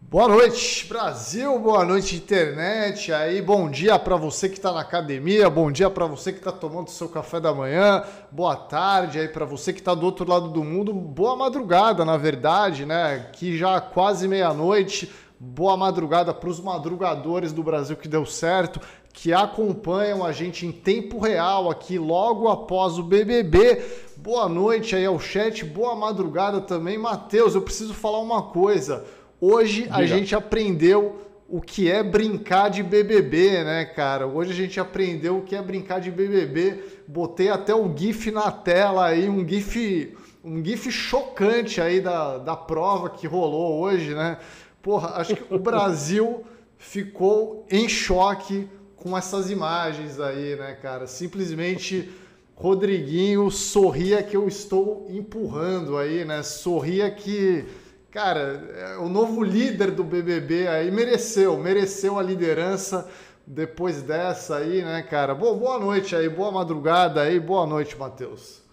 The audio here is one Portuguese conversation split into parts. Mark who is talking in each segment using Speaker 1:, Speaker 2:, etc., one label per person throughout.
Speaker 1: Boa noite, Brasil. Boa noite, internet. Aí, bom dia para você que está na academia. Bom dia para você que está tomando seu café da manhã. Boa tarde aí para você que está do outro lado do mundo. Boa madrugada, na verdade, né? Que já quase meia-noite. Boa madrugada para os madrugadores do Brasil que deu certo, que acompanham a gente em tempo real aqui logo após o BBB. Boa noite aí ao chat. Boa madrugada também, Matheus. Eu preciso falar uma coisa. Hoje Diga. a gente aprendeu o que é brincar de BBB, né, cara? Hoje a gente aprendeu o que é brincar de BBB. Botei até o GIF na tela aí, um GIF, um GIF chocante aí da, da prova que rolou hoje, né? Porra, acho que o Brasil ficou em choque com essas imagens aí, né, cara? Simplesmente Rodriguinho sorria que eu estou empurrando aí, né? Sorria que cara, é, o novo líder do BBB aí mereceu, mereceu a liderança depois dessa aí, né, cara? Boa, boa noite aí, boa madrugada aí, boa noite, Matheus.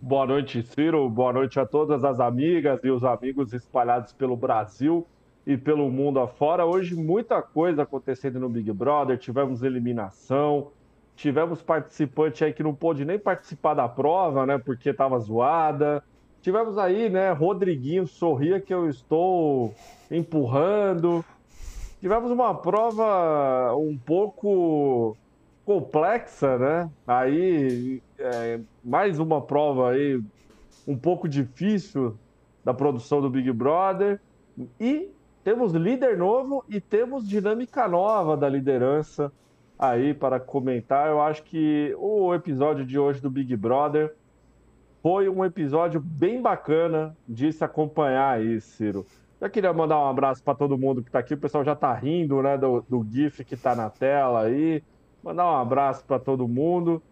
Speaker 2: Boa noite, Ciro. Boa noite a todas as amigas e os amigos espalhados pelo Brasil e pelo mundo afora. Hoje, muita coisa acontecendo no Big Brother. Tivemos eliminação, tivemos participante aí que não pôde nem participar da prova, né, porque estava zoada. Tivemos aí, né, Rodriguinho sorria que eu estou empurrando. Tivemos uma prova um pouco complexa, né? Aí, é, mais uma prova aí um pouco difícil da produção do Big Brother. E temos líder novo e temos dinâmica nova da liderança aí para comentar. Eu acho que o episódio de hoje do Big Brother foi um episódio bem bacana de se acompanhar aí, Ciro. Já queria mandar um abraço para todo mundo que está aqui. O pessoal já está rindo, né, do, do GIF que está na tela aí. Mandar um abraço para todo mundo.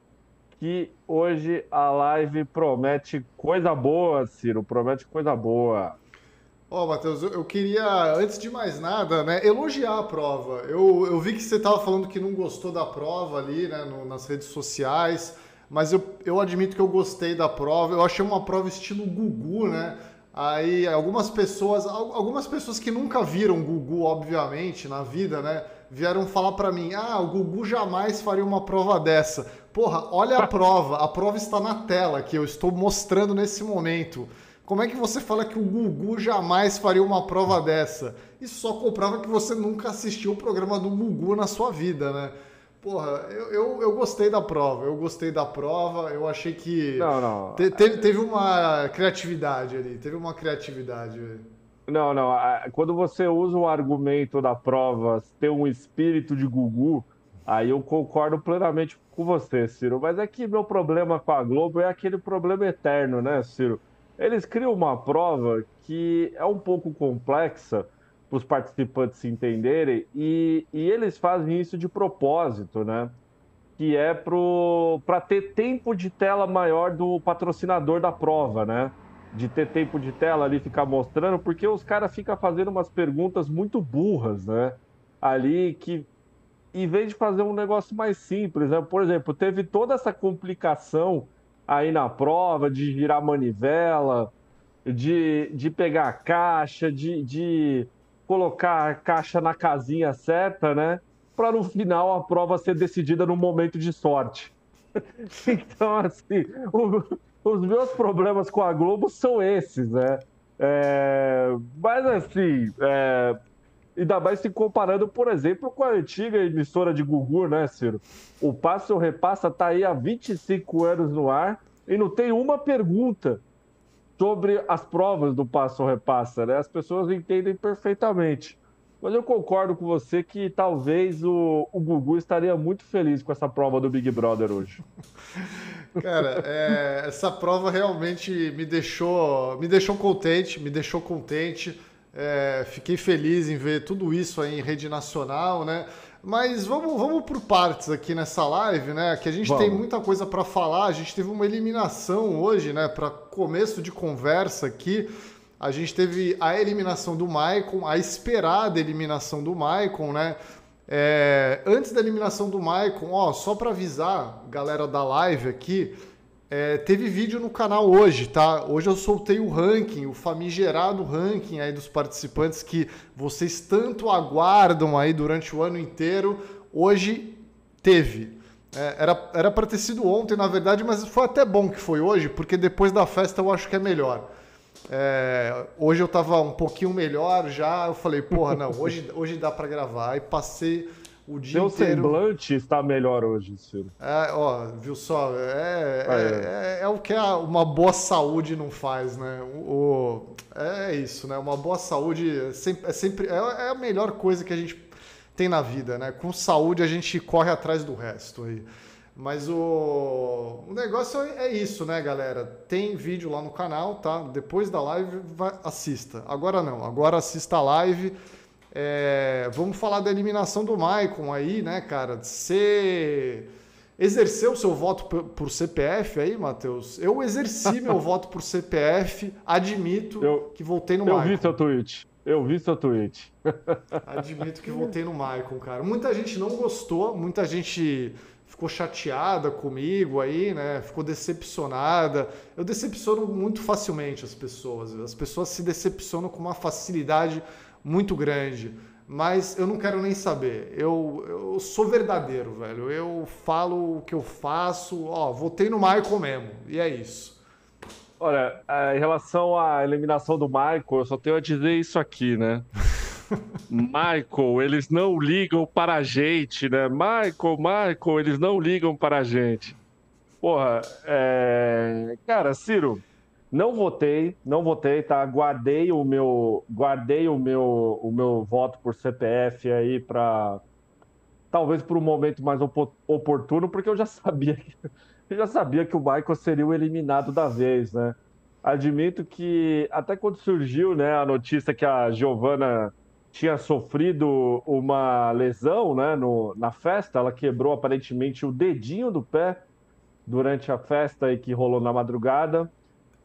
Speaker 2: Que hoje a live promete coisa boa, Ciro. Promete coisa boa.
Speaker 1: Ó, oh, Matheus, eu queria, antes de mais nada, né, elogiar a prova. Eu, eu vi que você estava falando que não gostou da prova ali, né, no, nas redes sociais mas eu, eu admito que eu gostei da prova. Eu achei uma prova estilo Gugu, né? Aí algumas pessoas, algumas pessoas que nunca viram Gugu, obviamente, na vida, né? Vieram falar para mim: "Ah, o Gugu jamais faria uma prova dessa". Porra, olha a prova. A prova está na tela que eu estou mostrando nesse momento. Como é que você fala que o Gugu jamais faria uma prova dessa? Isso só comprova que você nunca assistiu o programa do Gugu na sua vida, né? Porra, eu, eu, eu, gostei da prova, eu gostei da prova, eu achei que. Não, não. Te, teve, teve uma criatividade ali, teve uma criatividade.
Speaker 2: Não, não. Quando você usa o argumento da prova ter um espírito de Gugu, aí eu concordo plenamente com você, Ciro. Mas é que meu problema com a Globo é aquele problema eterno, né, Ciro? Eles criam uma prova que é um pouco complexa para os participantes se entenderem, e, e eles fazem isso de propósito, né? Que é para ter tempo de tela maior do patrocinador da prova, né? De ter tempo de tela ali, ficar mostrando, porque os caras ficam fazendo umas perguntas muito burras, né? Ali que, em vez de fazer um negócio mais simples, né? Por exemplo, teve toda essa complicação aí na prova de girar manivela, de, de pegar a caixa, de, de colocar a caixa na casinha certa, né? Para no final a prova ser decidida no momento de sorte. então, assim, o, os meus problemas com a Globo são esses, né? É, mas, assim, é, ainda mais se comparando, por exemplo, com a antiga emissora de Gugu, né, Ciro? O Passo Repassa tá aí há 25 anos no ar e não tem uma pergunta sobre as provas do passo repassa, né? As pessoas entendem perfeitamente. Mas eu concordo com você que talvez o, o Gugu estaria muito feliz com essa prova do Big Brother hoje.
Speaker 1: Cara, é, essa prova realmente me deixou, me deixou contente, me deixou contente. É, fiquei feliz em ver tudo isso aí em rede nacional, né? Mas vamos, vamos por partes aqui nessa live, né? Que a gente vamos. tem muita coisa para falar. A gente teve uma eliminação hoje, né? Para começo de conversa aqui. A gente teve a eliminação do Maicon, a esperada eliminação do Maicon, né? É, antes da eliminação do Maicon, ó, só para avisar, galera da live aqui, É, teve vídeo no canal hoje, tá? Hoje eu soltei o ranking, o famigerado ranking aí dos participantes que vocês tanto aguardam aí durante o ano inteiro. Hoje teve. É, era para ter sido ontem, na verdade, mas foi até bom que foi hoje, porque depois da festa eu acho que é melhor. É, hoje eu tava um pouquinho melhor já, eu falei, porra, não, hoje, hoje dá para gravar. Aí passei o dia
Speaker 2: Seu
Speaker 1: inteiro.
Speaker 2: semblante está melhor hoje, Ciro.
Speaker 1: É, ó, viu só? É, ah, é. é, é o que uma boa saúde não faz, né? O, é isso, né? Uma boa saúde é sempre, é, sempre é, é a melhor coisa que a gente tem na vida, né? Com saúde a gente corre atrás do resto aí. Mas o, o negócio é isso, né, galera? Tem vídeo lá no canal, tá? Depois da live, vai, assista. Agora não, agora assista a live. É, vamos falar da eliminação do Maicon aí, né, cara? Você exerceu seu voto por, por CPF aí, Matheus? Eu exerci meu voto por CPF, admito eu, que voltei no
Speaker 2: eu
Speaker 1: Maicon.
Speaker 2: Eu vi seu tweet. Eu vi seu tweet.
Speaker 1: Admito que voltei no Maicon, cara. Muita gente não gostou, muita gente ficou chateada comigo aí, né? Ficou decepcionada. Eu decepciono muito facilmente as pessoas. As pessoas se decepcionam com uma facilidade muito grande. Mas eu não quero nem saber. Eu, eu sou verdadeiro, velho. Eu falo o que eu faço. Ó, votei no Michael mesmo. E é isso.
Speaker 2: Olha, em relação à eliminação do Michael, eu só tenho a dizer isso aqui, né? Michael, eles não ligam para a gente, né? Michael, Michael, eles não ligam para a gente. Porra, é... cara, Ciro, não votei, não votei, tá? Guardei o meu, guardei o meu, o meu voto por CPF aí para talvez por um momento mais oportuno, porque eu já sabia que eu já sabia que o Michael seria o eliminado da vez, né? Admito que até quando surgiu, né, a notícia que a Giovana tinha sofrido uma lesão, né, no, na festa, ela quebrou aparentemente o dedinho do pé durante a festa aí que rolou na madrugada.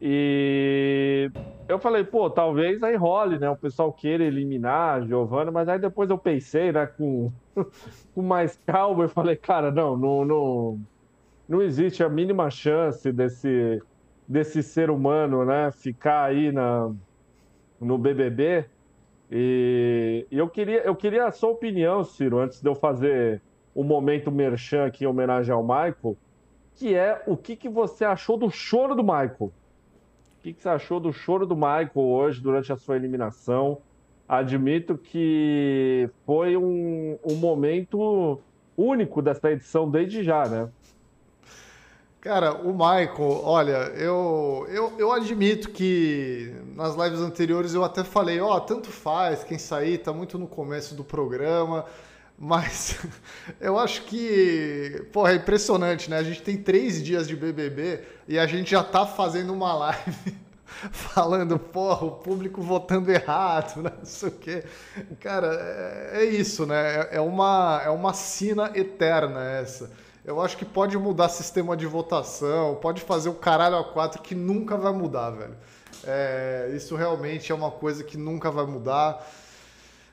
Speaker 2: E eu falei, pô, talvez aí role, né? O pessoal queira eliminar a Giovana, mas aí depois eu pensei, né, com, com mais calma, eu falei, cara, não, não, não, não existe a mínima chance desse, desse ser humano, né, ficar aí na, no BBB. E, e eu, queria, eu queria a sua opinião, Ciro, antes de eu fazer o momento merchan aqui em homenagem ao Michael, que é o que, que você achou do choro do Michael? Que, que você achou do choro do Michael hoje, durante a sua eliminação? Admito que foi um, um momento único dessa edição desde já, né?
Speaker 1: Cara, o Michael, olha, eu, eu, eu admito que nas lives anteriores eu até falei, ó, oh, tanto faz, quem sair tá muito no começo do programa, mas eu acho que, porra, é impressionante, né? A gente tem três dias de BBB e a gente já tá fazendo uma live falando, porra, o público votando errado, né? não sei o quê. Cara, é, é isso, né? É, é uma, é uma sina eterna essa. Eu acho que pode mudar sistema de votação, pode fazer o caralho a quatro que nunca vai mudar, velho. É, isso realmente é uma coisa que nunca vai mudar.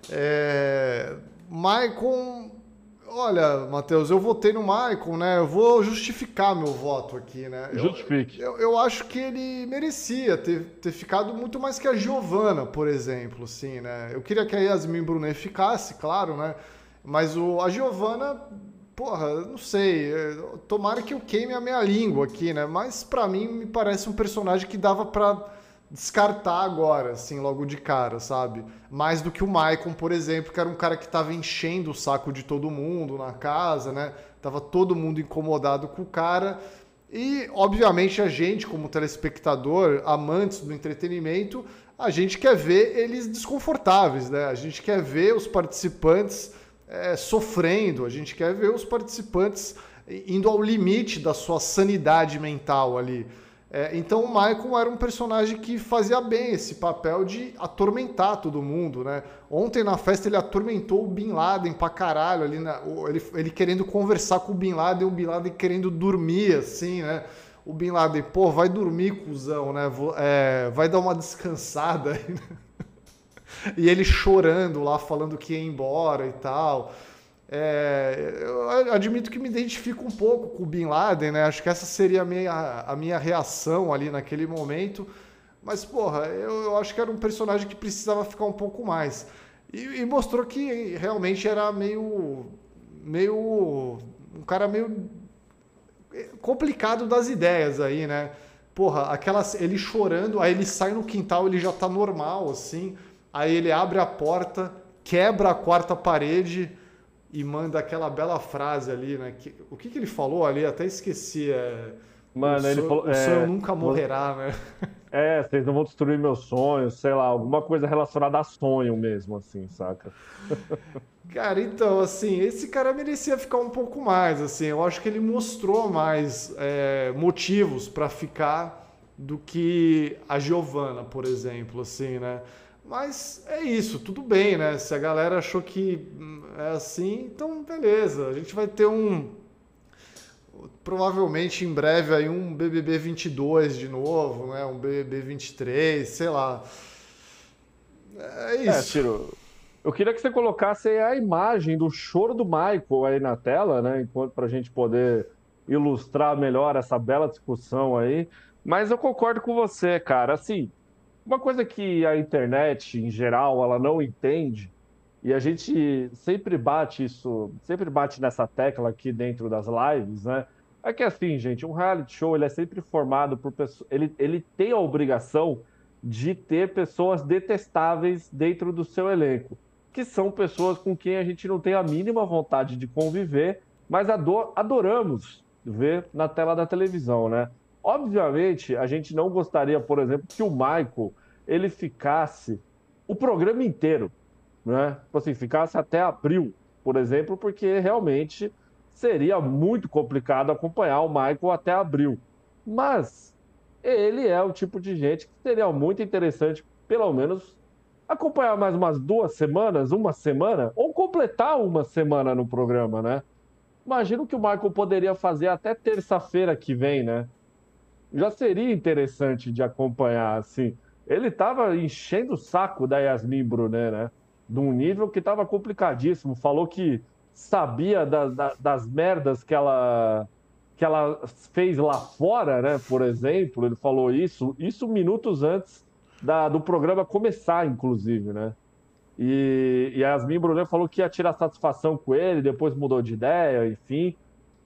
Speaker 1: É, Maicon, olha, Matheus, eu votei no Maicon, né? Eu vou justificar meu voto aqui, né?
Speaker 2: Justifique.
Speaker 1: Eu, eu, eu, acho que ele merecia ter, ter ficado muito mais que a Giovana, por exemplo, assim, né? Eu queria que a Yasmin Brunet ficasse, claro, né? Mas o, a Giovana, porra, não sei. É, tomara que eu queime a minha língua aqui, né? Mas para mim me parece um personagem que dava para descartar agora, assim, logo de cara, sabe? Mais do que o Maicon, por exemplo, que era um cara que tava enchendo o saco de todo mundo na casa, né? Tava todo mundo incomodado com o cara. E, obviamente, a gente, como telespectador, amantes do entretenimento, a gente quer ver eles desconfortáveis, né? A gente quer ver os participantes é, sofrendo, a gente quer ver os participantes indo ao limite da sua sanidade mental ali. É, então o Michael era um personagem que fazia bem esse papel de atormentar todo mundo, né? Ontem na festa ele atormentou o Bin Laden pra caralho, ali na, ele, ele querendo conversar com o Bin Laden, o Bin Laden querendo dormir, assim, né? O Bin Laden, pô, vai dormir, cuzão, né? É, vai dar uma descansada né? E ele chorando lá, falando que ia embora e tal. É, eu admito que me identifico um pouco com o Bin Laden, né? Acho que essa seria a minha, a minha reação ali naquele momento. Mas, porra, eu, eu acho que era um personagem que precisava ficar um pouco mais. E, e, mostrou que realmente era meio. meio. um cara meio complicado das ideias aí, né? Porra, aquelas. Ele chorando, aí ele sai no quintal, ele já tá normal, assim. Aí ele abre a porta, quebra a quarta parede e manda aquela bela frase ali, né? Que, o que, que ele falou ali? Até esqueci. É,
Speaker 2: Mano,
Speaker 1: o
Speaker 2: ele
Speaker 1: sonho,
Speaker 2: falou.
Speaker 1: O sonho é, nunca morrerá, né?
Speaker 2: É, vocês não vão destruir meus sonhos, sei lá, alguma coisa relacionada a sonho mesmo, assim, saca?
Speaker 1: Cara, então, assim, esse cara merecia ficar um pouco mais, assim, eu acho que ele mostrou mais é, motivos para ficar do que a Giovanna, por exemplo, assim, né? Mas é isso, tudo bem, né? Se a galera achou que hum, é assim, então beleza. A gente vai ter um. Provavelmente em breve aí um BBB 22 de novo, né? Um BBB 23, sei lá. É isso. É,
Speaker 2: Ciro, eu queria que você colocasse a imagem do choro do Michael aí na tela, né? Enquanto para a gente poder ilustrar melhor essa bela discussão aí. Mas eu concordo com você, cara. Assim, uma coisa que a internet, em geral, ela não entende, e a gente sempre bate isso, sempre bate nessa tecla aqui dentro das lives, né? É que assim, gente, um reality show ele é sempre formado por pessoas. Ele, ele tem a obrigação de ter pessoas detestáveis dentro do seu elenco, que são pessoas com quem a gente não tem a mínima vontade de conviver, mas ador adoramos ver na tela da televisão, né? Obviamente, a gente não gostaria, por exemplo, que o Michael ele ficasse o programa inteiro, né? Tipo assim, ficasse até abril, por exemplo, porque realmente seria muito complicado acompanhar o Michael até abril. Mas ele é o tipo de gente que seria muito interessante, pelo menos, acompanhar mais umas duas semanas, uma semana, ou completar uma semana no programa, né? Imagino que o Michael poderia fazer até terça-feira que vem, né? Já seria interessante de acompanhar, assim. Ele estava enchendo o saco da Yasmin Brunet, né? De um nível que estava complicadíssimo. Falou que sabia da, da, das merdas que ela que ela fez lá fora, né? Por exemplo, ele falou isso, isso minutos antes da, do programa começar, inclusive, né? E, e Yasmin Brunet falou que ia tirar satisfação com ele, depois mudou de ideia, enfim.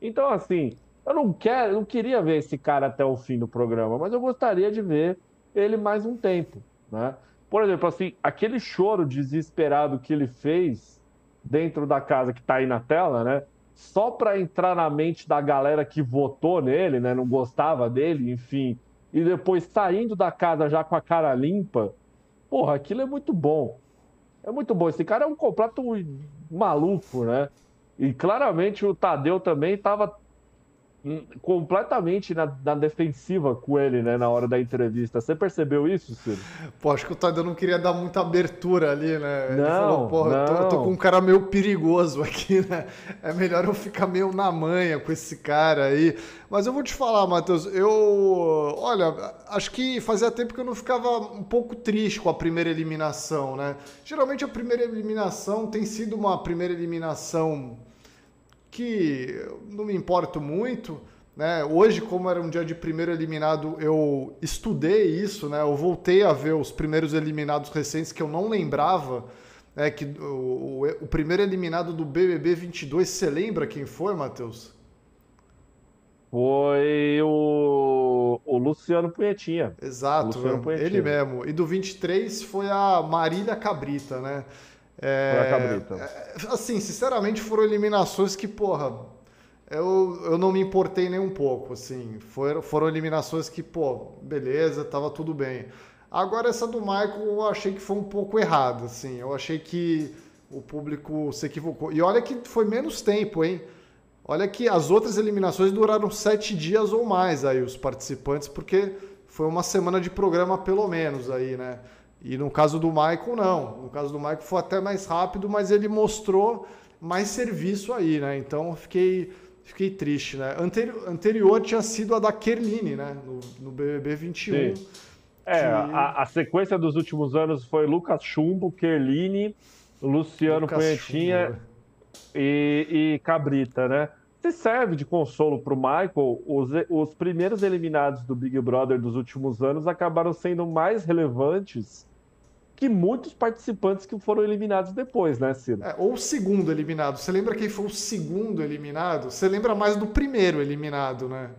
Speaker 2: Então, assim, eu não quero, não queria ver esse cara até o fim do programa, mas eu gostaria de ver ele mais um tempo, né? Por exemplo, assim, aquele choro desesperado que ele fez dentro da casa que está aí na tela, né? Só para entrar na mente da galera que votou nele, né? Não gostava dele, enfim, e depois saindo da casa já com a cara limpa. Porra, aquilo é muito bom. É muito bom. Esse cara é um completo maluco, né? E claramente o Tadeu também estava completamente na, na, defensiva com ele, né, na hora da entrevista. Você percebeu isso, Ciro?
Speaker 1: Pô, acho que o Tadeu não queria dar muita abertura ali, né?
Speaker 2: Ele não, falou, não.
Speaker 1: Eu tô, eu tô, com um cara meio perigoso aqui, né? É melhor eu ficar meio na manha com esse cara aí. Mas eu vou te falar, Matheus, eu... Olha, acho que fazia tempo que eu não ficava um pouco triste com a primeira eliminação, né? Geralmente a primeira eliminação tem sido uma primeira eliminação que não me importo muito. Né? Hoje, como era um dia de primeiro eliminado, eu estudei isso, né? Eu voltei a ver os primeiros eliminados recentes que eu não lembrava. Né? Que o, o, o primeiro eliminado do BBB 22, você lembra quem foi, Matheus?
Speaker 2: Foi o, o Luciano Punhetinha.
Speaker 1: Exato, Luciano Punhetinha. ele mesmo. E do 23 foi a Marília Cabrita, né?
Speaker 2: É,
Speaker 1: é, assim, sinceramente, foram eliminações que, porra, eu, eu não me importei nem um pouco, assim. Foram, foram eliminações que, pô, beleza, tava tudo bem. Agora, essa do Michael eu achei que foi um pouco errada, assim. Eu achei que o público se equivocou. E olha que foi menos tempo, hein? Olha que as outras eliminações duraram sete dias ou mais aí, os participantes, porque foi uma semana de programa pelo menos aí, né? E no caso do Michael, não. No caso do Michael foi até mais rápido, mas ele mostrou mais serviço aí, né? Então fiquei, fiquei triste, né? Anterior, anterior tinha sido a da Kerline, né? No, no BBB 21. Sim.
Speaker 2: É, que... a, a, sequência dos últimos anos foi Lucas Chumbo, Kerline, Luciano Lucas Punhetinha. e, e Cabrita, né? Se serve de consolo para o Michael, os, os primeiros eliminados do Big Brother dos últimos anos acabaram sendo mais relevantes que muitos participantes que foram eliminados depois, né, Ciro?
Speaker 1: É, ou o segundo eliminado. Você lembra quem foi o segundo eliminado? Você lembra mais do primeiro eliminado, né?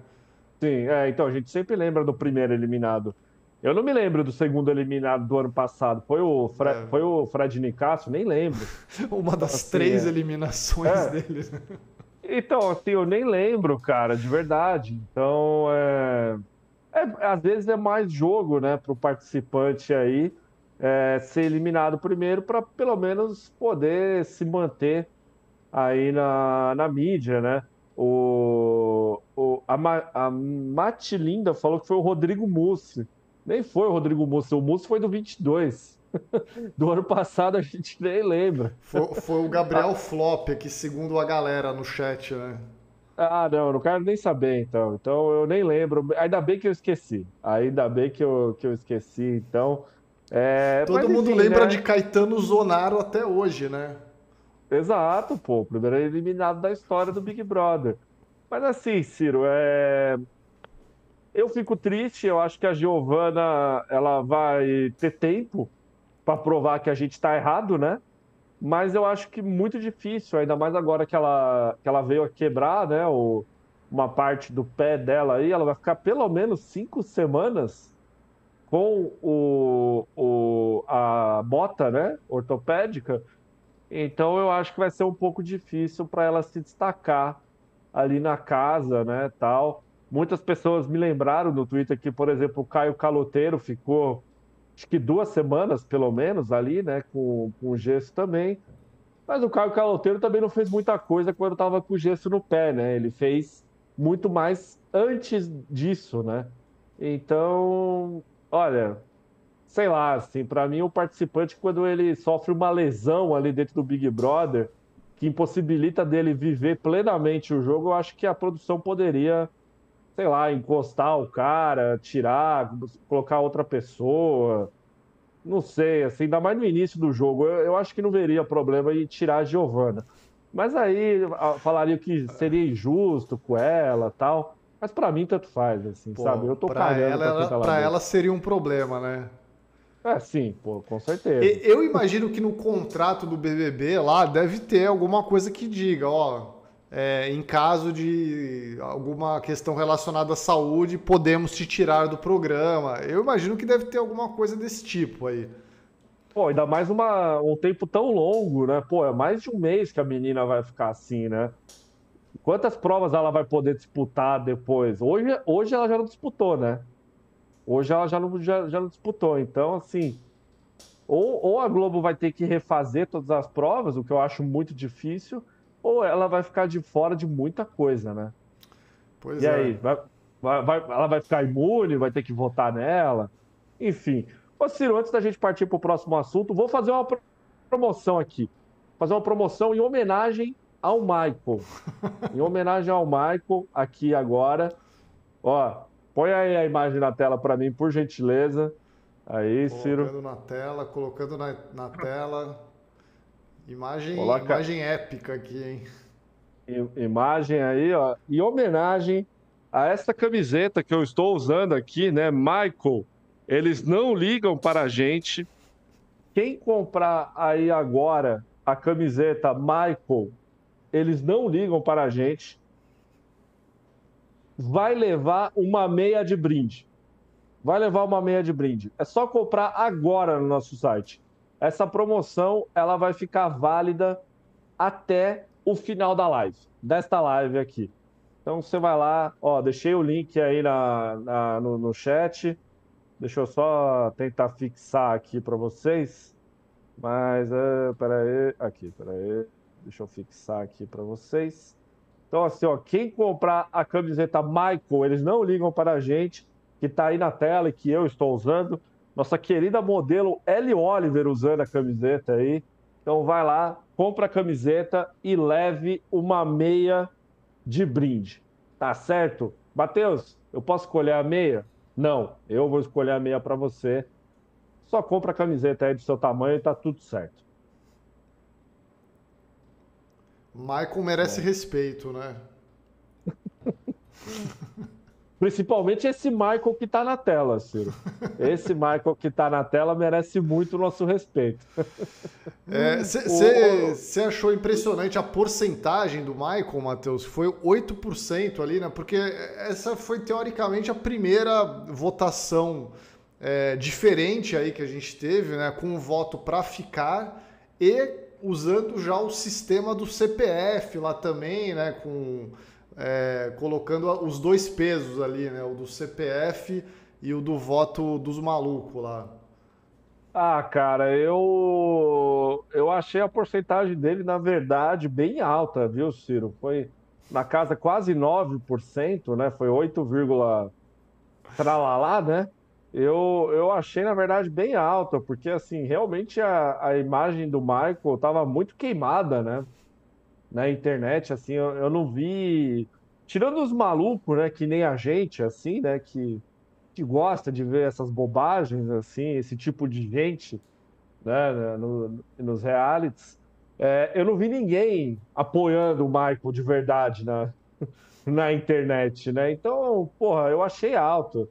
Speaker 2: Sim, é, então a gente sempre lembra do primeiro eliminado. Eu não me lembro do segundo eliminado do ano passado. Foi o, Fre é. foi o Fred Nicasso? Nem lembro.
Speaker 1: Uma das assim, três é. eliminações é. dele. Né?
Speaker 2: Então, assim, eu nem lembro, cara, de verdade. Então, é... é às vezes é mais jogo, né, para o participante aí é, ser eliminado primeiro para pelo menos poder se manter aí na, na mídia, né? O, o, a, a Matilinda falou que foi o Rodrigo Mussi. Nem foi o Rodrigo Mussi, o Mussi foi do 22. do ano passado a gente nem lembra.
Speaker 1: Foi, foi o Gabriel Flop aqui, segundo a galera no chat, né?
Speaker 2: Ah, não, eu não quero nem saber, então. Então eu nem lembro. Ainda bem que eu esqueci. Ainda bem que eu, que eu esqueci, então. É,
Speaker 1: Todo mas, mundo enfim, lembra né? de Caetano Zonaro até hoje, né?
Speaker 2: Exato, pô. Primeiro eliminado da história do Big Brother. Mas assim, Ciro, é... eu fico triste. Eu acho que a Giovana ela vai ter tempo para provar que a gente está errado, né? Mas eu acho que muito difícil, ainda mais agora que ela, que ela veio a quebrar, né? O, uma parte do pé dela aí, ela vai ficar pelo menos cinco semanas com o, o, a bota né, ortopédica, então eu acho que vai ser um pouco difícil para ela se destacar ali na casa, né, tal. Muitas pessoas me lembraram no Twitter que, por exemplo, o Caio Caloteiro ficou, acho que duas semanas, pelo menos, ali, né, com, com o gesso também. Mas o Caio Caloteiro também não fez muita coisa quando estava com o gesso no pé, né? Ele fez muito mais antes disso, né? Então, Olha, sei lá, assim, para mim o participante quando ele sofre uma lesão ali dentro do Big Brother que impossibilita dele viver plenamente o jogo, eu acho que a produção poderia, sei lá, encostar o cara, tirar, colocar outra pessoa. Não sei, assim, ainda mais no início do jogo, eu, eu acho que não veria problema em tirar a Giovana. Mas aí falaria que seria injusto com ela tal. Mas para mim, tanto faz, assim, pô, sabe? Eu tô pra
Speaker 1: ela, pra, ela, pra ela seria um problema, né?
Speaker 2: É, sim, pô, com certeza.
Speaker 1: Eu imagino que no contrato do BBB lá deve ter alguma coisa que diga, ó, é, em caso de alguma questão relacionada à saúde, podemos te tirar do programa. Eu imagino que deve ter alguma coisa desse tipo aí.
Speaker 2: Pô, ainda mais uma, um tempo tão longo, né? Pô, é mais de um mês que a menina vai ficar assim, né? Quantas provas ela vai poder disputar depois? Hoje, hoje ela já não disputou, né? Hoje ela já não, já, já não disputou. Então, assim, ou, ou a Globo vai ter que refazer todas as provas, o que eu acho muito difícil, ou ela vai ficar de fora de muita coisa, né? Pois e é. aí, vai, vai, vai, ela vai ficar imune, vai ter que votar nela, enfim. Ô Ciro, antes da gente partir para o próximo assunto, vou fazer uma promoção aqui. Fazer uma promoção em homenagem ao Michael. em homenagem ao Michael, aqui agora. Ó, põe aí a imagem na tela para mim, por gentileza. Aí,
Speaker 1: colocando
Speaker 2: Ciro.
Speaker 1: Colocando na tela, colocando na, na tela. Imagem, Coloca... imagem épica aqui, hein?
Speaker 2: Imagem aí, ó. Em homenagem a essa camiseta que eu estou usando aqui, né? Michael, eles não ligam para a gente. Quem comprar aí agora a camiseta Michael eles não ligam para a gente, vai levar uma meia de brinde. Vai levar uma meia de brinde. É só comprar agora no nosso site. Essa promoção ela vai ficar válida até o final da live, desta live aqui. Então você vai lá, ó, deixei o link aí na, na no, no, chat. Deixa eu só tentar fixar aqui para vocês. Mas, é, peraí, aqui, peraí. Deixa eu fixar aqui para vocês. Então, assim, ó, quem comprar a camiseta Michael, eles não ligam para a gente, que está aí na tela e que eu estou usando. Nossa querida modelo Ellie Oliver usando a camiseta aí. Então, vai lá, compra a camiseta e leve uma meia de brinde. Tá certo? Matheus, eu posso escolher a meia? Não, eu vou escolher a meia para você. Só compra a camiseta aí do seu tamanho e tá tudo certo.
Speaker 1: Michael merece é. respeito, né?
Speaker 2: Principalmente esse Michael que está na tela, Ciro. Esse Michael que está na tela merece muito o nosso respeito.
Speaker 1: Você é, achou impressionante a porcentagem do Michael, Matheus? Foi 8% ali, né? Porque essa foi teoricamente a primeira votação é, diferente aí que a gente teve, né? Com o voto para ficar e usando já o sistema do CPF lá também, né? Com é, colocando os dois pesos ali, né? O do CPF e o do voto dos malucos lá.
Speaker 2: Ah, cara, eu eu achei a porcentagem dele, na verdade, bem alta, viu, Ciro? Foi na casa quase 9%, né? Foi 8, tralalá, né? Eu, eu achei, na verdade, bem alta, porque, assim, realmente a, a imagem do Michael estava muito queimada, né? na internet, assim, eu, eu não vi. Tirando os malucos, né, que nem a gente, assim, né, que, que gosta de ver essas bobagens, assim, esse tipo de gente, né, né no, nos realities, é, eu não vi ninguém apoiando o Michael de verdade na, na internet, né? Então, porra, eu achei alto.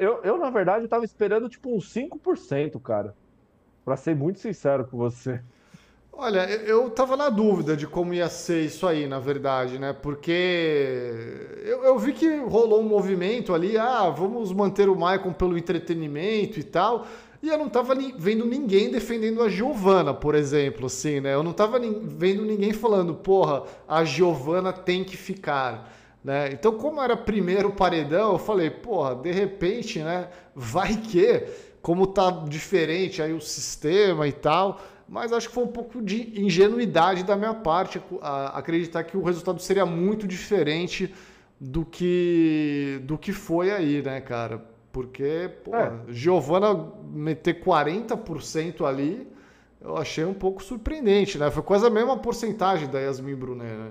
Speaker 2: Eu, eu na verdade, eu tava esperando, tipo, uns 5%, cara. Pra ser muito sincero com você.
Speaker 1: Olha, eu tava na dúvida de como ia ser isso aí, na verdade, né? Porque eu, eu, vi que rolou um movimento ali, ah, vamos manter o Maicon pelo entretenimento e tal. E eu não tava vendo ninguém defendendo a Giovana, por exemplo, assim, né? Eu não tava vendo ninguém falando, porra, a Giovana tem que ficar. Né? Então, como era primeiro paredão, eu falei, porra, de repente, né? Vai que, como tá diferente aí o sistema e tal, mas acho que foi um pouco de ingenuidade da minha parte acreditar que o resultado seria muito diferente do que do que foi aí, né, cara? Porque, pô, é. Giovana meter 40% ali, eu achei um pouco surpreendente, né? Foi quase a mesma porcentagem da Yasmin Brunet, né?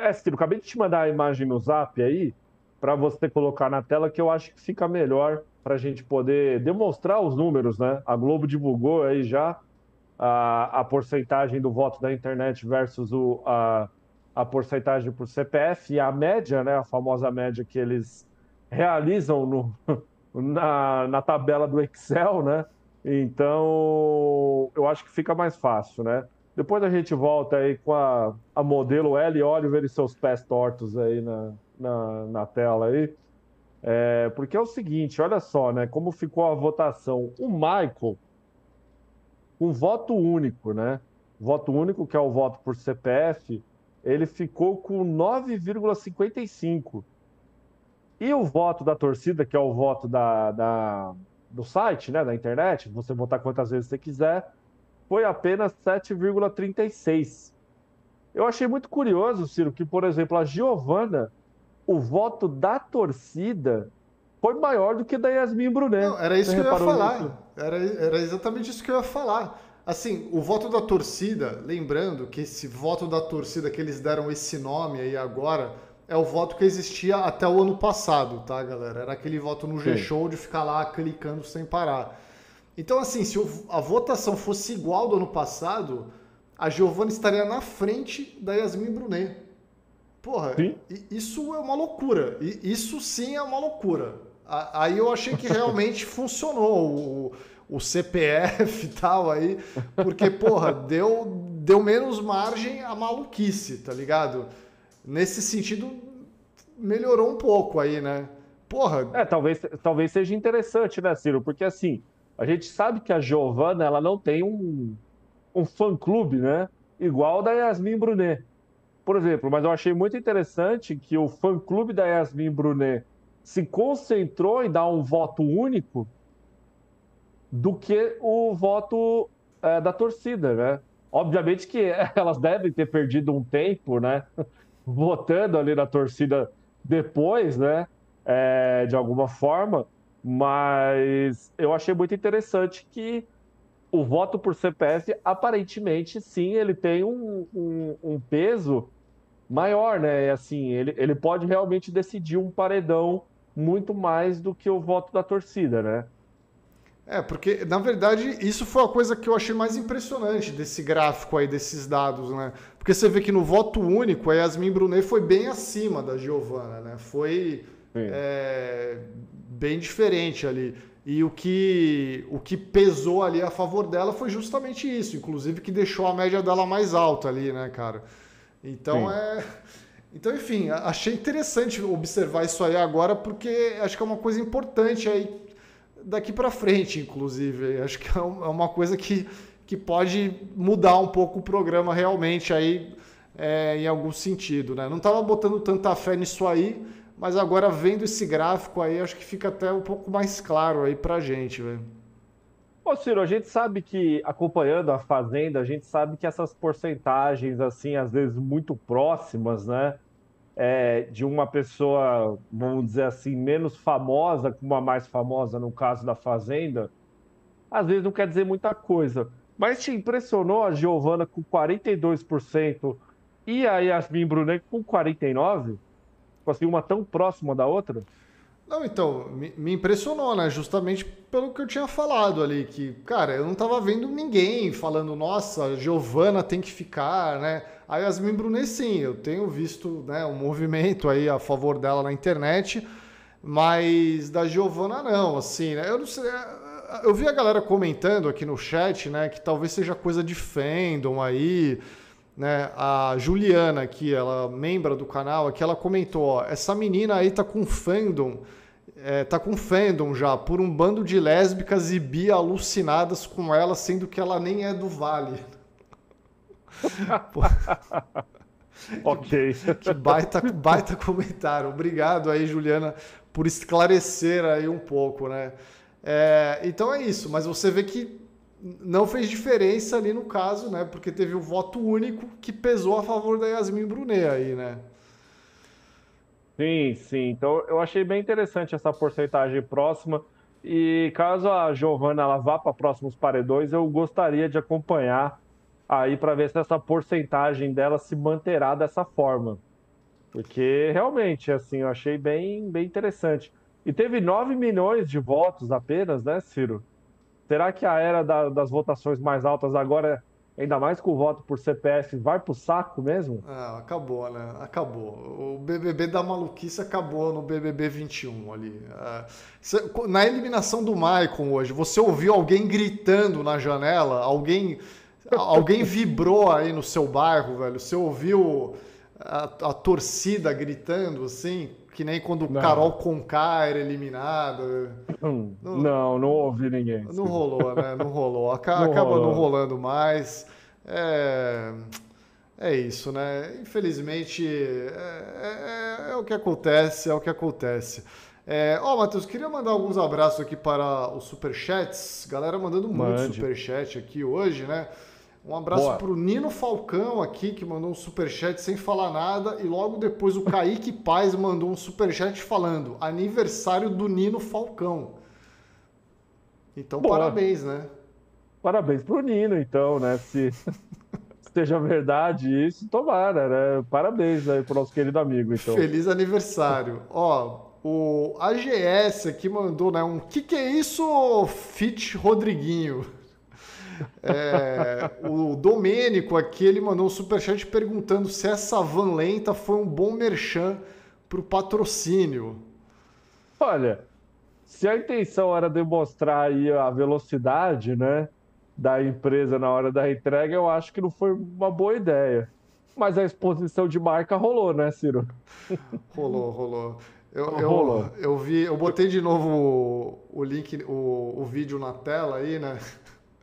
Speaker 2: É, Ciro, acabei de te mandar a imagem no zap aí, para você colocar na tela, que eu acho que fica melhor para a gente poder demonstrar os números, né? A Globo divulgou aí já a, a porcentagem do voto da internet versus o, a, a porcentagem por CPF e a média, né, a famosa média que eles realizam no, na, na tabela do Excel, né? Então, eu acho que fica mais fácil, né? Depois a gente volta aí com a, a modelo L Oliver e seus pés tortos aí na, na, na tela aí. É, porque é o seguinte, olha só, né? Como ficou a votação. O Michael, com voto único, né? Voto único, que é o voto por CPF, ele ficou com 9,55. E o voto da torcida, que é o voto da, da, do site, né, da internet, você votar quantas vezes você quiser, foi apenas 7,36. Eu achei muito curioso, Ciro, que, por exemplo, a Giovana, o voto da torcida foi maior do que da Yasmin Brunet. Não,
Speaker 1: era isso Você que eu ia falar. Era, era exatamente isso que eu ia falar. Assim, o voto da torcida, lembrando que esse voto da torcida que eles deram esse nome aí agora, é o voto que existia até o ano passado, tá, galera? Era aquele voto no G-Show de ficar lá clicando sem parar. Então, assim, se a votação fosse igual do ano passado, a Giovana estaria na frente da Yasmin Brunet. Porra, sim. isso é uma loucura. Isso sim é uma loucura. Aí eu achei que realmente funcionou o, o CPF e tal aí, porque, porra, deu, deu menos margem à maluquice, tá ligado? Nesse sentido, melhorou um pouco aí, né? Porra.
Speaker 2: É, talvez, talvez seja interessante, né, Ciro? Porque assim, a gente sabe que a Giovana, ela não tem um, um fã-clube, né? Igual da Yasmin Brunet. Por exemplo, mas eu achei muito interessante que o fã-clube da Yasmin Brunet se concentrou em dar um voto único do que o voto é, da torcida, né? Obviamente que elas devem ter perdido um tempo, né? Votando ali na torcida depois, né? É, de alguma forma, mas eu achei muito interessante que o voto por CPF, aparentemente, sim, ele tem um, um, um peso maior, né? Assim, ele, ele pode realmente decidir um paredão muito mais do que o voto da torcida, né?
Speaker 1: É, porque, na verdade, isso foi a coisa que eu achei mais impressionante desse gráfico aí, desses dados, né? Porque você vê que no voto único, a Yasmin Brunet foi bem acima da Giovana, né? Foi é, bem diferente ali. E o que, o que pesou ali a favor dela foi justamente isso, inclusive que deixou a média dela mais alta ali, né, cara? Então Sim. é. Então, enfim, achei interessante observar isso aí agora, porque acho que é uma coisa importante aí daqui para frente, inclusive. Acho que é, é uma coisa que, que pode mudar um pouco o programa realmente aí é, em algum sentido, né? Não estava botando tanta fé nisso aí, mas agora vendo esse gráfico aí, acho que fica até um pouco mais claro aí pra gente, velho.
Speaker 2: Ô, Ciro, a gente sabe que, acompanhando a Fazenda, a gente sabe que essas porcentagens, assim, às vezes muito próximas, né? É, de uma pessoa, vamos dizer assim, menos famosa com uma mais famosa, no caso da Fazenda, às vezes não quer dizer muita coisa. Mas te impressionou a Giovana com 42% e a Yasmin Brunet com 49%? Tipo assim, uma tão próxima da outra?
Speaker 1: Não, então, me, impressionou, né? Justamente pelo que eu tinha falado ali, que, cara, eu não tava vendo ninguém falando, nossa, Giovana tem que ficar, né? A Yasmin Brunet, sim, eu tenho visto né, um movimento aí a favor dela na internet, mas da Giovana não, assim, né? Eu não sei. Eu vi a galera comentando aqui no chat, né, que talvez seja coisa de fandom aí, né? A Juliana aqui, ela membra do canal, aqui ela comentou, ó, essa menina aí tá com fandom, é, tá com fandom já, por um bando de lésbicas e bi alucinadas com ela, sendo que ela nem é do Vale.
Speaker 2: ok.
Speaker 1: Que baita, baita comentário. Obrigado aí, Juliana, por esclarecer aí um pouco, né? É, então é isso, mas você vê que não fez diferença ali no caso, né? Porque teve o um voto único que pesou a favor da Yasmin Brunet aí, né?
Speaker 2: Sim, sim. Então eu achei bem interessante essa porcentagem próxima. E caso a Giovana ela vá para próximos paredões, eu gostaria de acompanhar aí para ver se essa porcentagem dela se manterá dessa forma. Porque realmente, assim, eu achei bem, bem interessante. E teve 9 milhões de votos apenas, né, Ciro? Será que a era da, das votações mais altas agora, ainda mais com o voto por CPF, vai pro saco mesmo?
Speaker 1: Ah, acabou, né? Acabou. O BBB da maluquice acabou no BBB 21 ali. Ah, na eliminação do Maicon hoje, você ouviu alguém gritando na janela? Alguém, alguém vibrou aí no seu bairro, velho? Você ouviu a, a torcida gritando assim? Que nem quando não. Carol Conká era eliminada.
Speaker 2: Hum, não, não, não ouvi ninguém.
Speaker 1: Não rolou, né? Não rolou. Acaba não, rolou. não rolando mais. É, é isso, né? Infelizmente, é, é, é o que acontece, é o que acontece. É, ó, Matheus, queria mandar alguns abraços aqui para os superchats. Galera mandando muito Mande. superchat aqui hoje, né? Um abraço para o Nino Falcão aqui, que mandou um superchat sem falar nada. E logo depois o Kaique Paz mandou um superchat falando aniversário do Nino Falcão. Então, Boa. parabéns, né?
Speaker 2: Parabéns pro Nino, então, né? Se seja verdade isso, tomara, né? Parabéns aí pro nosso querido amigo, então.
Speaker 1: Feliz aniversário. Ó, o AGS aqui mandou, né? Um que que é isso, Fit Rodriguinho? É, o Domênico aqui, ele mandou um superchat perguntando se essa van lenta foi um bom merchan para o patrocínio.
Speaker 2: Olha, se a intenção era demonstrar aí a velocidade, né, da empresa na hora da entrega, eu acho que não foi uma boa ideia. Mas a exposição de marca rolou, né, Ciro?
Speaker 1: Rolou, rolou. Eu, rolou. eu, eu vi, eu botei de novo o, o link, o, o vídeo na tela aí, né?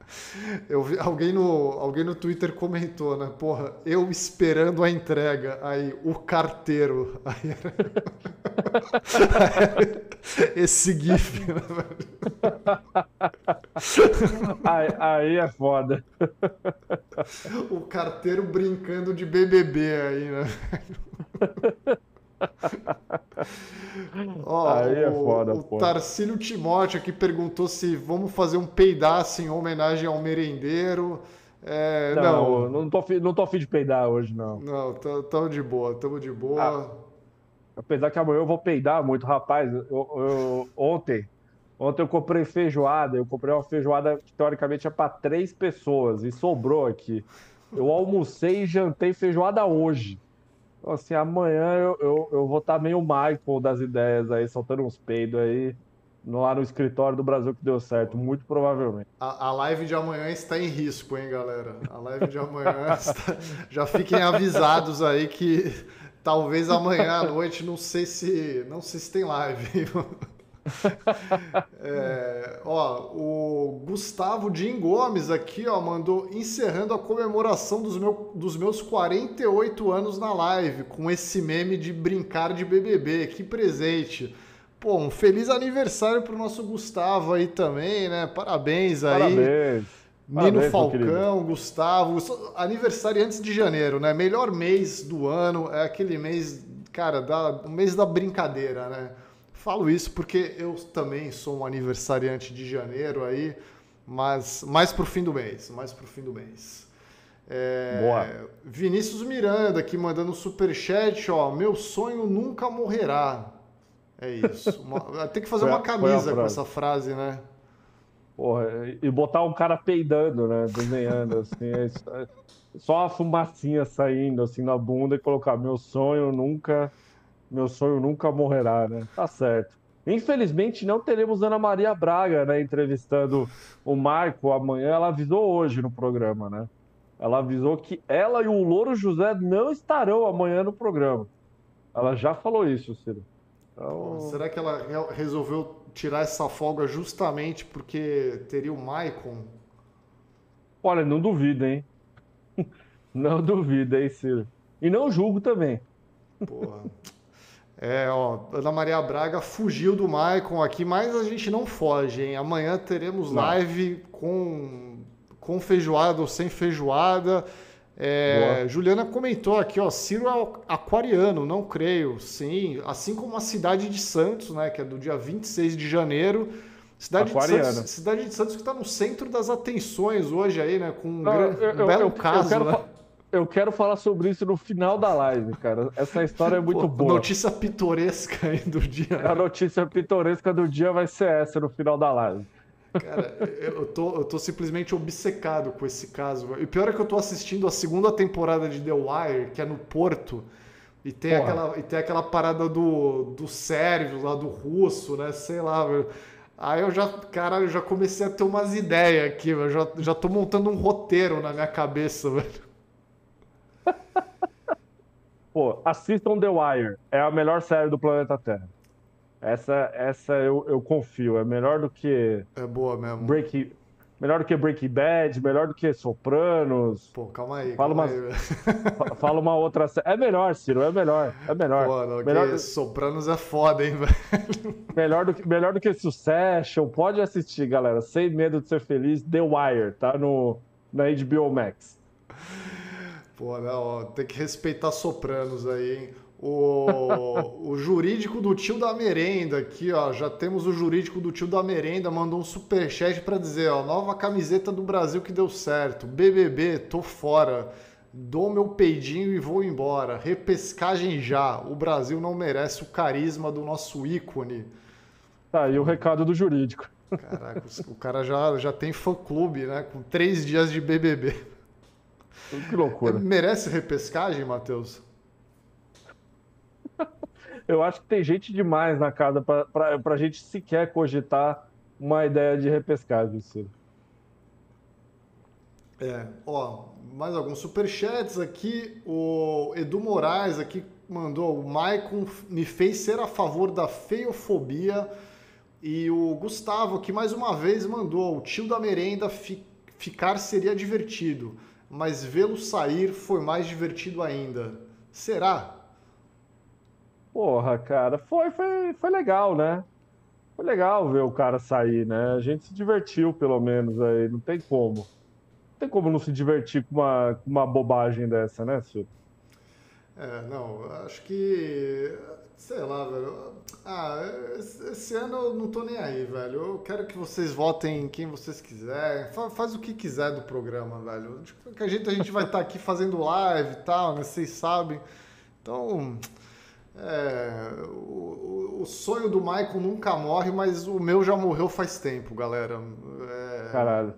Speaker 1: Eu vi alguém no, alguém no Twitter comentou, né? Porra, eu esperando a entrega. Aí, o carteiro. Aí, esse GIF, né,
Speaker 2: aí, aí é foda.
Speaker 1: O carteiro brincando de BBB aí, né? Ó, Aí é foda, o, o Tarcílio Timóteo aqui perguntou se vamos fazer um peidaço em homenagem ao merendeiro. É,
Speaker 2: não, não, não, tô, não tô afim de peidar hoje, não.
Speaker 1: Não, tamo de boa, tamo de boa. Ah,
Speaker 2: apesar que amanhã eu vou peidar muito. Rapaz, eu, eu, ontem Ontem eu comprei feijoada, eu comprei uma feijoada que teoricamente é para três pessoas e sobrou aqui. Eu almocei e jantei feijoada hoje. Assim, amanhã eu, eu, eu vou estar tá meio Michael das ideias aí, soltando uns peidos aí lá no escritório do Brasil que deu certo, muito provavelmente.
Speaker 1: A, a, live de amanhã está em risco, hein, galera? A live de amanhã está... já fiquem avisados aí que talvez amanhã à noite não sei se não sei se tem live. é, ó, o Gustavo Jim Gomes aqui, ó, mandou encerrando a comemoração dos, meu, dos meus 48 anos na live, com esse meme de brincar de BBB. Que presente. Pô, um feliz aniversário pro nosso Gustavo aí também, né? Parabéns aí.
Speaker 2: Parabéns.
Speaker 1: Nino Parabéns, Falcão, Gustavo, aniversário antes de janeiro, né? Melhor mês do ano, é aquele mês, cara, da, o mês da brincadeira, né? Falo isso porque eu também sou um aniversariante de janeiro aí, mas mais pro fim do mês, mais pro fim do mês. É, Boa. Vinícius Miranda aqui mandando super chat, ó, meu sonho nunca morrerá. É isso. Uma, tem que fazer uma camisa com essa frase, né?
Speaker 2: Porra, e botar um cara peidando, né? Desenhando, assim. É, é só a fumacinha saindo, assim, na bunda e colocar meu sonho nunca meu sonho nunca morrerá, né? Tá certo. Infelizmente não teremos Ana Maria Braga, né, entrevistando o Marco amanhã. Ela avisou hoje no programa, né? Ela avisou que ela e o Louro José não estarão amanhã no programa. Ela já falou isso, Ciro.
Speaker 1: Então... Será que ela resolveu tirar essa folga justamente porque teria o Maicon?
Speaker 2: Olha, não duvido, hein? Não duvido, hein, Ciro? E não julgo também.
Speaker 1: Porra. É, ó, Ana Maria Braga fugiu do Maicon aqui, mas a gente não foge, hein? Amanhã teremos não. live com, com feijoada ou sem feijoada. É, Juliana comentou aqui, ó, Ciro é aquariano, não creio. Sim, assim como a cidade de Santos, né, que é do dia 26 de janeiro. Cidade de, Santos, cidade de Santos que está no centro das atenções hoje aí, né, com um, não, eu, um belo eu, caso,
Speaker 2: eu
Speaker 1: quero,
Speaker 2: né? Eu quero falar sobre isso no final da live, cara. Essa história é muito Pô, boa.
Speaker 1: Notícia pitoresca aí do dia.
Speaker 2: A notícia pitoresca do dia vai ser essa no final da live.
Speaker 1: Cara, eu tô, eu tô simplesmente obcecado com esse caso. E pior é que eu tô assistindo a segunda temporada de The Wire, que é no Porto, e tem, aquela, e tem aquela parada do, do sérvio lá, do russo, né? Sei lá, velho. Aí eu já, caralho, eu já comecei a ter umas ideias aqui, eu já, já tô montando um roteiro na minha cabeça, velho.
Speaker 2: Pô, assistam The Wire. É a melhor série do planeta Terra. Essa, essa eu, eu confio. É melhor do que.
Speaker 1: É boa mesmo.
Speaker 2: Break, melhor do que Breaking Bad, melhor do que Sopranos.
Speaker 1: Pô, calma aí.
Speaker 2: Fala,
Speaker 1: calma
Speaker 2: uma, aí, fala uma outra série. É melhor, Ciro, é melhor. É melhor.
Speaker 1: Pô, não, melhor do... Sopranos é foda, hein, velho.
Speaker 2: Melhor do, que, melhor do que Succession. Pode assistir, galera. Sem medo de ser feliz. The Wire, tá no, na HBO Max.
Speaker 1: Pô, não, tem que respeitar Sopranos aí, hein? O, o jurídico do tio da merenda aqui, ó. Já temos o jurídico do tio da merenda, mandou um superchat para dizer, ó, nova camiseta do Brasil que deu certo. BBB, tô fora. Dou meu peidinho e vou embora. Repescagem já. O Brasil não merece o carisma do nosso ícone.
Speaker 2: Tá, e o recado do jurídico.
Speaker 1: Caraca, o cara já, já tem fã-clube, né? Com três dias de BBB.
Speaker 2: Que loucura.
Speaker 1: Merece repescagem, Matheus?
Speaker 2: Eu acho que tem gente demais na casa para a gente sequer cogitar uma ideia de repescagem, Ciro.
Speaker 1: É, ó, mais alguns superchats aqui. O Edu Moraes aqui mandou: o Maicon me fez ser a favor da feiofobia. E o Gustavo, que mais uma vez mandou: o tio da merenda fi, ficar seria divertido mas vê-lo sair foi mais divertido ainda. Será?
Speaker 2: Porra, cara, foi, foi, foi legal, né? Foi legal ver o cara sair, né? A gente se divertiu, pelo menos, aí, não tem como. Não tem como não se divertir com uma, com uma bobagem dessa, né, Silvio?
Speaker 1: É, não, acho que Sei lá, velho. Ah, esse ano eu não tô nem aí, velho. Eu quero que vocês votem quem vocês quiserem. Faz o que quiser do programa, velho. De qualquer jeito a gente vai estar tá aqui fazendo live e tal, né? Vocês sabem. Então, É, o, o, sonho do Michael nunca morre, mas o meu já morreu faz tempo, galera.
Speaker 2: É... Caralho.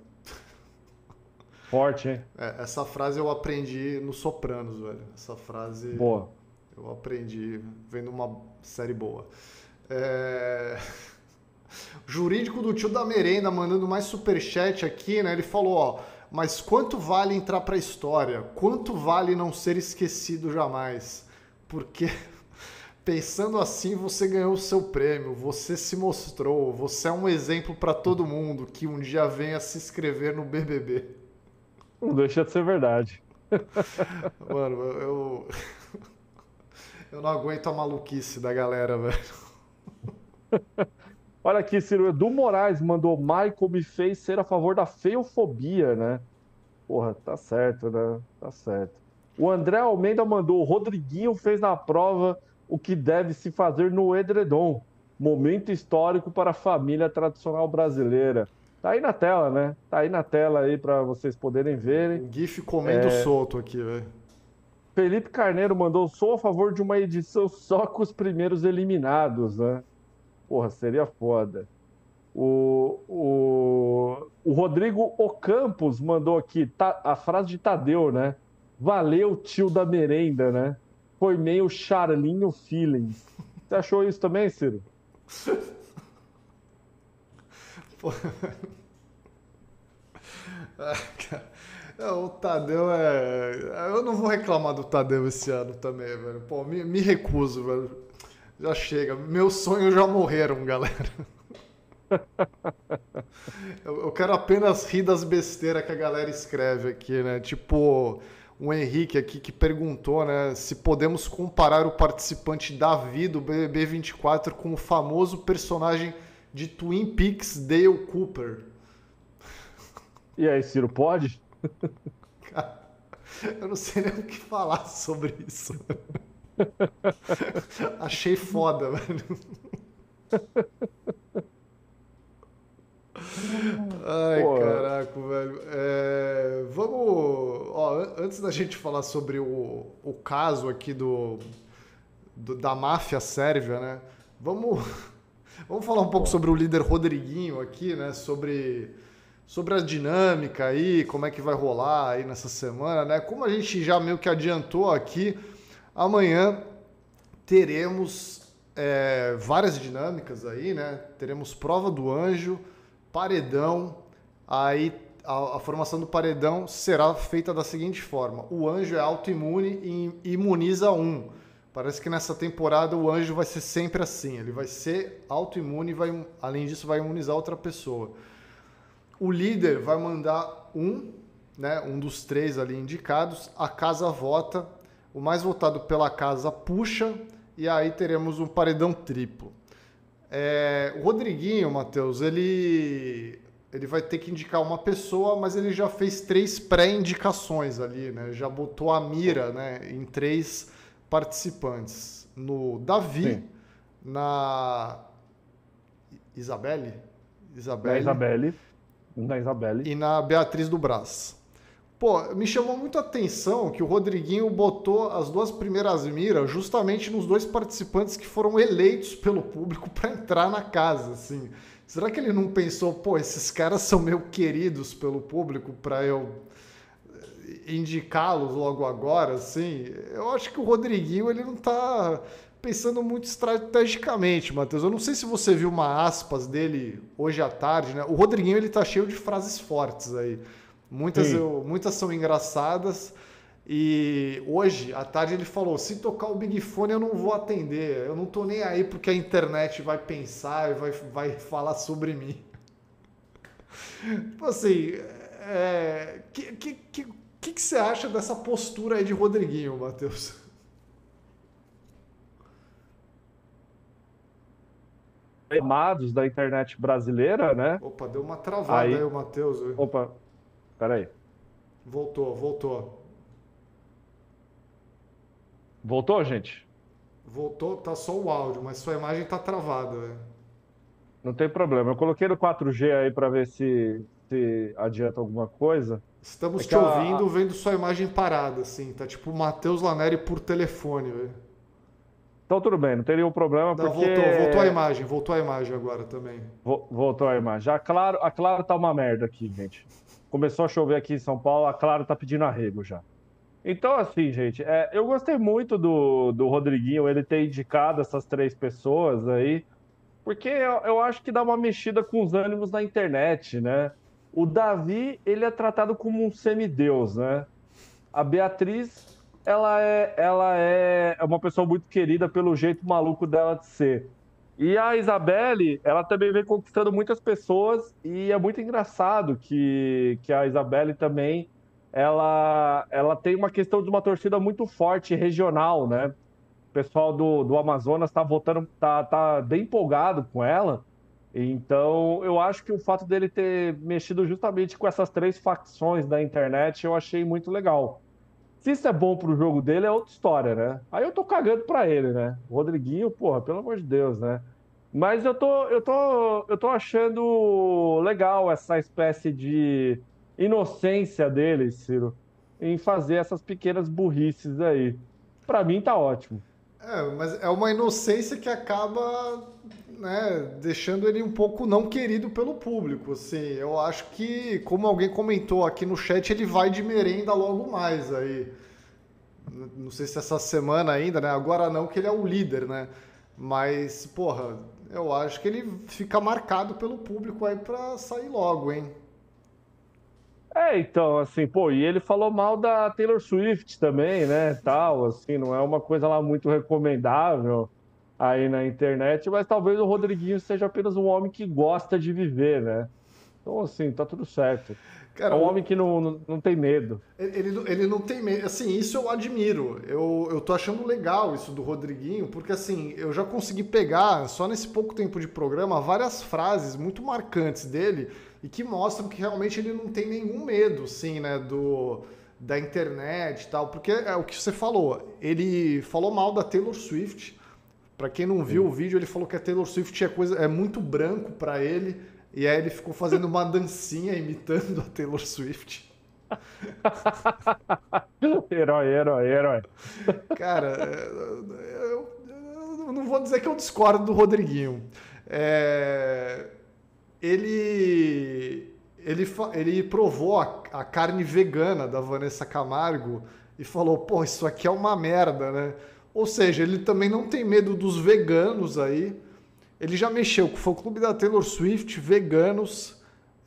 Speaker 2: Forte, hein?
Speaker 1: É, essa frase eu aprendi no Sopranos, velho. Essa frase.
Speaker 2: Boa.
Speaker 1: Eu aprendi vendo uma série boa. É... Jurídico do tio da merenda mandando mais superchat aqui, né? Ele falou, ó, mas quanto vale entrar pra história? Quanto vale não ser esquecido jamais? Porque pensando assim, você ganhou o seu prêmio, você se mostrou, você é um exemplo para todo mundo que um dia venha se inscrever no BBB.
Speaker 2: Não deixa de ser verdade.
Speaker 1: Mano, eu eu não aguento a maluquice da galera, velho.
Speaker 2: Olha aqui, Ciro, Edu Moraes mandou Michael me fez ser a favor da feofobia, né? Porra, tá certo, né? Tá certo. O André Almeida mandou, Rodriguinho fez na prova o que deve se fazer no edredom. Momento histórico para a família tradicional brasileira. Tá aí na tela, né? Tá aí na tela aí para vocês poderem verem.
Speaker 1: Um GIF comendo é... solto aqui, velho.
Speaker 2: Felipe Carneiro mandou, sou a favor de uma edição só com os primeiros eliminados, né? Porra, seria foda. O, o, o Rodrigo Ocampos mandou aqui tá, a frase de Tadeu, né? Valeu, tio da merenda, né? Foi meio Charlinho Feelings. Você achou isso também, Ciro?
Speaker 1: Pô. Ah, é, o Tadeu é. Eu não vou reclamar do Tadeu esse ano também, velho. Pô, me, me recuso, velho. Já chega. Meus sonhos já morreram, galera. eu, eu quero apenas rir das besteiras que a galera escreve aqui, né? Tipo, um Henrique aqui que perguntou, né, se podemos comparar o participante Davi do BBB 24 com o famoso personagem de Twin Peaks Dale Cooper.
Speaker 2: E aí, Ciro, pode?
Speaker 1: eu não sei nem o que falar sobre isso. Achei foda, velho. Ai, Pô. caraca, velho. É, vamos. Ó, antes da gente falar sobre o, o caso aqui do, do, da máfia sérvia, né? Vamos, vamos falar um pouco sobre o líder Rodriguinho aqui, né? Sobre, sobre a dinâmica aí, como é que vai rolar aí nessa semana, né? Como a gente já meio que adiantou aqui, Amanhã teremos é, várias dinâmicas aí, né? Teremos prova do anjo, paredão. Aí a, a, formação do paredão será feita da seguinte forma: o anjo é autoimune e imuniza um. Parece que nessa temporada o anjo vai ser sempre assim. Ele vai ser autoimune e vai, além disso, vai imunizar outra pessoa. O líder vai mandar um, né, um dos três ali indicados. A casa vota o mais votado pela casa puxa e aí teremos um paredão triplo. É, o Rodriguinho, Matheus, ele, ele vai ter que indicar uma pessoa, mas ele já fez três pré-indicações ali, né? Já botou a mira né, em três participantes. No Davi, Sim. na Isabelle?
Speaker 2: Isabelle. Na Isabelle. Na Isabelle.
Speaker 1: E na Beatriz do Brás. Pô, me chamou muito a atenção que o Rodriguinho botou as duas primeiras miras justamente nos dois participantes que foram eleitos pelo público para entrar na casa, assim. Será que ele não pensou, pô, esses caras são meio queridos pelo público para eu indicá-los logo agora, assim? Eu acho que o Rodriguinho ele não tá pensando muito estrategicamente, Matheus. Eu não sei se você viu uma aspas dele hoje à tarde, né? O Rodriguinho ele tá cheio de frases fortes aí. Muitas, eu, muitas são engraçadas. E hoje, à tarde, ele falou: se tocar o Big Fone, eu não vou atender. Eu não tô nem aí porque a internet vai pensar e vai, vai falar sobre mim. Tipo assim, é, que, que, que, que, que você acha dessa postura aí de Rodriguinho, Matheus?
Speaker 2: Amados da internet brasileira, né?
Speaker 1: Opa, deu uma travada aí, aí o Matheus.
Speaker 2: Opa, Espera aí.
Speaker 1: Voltou, voltou.
Speaker 2: Voltou, gente?
Speaker 1: Voltou, tá só o áudio, mas sua imagem tá travada. Né?
Speaker 2: Não tem problema. Eu coloquei no 4G aí para ver se, se adianta alguma coisa.
Speaker 1: Estamos é te ouvindo, a... vendo sua imagem parada, assim. Tá tipo Matheus Laneri por telefone, velho.
Speaker 2: Então tudo bem, não tem nenhum problema. Não, porque...
Speaker 1: voltou, voltou a imagem, voltou a imagem agora também.
Speaker 2: Voltou a imagem. A Claro, a Claro tá uma merda aqui, gente. Começou a chover aqui em São Paulo, a Claro tá pedindo arrego já. Então, assim, gente, é, eu gostei muito do, do Rodriguinho ele ter indicado essas três pessoas aí, porque eu, eu acho que dá uma mexida com os ânimos na internet, né? O Davi, ele é tratado como um semideus, né? A Beatriz ela é, ela é uma pessoa muito querida pelo jeito maluco dela de ser. E a Isabelle, ela também vem conquistando muitas pessoas e é muito engraçado que, que a Isabelle também ela, ela tem uma questão de uma torcida muito forte regional, né? O pessoal do, do Amazonas está votando, tá, tá bem empolgado com ela. Então, eu acho que o fato dele ter mexido justamente com essas três facções da internet, eu achei muito legal. Se isso é bom pro jogo dele, é outra história, né? Aí eu tô cagando pra ele, né? Rodriguinho, porra, pelo amor de Deus, né? Mas eu tô, eu tô, eu tô achando legal essa espécie de inocência dele, Ciro, em fazer essas pequenas burrices aí. Para mim tá ótimo.
Speaker 1: É, mas é uma inocência que acaba né, deixando ele um pouco não querido pelo público. Assim, eu acho que, como alguém comentou aqui no chat, ele vai de merenda logo mais aí. Não sei se essa semana ainda, né? Agora não, que ele é o líder, né? Mas, porra, eu acho que ele fica marcado pelo público aí pra sair logo, hein?
Speaker 2: É, então, assim, pô, e ele falou mal da Taylor Swift também, né? Tal, assim, não é uma coisa lá muito recomendável aí na internet, mas talvez o Rodriguinho seja apenas um homem que gosta de viver, né? Então, assim, tá tudo certo. Cara, é um homem que não, não, não tem medo.
Speaker 1: Ele, ele não tem medo. Assim, isso eu admiro. Eu, eu tô achando legal isso do Rodriguinho, porque assim, eu já consegui pegar, só nesse pouco tempo de programa, várias frases muito marcantes dele e que mostram que realmente ele não tem nenhum medo, assim, né, do, da internet e tal. Porque é o que você falou. Ele falou mal da Taylor Swift para quem não viu Sim. o vídeo, ele falou que a Taylor Swift é, coisa, é muito branco para ele. E aí ele ficou fazendo uma dancinha imitando a Taylor Swift.
Speaker 2: herói, herói, herói.
Speaker 1: Cara, eu, eu, não vou dizer que eu discordo do Rodriguinho. É, ele, ele, ele provou a, a carne vegana da Vanessa Camargo e falou: pô, isso aqui é uma merda, né? Ou seja, ele também não tem medo dos veganos aí. Ele já mexeu com o fã-clube da Taylor Swift, veganos,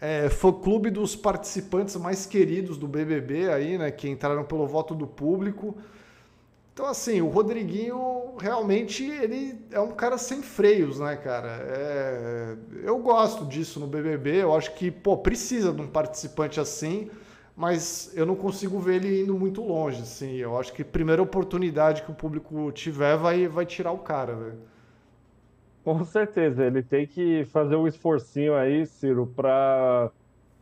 Speaker 1: é, fã-clube dos participantes mais queridos do BBB aí, né, que entraram pelo voto do público. Então, assim, o Rodriguinho realmente ele é um cara sem freios, né, cara? É, eu gosto disso no BBB. Eu acho que, pô, precisa de um participante assim mas eu não consigo ver ele indo muito longe, assim. Eu acho que a primeira oportunidade que o público tiver vai, vai tirar o cara, velho.
Speaker 2: Com certeza, ele tem que fazer um esforcinho aí, Ciro, para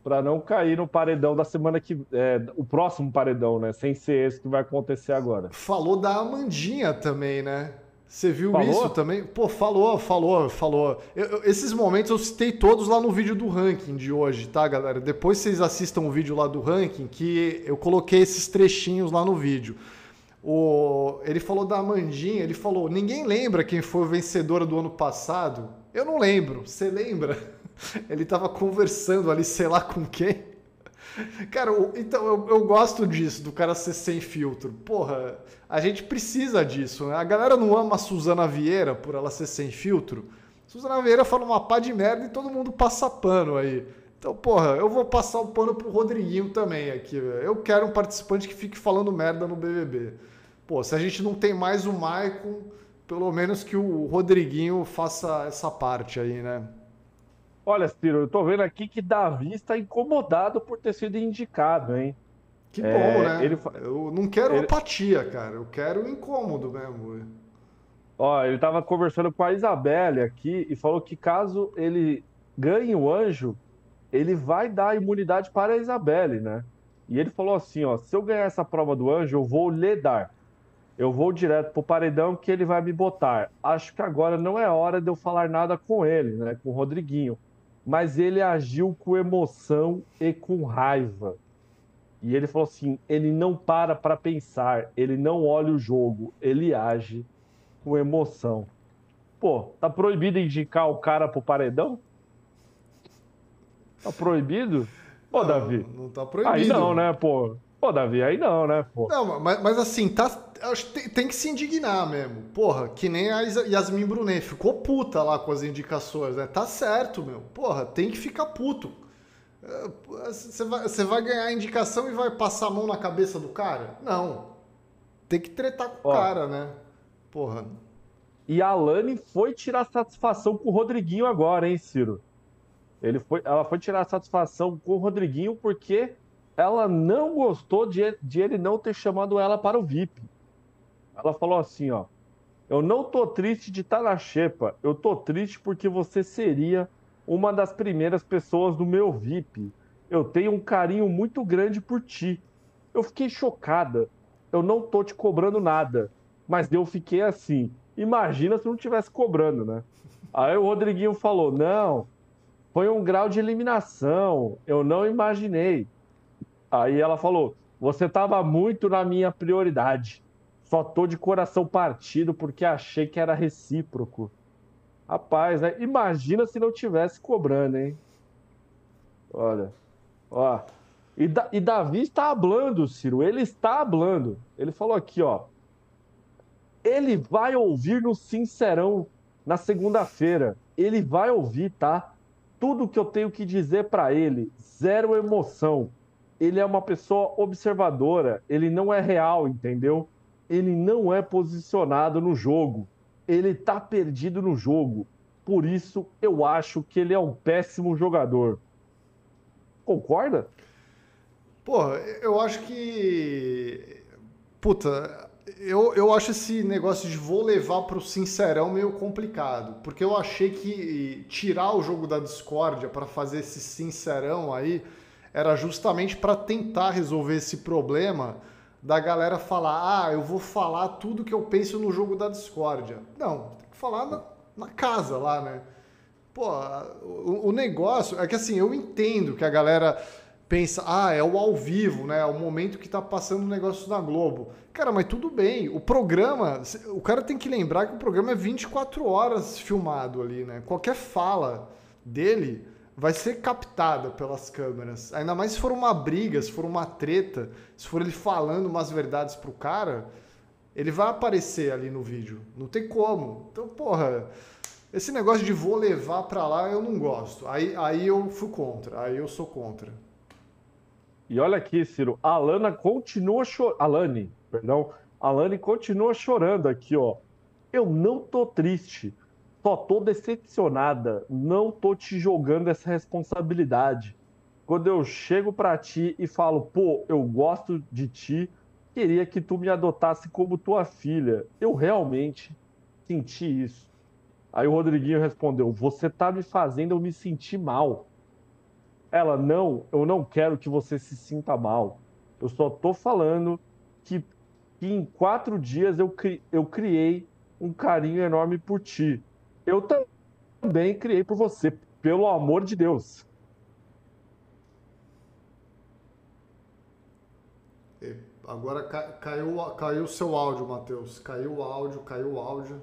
Speaker 2: para não cair no paredão da semana que é, o próximo paredão, né? Sem ser esse que vai acontecer agora.
Speaker 1: Falou da Amandinha também, né? Você viu falou? isso também? Pô, falou, falou, falou. Eu, eu, esses momentos eu citei todos lá no vídeo do ranking de hoje, tá, galera? Depois vocês assistam o vídeo lá do ranking, que eu coloquei esses trechinhos lá no vídeo. O, ele falou da Amandinha, ele falou: ninguém lembra quem foi o vencedora do ano passado? Eu não lembro. Você lembra? Ele tava conversando ali, sei lá com quem. Cara, então eu, eu, gosto disso, do cara ser sem filtro. Porra, a gente precisa disso, né? A galera não ama a Suzana Vieira por ela ser sem filtro. Suzana Vieira fala uma pá de merda e todo mundo passa pano aí. Então, porra, eu vou passar o pano pro Rodriguinho também aqui, velho. Eu quero um participante que fique falando merda no BBB. Pô, se a gente não tem mais o Maicon, pelo menos que o Rodriguinho faça essa parte aí, né?
Speaker 2: Olha, Ciro, eu tô vendo aqui que Davi está incomodado por ter sido indicado, hein?
Speaker 1: Que é, bom, né? Ele... Eu não quero ele... apatia, cara. Eu quero incômodo mesmo.
Speaker 2: Ó, ele tava conversando com a Isabelle aqui e falou que caso ele ganhe o anjo, ele vai dar imunidade para a Isabelle, né? E ele falou assim, ó, se eu ganhar essa prova do anjo, eu vou lhe dar. Eu vou direto pro paredão que ele vai me botar. Acho que agora não é hora de eu falar nada com ele, né? Com o Rodriguinho mas ele agiu com emoção e com raiva. E ele falou assim: ele não para para pensar, ele não olha o jogo, ele age. com emoção. Pô, tá proibido indicar o cara pro paredão? Tá proibido? Pô,
Speaker 1: não,
Speaker 2: Davi.
Speaker 1: Não tá proibido.
Speaker 2: Aí não, né, pô? Pô, Davi, aí não, né, pô?
Speaker 1: Não, mas, mas assim, tá, acho que tem, tem, que se indignar mesmo. Porra, que nem a Yasmin Brunet ficou puta lá com as indicações, né? Tá certo, meu. Porra, tem que ficar puto. Você vai, você vai ganhar a indicação e vai passar a mão na cabeça do cara? Não. Tem que tretar com o cara, né? Porra.
Speaker 2: E a Alane foi tirar satisfação com o Rodriguinho agora, hein, Ciro? Ele foi, ela foi tirar satisfação com o Rodriguinho porque ela não gostou de, de ele não ter chamado ela para o VIP. Ela falou assim, ó. Eu não tô triste de estar tá na xepa. Eu tô triste porque você seria uma das primeiras pessoas do meu VIP. Eu tenho um carinho muito grande por ti. Eu fiquei chocada. Eu não tô te cobrando nada. Mas eu fiquei assim. Imagina se não tivesse cobrando, né? Aí o Rodriguinho falou: Não, foi um grau de eliminação. Eu não imaginei. Aí ela falou: Você estava muito na minha prioridade. Só tô de coração partido porque achei que era recíproco. Rapaz, né? Imagina se não tivesse cobrando, hein? Olha. Ó. E, da, e Davi está hablando, Ciro. Ele está hablando. Ele falou aqui, ó. Ele vai ouvir no Sincerão na segunda-feira. Ele vai ouvir, tá? Tudo que eu tenho que dizer para ele. Zero emoção ele é uma pessoa observadora, ele não é real, entendeu? Ele não é posicionado no jogo. Ele tá perdido no jogo. Por isso, eu acho que ele é um péssimo jogador. Concorda?
Speaker 1: Porra, eu acho que. Puta, eu, eu acho esse negócio de vou levar pro Sincerão meio complicado. Porque eu achei que tirar o jogo da discórdia para fazer esse Sincerão aí era justamente para tentar resolver esse problema da galera falar: ah, eu vou falar tudo que eu penso no jogo da discórdia. Não, tem que falar na, na casa lá, né? Pô, o, o, negócio é que assim, eu entendo que a galera pensa, ah, é o ao vivo, né? É o momento que tá passando o negócio na Globo. Cara, mas tudo bem. O programa, o cara tem que lembrar que o programa é 24 horas filmado ali, né? Qualquer fala dele vai ser captada pelas câmeras. Ainda mais se for uma briga, se for uma treta, se for ele falando umas verdades pro cara, ele vai aparecer ali no vídeo. Não tem como. Então, porra, esse negócio de vou levar pra lá eu não gosto. Aí, aí eu fui contra. Aí eu sou contra.
Speaker 2: E olha aqui, Ciro, a Alana continua chorando. Alane, perdão. Alane continua chorando aqui, ó. Eu não tô triste. Só tô decepcionada, não tô te jogando essa responsabilidade. Quando eu chego para ti e falo, pô, eu gosto de ti, queria que tu me adotasse como tua filha. Eu realmente senti isso. Aí o Rodriguinho respondeu: Você tá me fazendo eu me sentir mal. Ela, não, eu não quero que você se sinta mal. Eu só tô falando que, que em quatro dias eu, eu criei um carinho enorme por ti eu também criei por você, pelo amor de Deus.
Speaker 1: Agora caiu, caiu o seu áudio, Matheus. Caiu o áudio, caiu o áudio.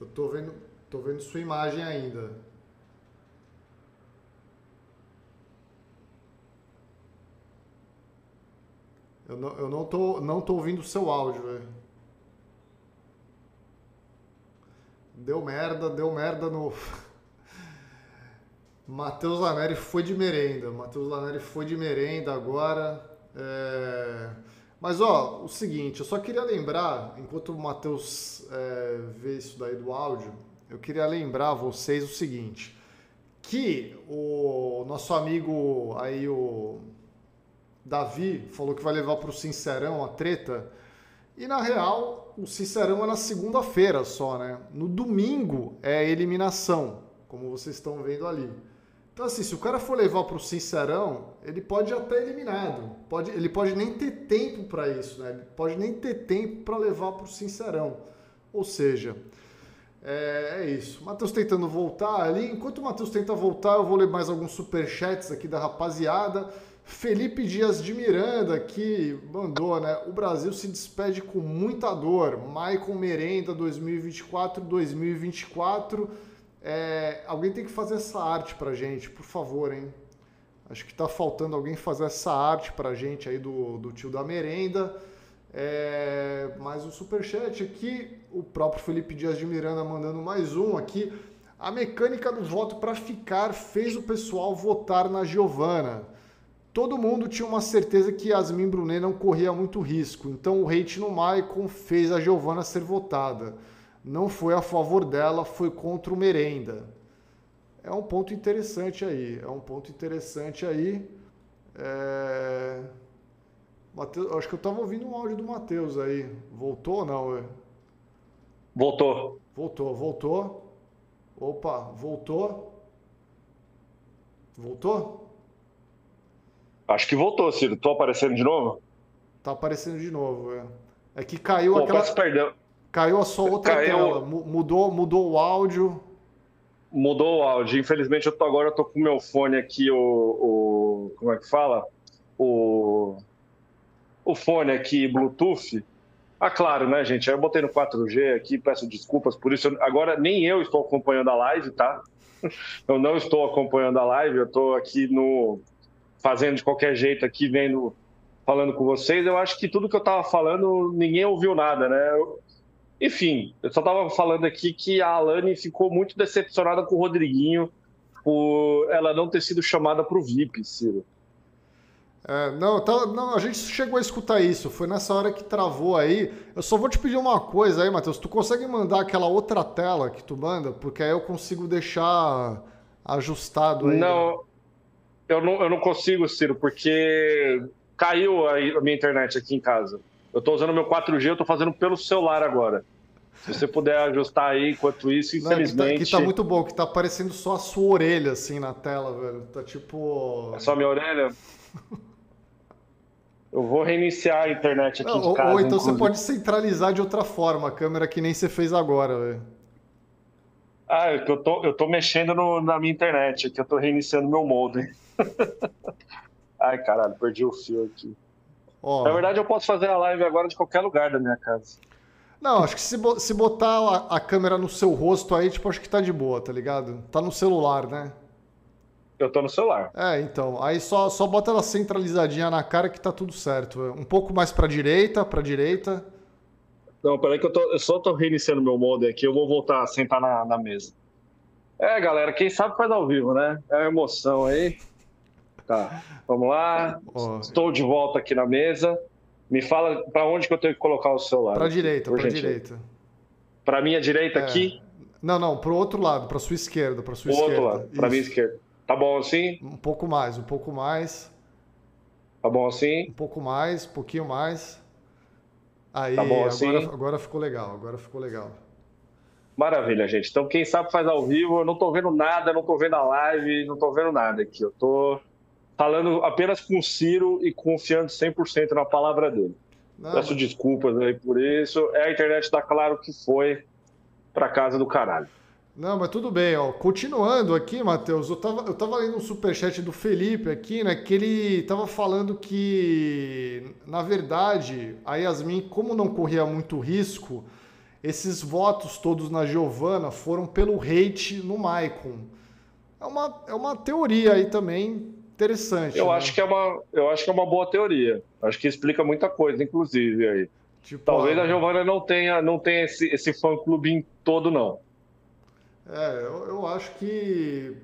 Speaker 1: Eu tô vendo, tô vendo sua imagem ainda. Eu não, eu não tô, não tô ouvindo o seu áudio, velho. Deu merda, deu merda no. Matheus Laneri foi de merenda. Matheus Laneri foi de merenda agora. É... Mas ó, o seguinte, eu só queria lembrar, enquanto o Matheus é, vê isso daí do áudio, eu queria lembrar vocês o seguinte, que o nosso amigo aí, o Davi, falou que vai levar para o Sincerão a treta. E na real, o Sincerão é na segunda-feira só, né? No domingo é eliminação, como vocês estão vendo ali. Então, assim, se o cara for levar para o Sincerão, ele pode já estar eliminado. Pode, ele pode nem ter tempo para isso, né? Ele pode nem ter tempo para levar para o Sincerão. Ou seja, é, é isso. Matheus tentando voltar ali. Enquanto o Matheus tenta voltar, eu vou ler mais alguns superchats aqui da rapaziada. Felipe Dias de Miranda que mandou, né? O Brasil se despede com muita dor. Maicon Merenda 2024-2024. É, alguém tem que fazer essa arte pra gente, por favor, hein? Acho que tá faltando alguém fazer essa arte pra gente aí do, do tio da merenda. É, mais um superchat aqui, o próprio Felipe Dias de Miranda mandando mais um aqui. A mecânica do voto para ficar fez o pessoal votar na Giovana. Todo mundo tinha uma certeza que Yasmin Brunet não corria muito risco, então o hate no Maicon fez a Giovana ser votada. Não foi a favor dela, foi contra o Merenda. É um ponto interessante aí, é um ponto interessante aí. É... Mateus, acho que eu estava ouvindo um áudio do Matheus aí. Voltou ou não?
Speaker 2: Voltou.
Speaker 1: Voltou, voltou. Opa, voltou. Voltou?
Speaker 2: Acho que voltou, Ciro. Tô aparecendo de novo?
Speaker 1: Tá aparecendo de novo, é. É que caiu
Speaker 2: Pô,
Speaker 1: aquela.
Speaker 2: Perdeu.
Speaker 1: Caiu a sua outra
Speaker 2: Caiu...
Speaker 1: tela. Mudou, mudou o áudio.
Speaker 2: Mudou o áudio. Infelizmente, eu tô agora eu tô com o meu fone aqui, o, o. Como é que fala? O o fone aqui Bluetooth. Ah, claro, né, gente? Eu botei no 4G aqui, peço desculpas por isso. Agora nem eu estou acompanhando a live, tá? Eu não estou acompanhando a live, eu estou aqui no fazendo de qualquer jeito aqui, vendo, falando com vocês. Eu acho que tudo que eu estava falando, ninguém ouviu nada, né? Eu... Enfim, eu só estava falando aqui que a Alane ficou muito decepcionada com o Rodriguinho por ela não ter sido chamada para o VIP, Ciro.
Speaker 1: É, não, tá, não, a gente chegou a escutar isso. Foi nessa hora que travou aí. Eu só vou te pedir uma coisa aí, Matheus. Tu consegue mandar aquela outra tela que tu manda? Porque aí eu consigo deixar ajustado aí.
Speaker 2: Não, eu não, eu não consigo, Ciro, porque caiu a, a minha internet aqui em casa. Eu estou usando meu 4G, eu estou fazendo pelo celular agora. Se você puder ajustar aí enquanto isso, infelizmente. Não,
Speaker 1: aqui, tá, aqui tá muito bom, que tá aparecendo só a sua orelha assim na tela, velho. Tá tipo.
Speaker 2: É só minha orelha? Eu vou reiniciar a internet aqui Não,
Speaker 1: de casa. Ou, ou então inclusive. você pode centralizar de outra forma a câmera que nem você fez agora, velho.
Speaker 2: Ah, é eu tô, eu tô mexendo no, na minha internet aqui, eu tô reiniciando meu modem. Ai, caralho, perdi o fio aqui. Oh. Na verdade, eu posso fazer a live agora de qualquer lugar da minha casa.
Speaker 1: Não, acho que se, se botar a, a câmera no seu rosto aí, tipo, acho que tá de boa, tá ligado? Tá no celular, né?
Speaker 2: Eu tô no celular.
Speaker 1: É, então. Aí só, só bota ela centralizadinha na cara que tá tudo certo. Um pouco mais pra direita, pra direita.
Speaker 2: Não, peraí que eu, tô, eu só tô reiniciando meu modem aqui. Eu vou voltar a sentar na, na mesa. É, galera, quem sabe faz ao vivo, né? É uma emoção aí. Tá, vamos lá. Oh. Estou de volta aqui na mesa. Me fala para onde que eu tenho que colocar o celular.
Speaker 1: Para direita, para direita.
Speaker 2: Para minha direita é. aqui?
Speaker 1: Não, não, pro outro lado, para sua esquerda, para sua o esquerda.
Speaker 2: outro lado, para minha esquerda. Tá bom assim?
Speaker 1: Um pouco mais, um pouco mais.
Speaker 2: Tá bom assim?
Speaker 1: Um pouco mais, um pouquinho mais. Aí,
Speaker 2: tá bom assim?
Speaker 1: agora, agora ficou legal, agora ficou legal.
Speaker 2: Maravilha, gente. Então, quem sabe faz ao vivo. Eu não tô vendo nada, não tô vendo a live, não tô vendo nada aqui. Eu tô falando apenas com o Ciro e confiando 100% na palavra dele. Não, Peço desculpas aí por isso. É a internet da Claro que foi pra casa do caralho.
Speaker 1: Não, mas tudo bem, ó. Continuando aqui, Matheus, eu tava, eu tava lendo um superchat do Felipe aqui, né? Que ele tava falando que, na verdade, a Yasmin, como não corria muito risco, esses votos todos na Giovana foram pelo hate no Maicon. É uma, é uma teoria aí também interessante.
Speaker 2: Eu, né? acho que é uma, eu acho que é uma boa teoria. Acho que explica muita coisa, inclusive, aí. Tipo, Talvez a, a Giovana não tenha, não tenha esse, esse fã-clube todo, não.
Speaker 1: É, eu, eu acho que.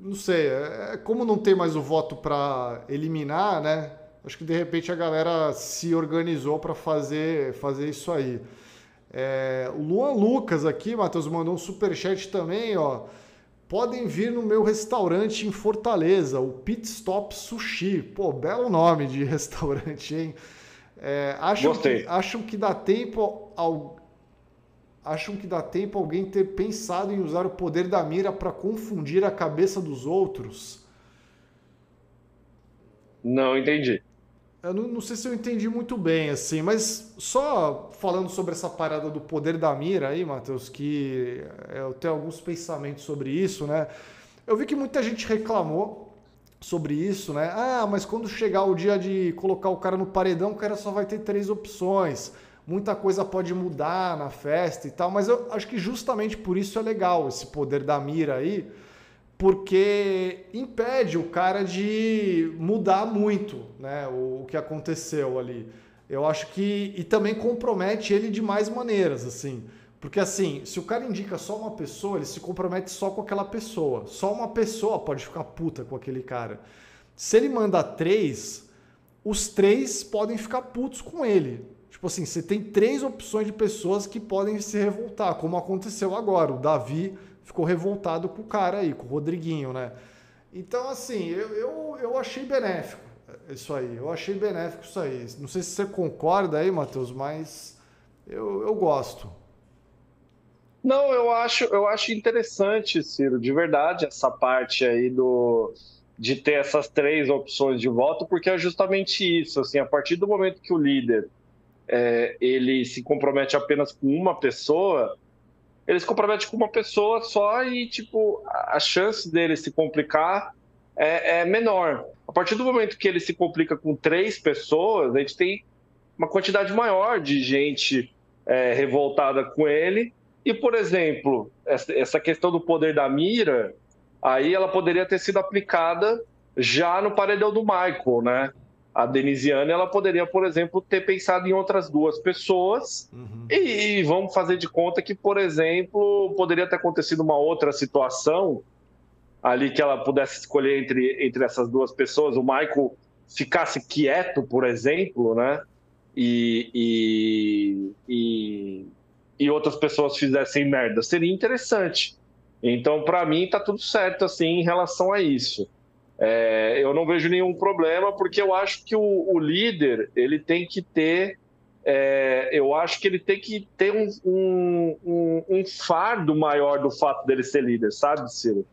Speaker 1: Não sei, é, é como não tem mais o voto para eliminar, né? Acho que de repente a galera se organizou para fazer, fazer isso aí. É, o Luan Lucas aqui, Matheus, mandou um superchat também, ó. Podem vir no meu restaurante em Fortaleza, o Pit Stop Sushi. Pô, belo nome de restaurante, hein? É, acham, Gostei. que, acham que dá tempo ao, acham que dá tempo alguém ter pensado em usar o poder da mira para confundir a cabeça dos outros?
Speaker 2: Não entendi.
Speaker 1: Eu não, não, sei se eu entendi muito bem, assim, mas só falando sobre essa parada do poder da mira aí, Matheus, que eu tenho alguns pensamentos sobre isso, né? Eu vi que muita gente reclamou sobre isso, né? Ah, mas quando chegar o dia de colocar o cara no paredão, o cara só vai ter três opções. Muita coisa pode mudar na festa e tal, mas eu acho que justamente por isso é legal esse poder da mira aí, porque impede o cara de mudar muito, né? O, que aconteceu ali. Eu acho que e também compromete ele de mais maneiras, assim. Porque assim, se o cara indica só uma pessoa, ele se compromete só com aquela pessoa. Só uma pessoa pode ficar puta com aquele cara. Se ele manda três, os três podem ficar putos com ele. Tipo assim, você tem três opções de pessoas que podem se revoltar, como aconteceu agora. O Davi ficou revoltado com o cara aí, com o Rodriguinho, né? Então, assim, eu, eu, eu achei benéfico isso aí. Eu achei benéfico isso aí. Não sei se você concorda aí, Matheus, mas eu, eu gosto.
Speaker 2: Não, eu acho, eu acho interessante, Ciro, de verdade, essa parte aí do de ter essas três opções de voto, porque é justamente isso. Assim, a partir do momento que o líder é, ele se compromete apenas com uma pessoa, ele se compromete com uma pessoa só e tipo a chance dele se complicar é, é menor. A partir do momento que ele se complica com três pessoas, a gente tem uma quantidade maior de gente é, revoltada com ele e, por exemplo, essa questão do poder da mira, aí ela poderia ter sido aplicada já no paredão do Michael, né? A Denisiane, ela poderia, por exemplo, ter pensado em outras duas pessoas uhum. e, e vamos fazer de conta que, por exemplo, poderia ter acontecido uma outra situação ali que ela pudesse escolher entre, entre essas duas pessoas, o Michael ficasse quieto, por exemplo, né? E, e, e, e outras pessoas fizessem merda. Seria interessante. Então, para mim, tá tudo certo assim em relação a isso. É, eu não vejo nenhum problema, porque eu acho que o, o líder ele tem que ter. É, eu acho que ele tem que ter um, um, um, um, fardo maior do fato dele ser líder, sabe, Ciro?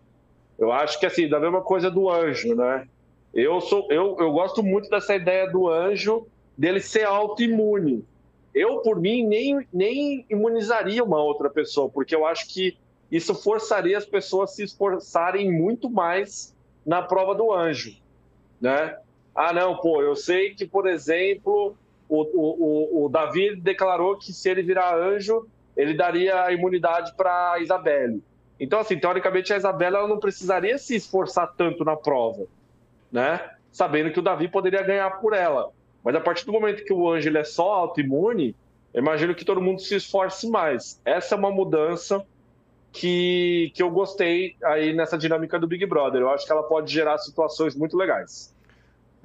Speaker 2: Eu acho que assim, da mesma coisa do anjo, né? Eu, sou, eu, eu gosto muito dessa ideia do anjo dele ser autoimune eu, por mim, nem, nem imunizaria uma outra pessoa, porque eu acho que isso forçaria as pessoas a se esforçarem muito mais na prova do anjo, né? Ah, não, pô, eu sei que, por exemplo, o, o, o Davi declarou que se ele virar anjo, ele daria a imunidade para Isabelle. Então, assim, teoricamente, a Isabela ela não precisaria se esforçar tanto na prova, né? Sabendo que o Davi poderia ganhar por ela. Mas a partir do momento que o Ângelo é só autoimune, imagino que todo mundo se esforce mais. Essa é uma mudança que, que eu gostei aí nessa dinâmica do Big Brother. Eu acho que ela pode gerar situações muito legais.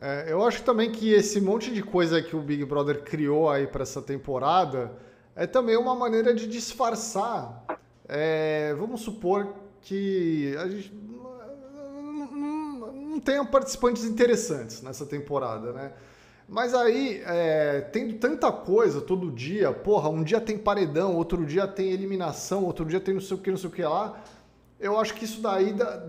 Speaker 1: É, eu acho também que esse monte de coisa que o Big Brother criou aí para essa temporada é também uma maneira de disfarçar. É, vamos supor que a gente não, não, não tenha participantes interessantes nessa temporada, né? Mas aí, é, tendo tanta coisa todo dia, porra, um dia tem paredão, outro dia tem eliminação, outro dia tem não sei o que, não sei o que lá. Eu acho que isso daí, da,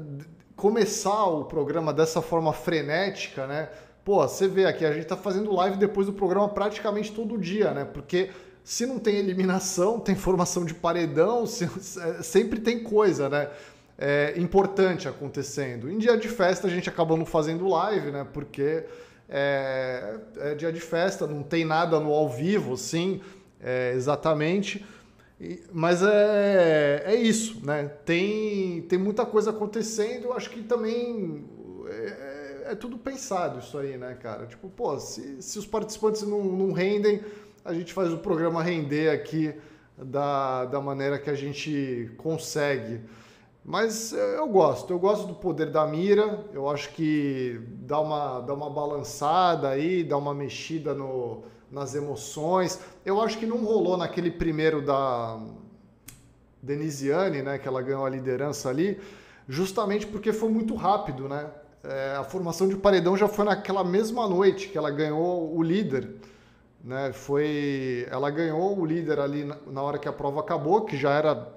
Speaker 1: começar o programa dessa forma frenética, né? Pô, você vê aqui, a gente tá fazendo live depois do programa praticamente todo dia, né? Porque se não tem eliminação, tem formação de paredão, se, é, sempre tem coisa, né? É, importante acontecendo. Em dia de festa a gente acaba não fazendo live, né? Porque é, é dia de festa, não tem nada no ao vivo, sim, é, exatamente. E, mas é, é isso, né? Tem, tem muita coisa acontecendo, acho que também é, é, tudo pensado isso aí, né, cara? Tipo, pô, se, se os participantes não, não rendem, a gente faz o programa render aqui da, da maneira que a gente consegue. Mas eu gosto, eu gosto do poder da mira, eu acho que dá uma, dá uma balançada aí, dá uma mexida no, nas emoções. Eu acho que não rolou naquele primeiro da Denisiane, né, que ela ganhou a liderança ali, justamente porque foi muito rápido, né? É, a formação de paredão já foi naquela mesma noite que ela ganhou o líder. Né? Foi, ela ganhou o líder ali na, na hora que a prova acabou, que já era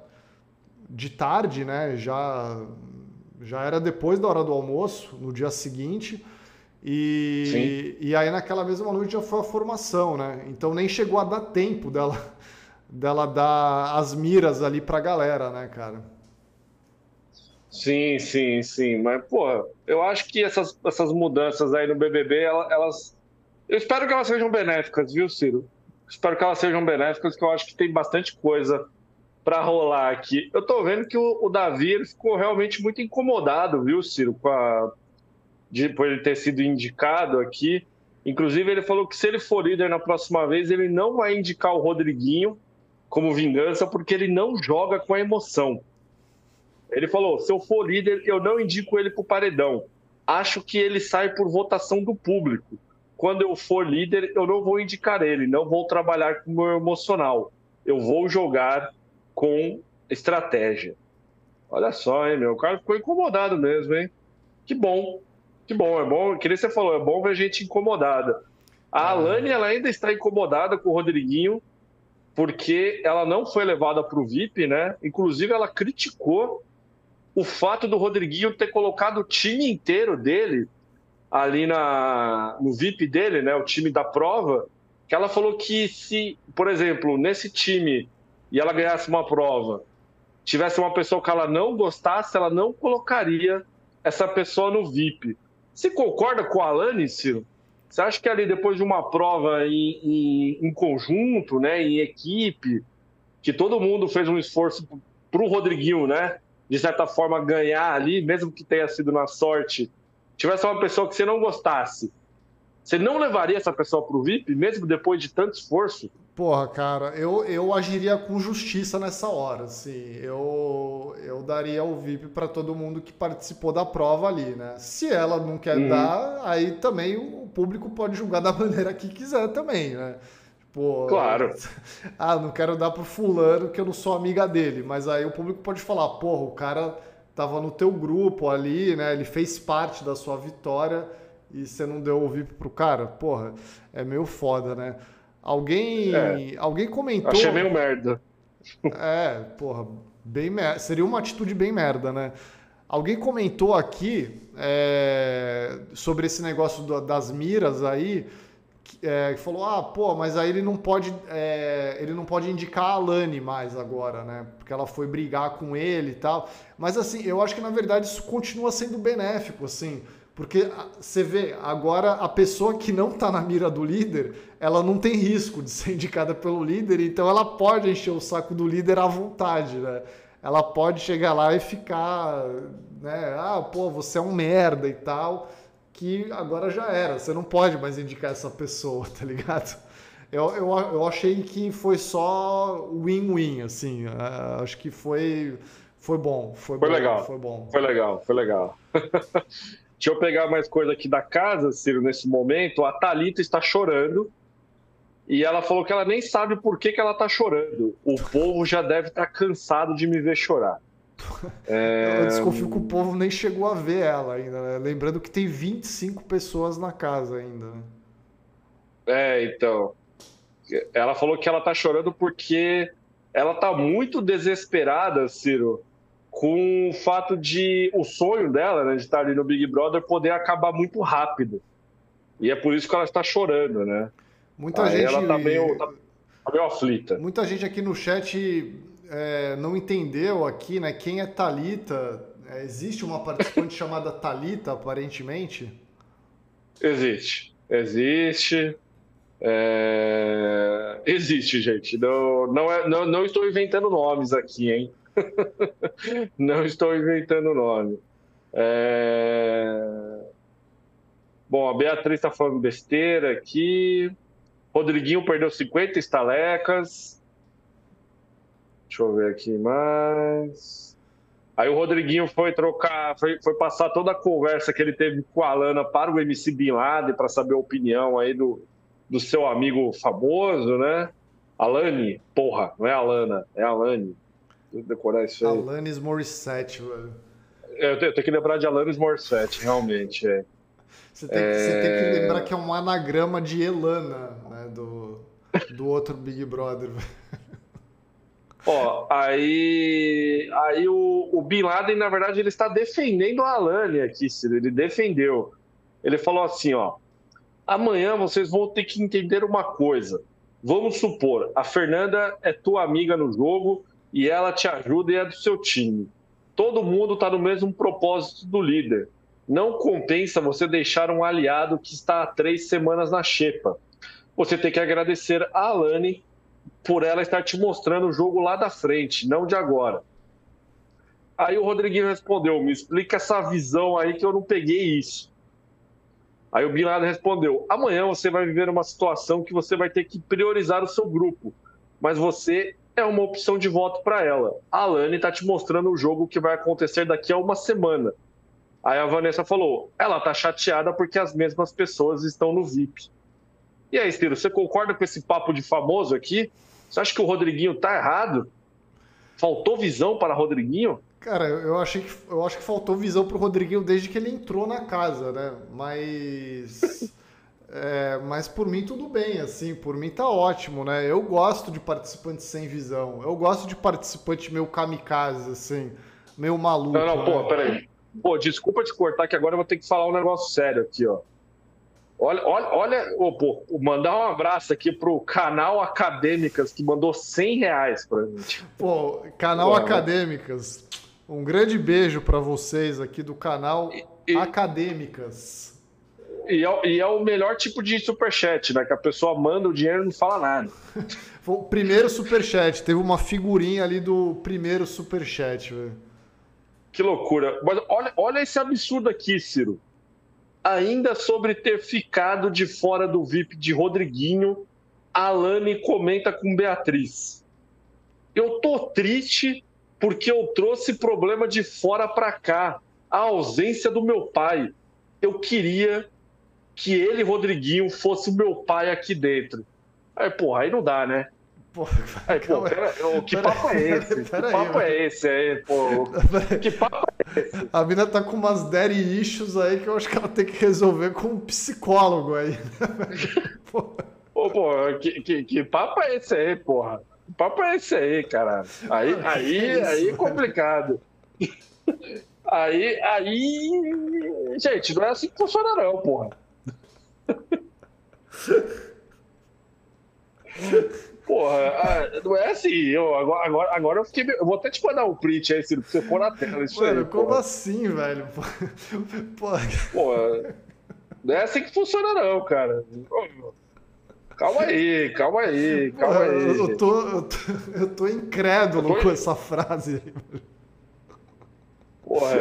Speaker 1: de tarde, né? Já, já era depois da hora do almoço, no dia seguinte. E, e aí naquela mesma noite já foi a formação, né? Então nem chegou a dar tempo dela, dela dar as miras ali pra galera, né, cara?
Speaker 2: Sim, sim, sim. Mas, pô, eu acho que essas, essas mudanças aí no BBB, elas. Eu espero que elas sejam benéficas, viu, Ciro? Espero que elas sejam benéficas, que eu acho que tem bastante coisa para rolar aqui. Eu tô vendo que o, o, Davi ele ficou realmente muito incomodado, viu, Ciro, com a, de, por ele ter sido indicado aqui. Inclusive, ele falou que se ele for líder na próxima vez, ele não vai indicar o Rodriguinho como vingança, porque ele não joga com a emoção. Ele falou: se eu for líder, eu não indico ele para o paredão. Acho que ele sai por votação do público. Quando eu for líder, eu não vou indicar ele, não vou trabalhar com o meu emocional. Eu vou jogar com estratégia. Olha só, hein, meu? O cara ficou incomodado mesmo, hein? Que bom. Que bom, é bom. Que nem você falou, é bom ver gente incomodada. A ah. Alane, ela ainda está incomodada com o Rodriguinho, porque ela não foi levada para o VIP, né? Inclusive, ela criticou o fato do Rodriguinho ter colocado o time inteiro dele ali na, no VIP dele, né, o time da prova, que ela falou que se, por exemplo, nesse time e ela ganhasse uma prova, tivesse uma pessoa que ela não gostasse, ela não colocaria essa pessoa no VIP. Você concorda com a Alane, Ciro? Você acha que ali depois de uma prova em, em, em conjunto, né, em equipe, que todo mundo fez um esforço para o Rodriguinho, né, de certa forma, ganhar ali, mesmo que tenha sido na sorte, tivesse uma pessoa que você não gostasse, você não levaria essa pessoa para o VIP, mesmo depois de tanto esforço?
Speaker 1: Porra, cara, eu, eu agiria com justiça nessa hora, assim. Eu, eu daria o VIP para todo mundo que participou da prova ali, né? Se ela não quer uhum. dar, aí também o público pode julgar da maneira que quiser também, né?
Speaker 2: Pô, claro.
Speaker 1: Ah, não quero dar pro fulano que eu não sou amiga dele. Mas aí o público pode falar, porra, o cara tava no teu grupo ali, né? Ele fez parte da sua vitória e você não deu o VIP pro cara. Porra, é meio foda, né? Alguém, é. alguém comentou.
Speaker 2: Achei meio merda.
Speaker 1: É, porra, bem merda. Seria uma atitude bem merda, né? Alguém comentou aqui é, sobre esse negócio do, das miras aí é, falou, ah, pô, mas aí ele não pode, é, ele não pode indicar a Alane mais agora, né? Porque ela foi brigar com ele e tal. Mas assim, eu acho que na verdade isso continua sendo benéfico, assim, porque você vê agora a pessoa que não está na mira do líder, ela não tem risco de ser indicada pelo líder, então ela pode encher o saco do líder à vontade, né? Ela pode chegar lá e ficar, né? Ah, pô, você é um merda e tal que agora já era. Você não pode mais indicar essa pessoa, tá ligado? Eu, eu, eu achei que foi só win-win, assim. Uh, acho que foi, foi bom. Foi,
Speaker 2: foi
Speaker 1: bom,
Speaker 2: legal.
Speaker 1: Foi bom.
Speaker 2: Foi legal, foi legal. Deixa eu pegar mais coisa aqui da casa, Ciro, nesse momento. A Thalita está chorando. E ela falou que ela nem sabe por que, que ela está chorando. O povo já deve estar tá cansado de me ver chorar.
Speaker 1: É... Eu desconfio que o povo nem chegou a ver ela ainda, né? Lembrando que tem 25 pessoas na casa ainda. Né?
Speaker 2: É, então. Ela falou que ela tá chorando porque ela tá muito desesperada, Ciro, com o fato de o sonho dela, né, de estar ali no Big Brother, poder acabar muito rápido. E é por isso que ela está chorando, né?
Speaker 1: Muita Aí gente.
Speaker 2: Ela tá meio, tá meio aflita.
Speaker 1: Muita gente aqui no chat é, não entendeu aqui, né? Quem é Talita? É, existe uma participante chamada Talita, aparentemente?
Speaker 2: Existe, existe. É... Existe, gente. Não, não, é, não, não estou inventando nomes aqui, hein? não estou inventando nome. É... Bom, a Beatriz está falando besteira aqui. Rodriguinho perdeu 50 estalecas. Deixa eu ver aqui mais. Aí o Rodriguinho foi trocar, foi, foi passar toda a conversa que ele teve com a Alana para o MC Bin Laden, para saber a opinião aí do, do seu amigo famoso, né? Alane, porra, não é Alana, é Alane. Decorar isso aí.
Speaker 1: Alanis Morissette, velho.
Speaker 2: É, eu tenho, eu tenho que lembrar de Alanis Morissette, realmente, é.
Speaker 1: Você tem, é... você tem, que lembrar que é um anagrama de Elana, né? Do, do outro Big Brother.
Speaker 2: Ó, aí, aí o, o Bin Laden, na verdade, ele está defendendo a Alane aqui, Ciro. Ele defendeu. Ele falou assim, ó. Amanhã vocês vão ter que entender uma coisa. Vamos supor, a Fernanda é tua amiga no jogo e ela te ajuda e é do seu time. Todo mundo está no mesmo propósito do líder. Não compensa você deixar um aliado que está há três semanas na xepa. Você tem que agradecer a Alane por ela estar te mostrando o jogo lá da frente, não de agora. Aí o Rodriguinho respondeu: Me explica essa visão aí que eu não peguei isso. Aí o Bin Laden respondeu: Amanhã você vai viver uma situação que você vai ter que priorizar o seu grupo, mas você é uma opção de voto para ela. A Alane está te mostrando o jogo que vai acontecer daqui a uma semana. Aí a Vanessa falou: ela tá chateada porque as mesmas pessoas estão no VIP. E aí, Ciro, você concorda com esse papo de famoso aqui? Você acha que o Rodriguinho tá errado? Faltou visão para Rodriguinho?
Speaker 1: Cara, eu achei que eu acho que faltou visão pro Rodriguinho desde que ele entrou na casa, né? Mas é, mas por mim tudo bem, assim, por mim tá ótimo, né? Eu gosto de participantes sem visão. Eu gosto de participante meio kamikaze, assim, meio maluco.
Speaker 2: Não, não,
Speaker 1: né?
Speaker 2: pô, peraí. Pô, desculpa te cortar que agora eu vou ter que falar um negócio sério aqui, ó. Olha, olha, olha, oh, pô, mandar um abraço aqui pro canal Acadêmicas que mandou 100 reais pra gente.
Speaker 1: Pô, canal pô, Acadêmicas, um grande beijo para vocês aqui do canal e, Acadêmicas.
Speaker 2: E é, e é, o melhor tipo de superchat, né? Que a pessoa manda o dinheiro e não fala nada.
Speaker 1: Foi o primeiro superchat, teve uma figurinha ali do primeiro superchat, velho.
Speaker 2: Que loucura. Mas olha, olha esse absurdo aqui, Ciro ainda sobre ter ficado de fora do VIP de Rodriguinho, Alane comenta com Beatriz. Eu tô triste porque eu trouxe problema de fora para cá, a ausência do meu pai. Eu queria que ele, Rodriguinho, fosse o meu pai aqui dentro. Aí, porra, aí não dá, né? Pô, aí, pô, pera, que pera, papo é esse? Pera, que papo aí, é esse aí, pô? Que papo é esse?
Speaker 1: A mina tá com umas daddy issues aí que eu acho que ela tem que resolver com um psicólogo aí.
Speaker 2: Pô, pô, que, que, que papo é esse aí, porra? Que papo é esse aí, cara? Aí, aí, é aí é complicado. Aí, aí. Gente, não é assim que funciona, não, porra. Porra, ah, não é assim. Eu, agora, agora, agora eu fiquei. Eu vou até te mandar um print aí, Ciro, pra você pôr na tela. Isso
Speaker 1: Mano,
Speaker 2: aí,
Speaker 1: como
Speaker 2: porra.
Speaker 1: assim, velho?
Speaker 2: Porra. porra. Não é assim que funciona, não, cara. Calma aí, calma aí, calma porra, aí.
Speaker 1: Eu tô, eu tô, eu tô incrédulo eu tô... com essa frase aí.
Speaker 2: Porra,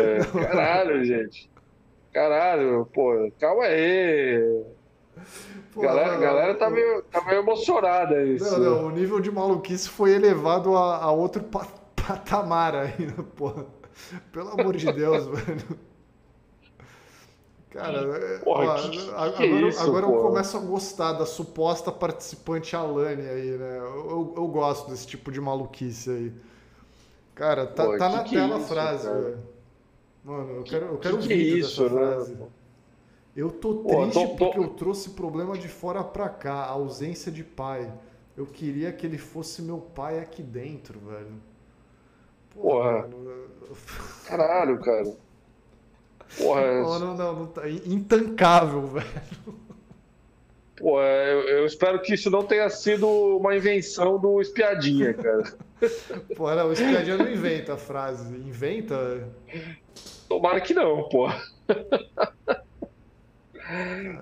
Speaker 2: caralho, gente. Caralho, pô, calma aí. Pô, galera, não, galera tá, meio, tá meio emocionada. Isso.
Speaker 1: Não, não, o nível de maluquice foi elevado a, a outro patamar ainda, porra. Pelo amor de Deus, velho. Cara, porra, ó, que, que agora, é isso, agora eu começo a gostar da suposta participante Alane aí, né? Eu, eu, gosto desse tipo de maluquice aí. Cara, tá, porra, tá na tela a frase, velho. Mano, eu quero, eu quero
Speaker 2: que
Speaker 1: um vídeo
Speaker 2: isso,
Speaker 1: dessa
Speaker 2: né?
Speaker 1: frase. Eu tô triste tô, tô... porque eu trouxe problema de fora para cá, a ausência de pai. Eu queria que ele fosse meu pai aqui dentro, velho.
Speaker 2: Porra. Porra. Caralho, cara. Porra.
Speaker 1: Não, não, não, não tá intancável, velho.
Speaker 2: Pô, eu, eu, espero que isso não tenha sido uma invenção do Espiadinha, cara.
Speaker 1: Pô, não, o Espiadinha não inventa a frase. Inventa?
Speaker 2: Tomara que não, pô.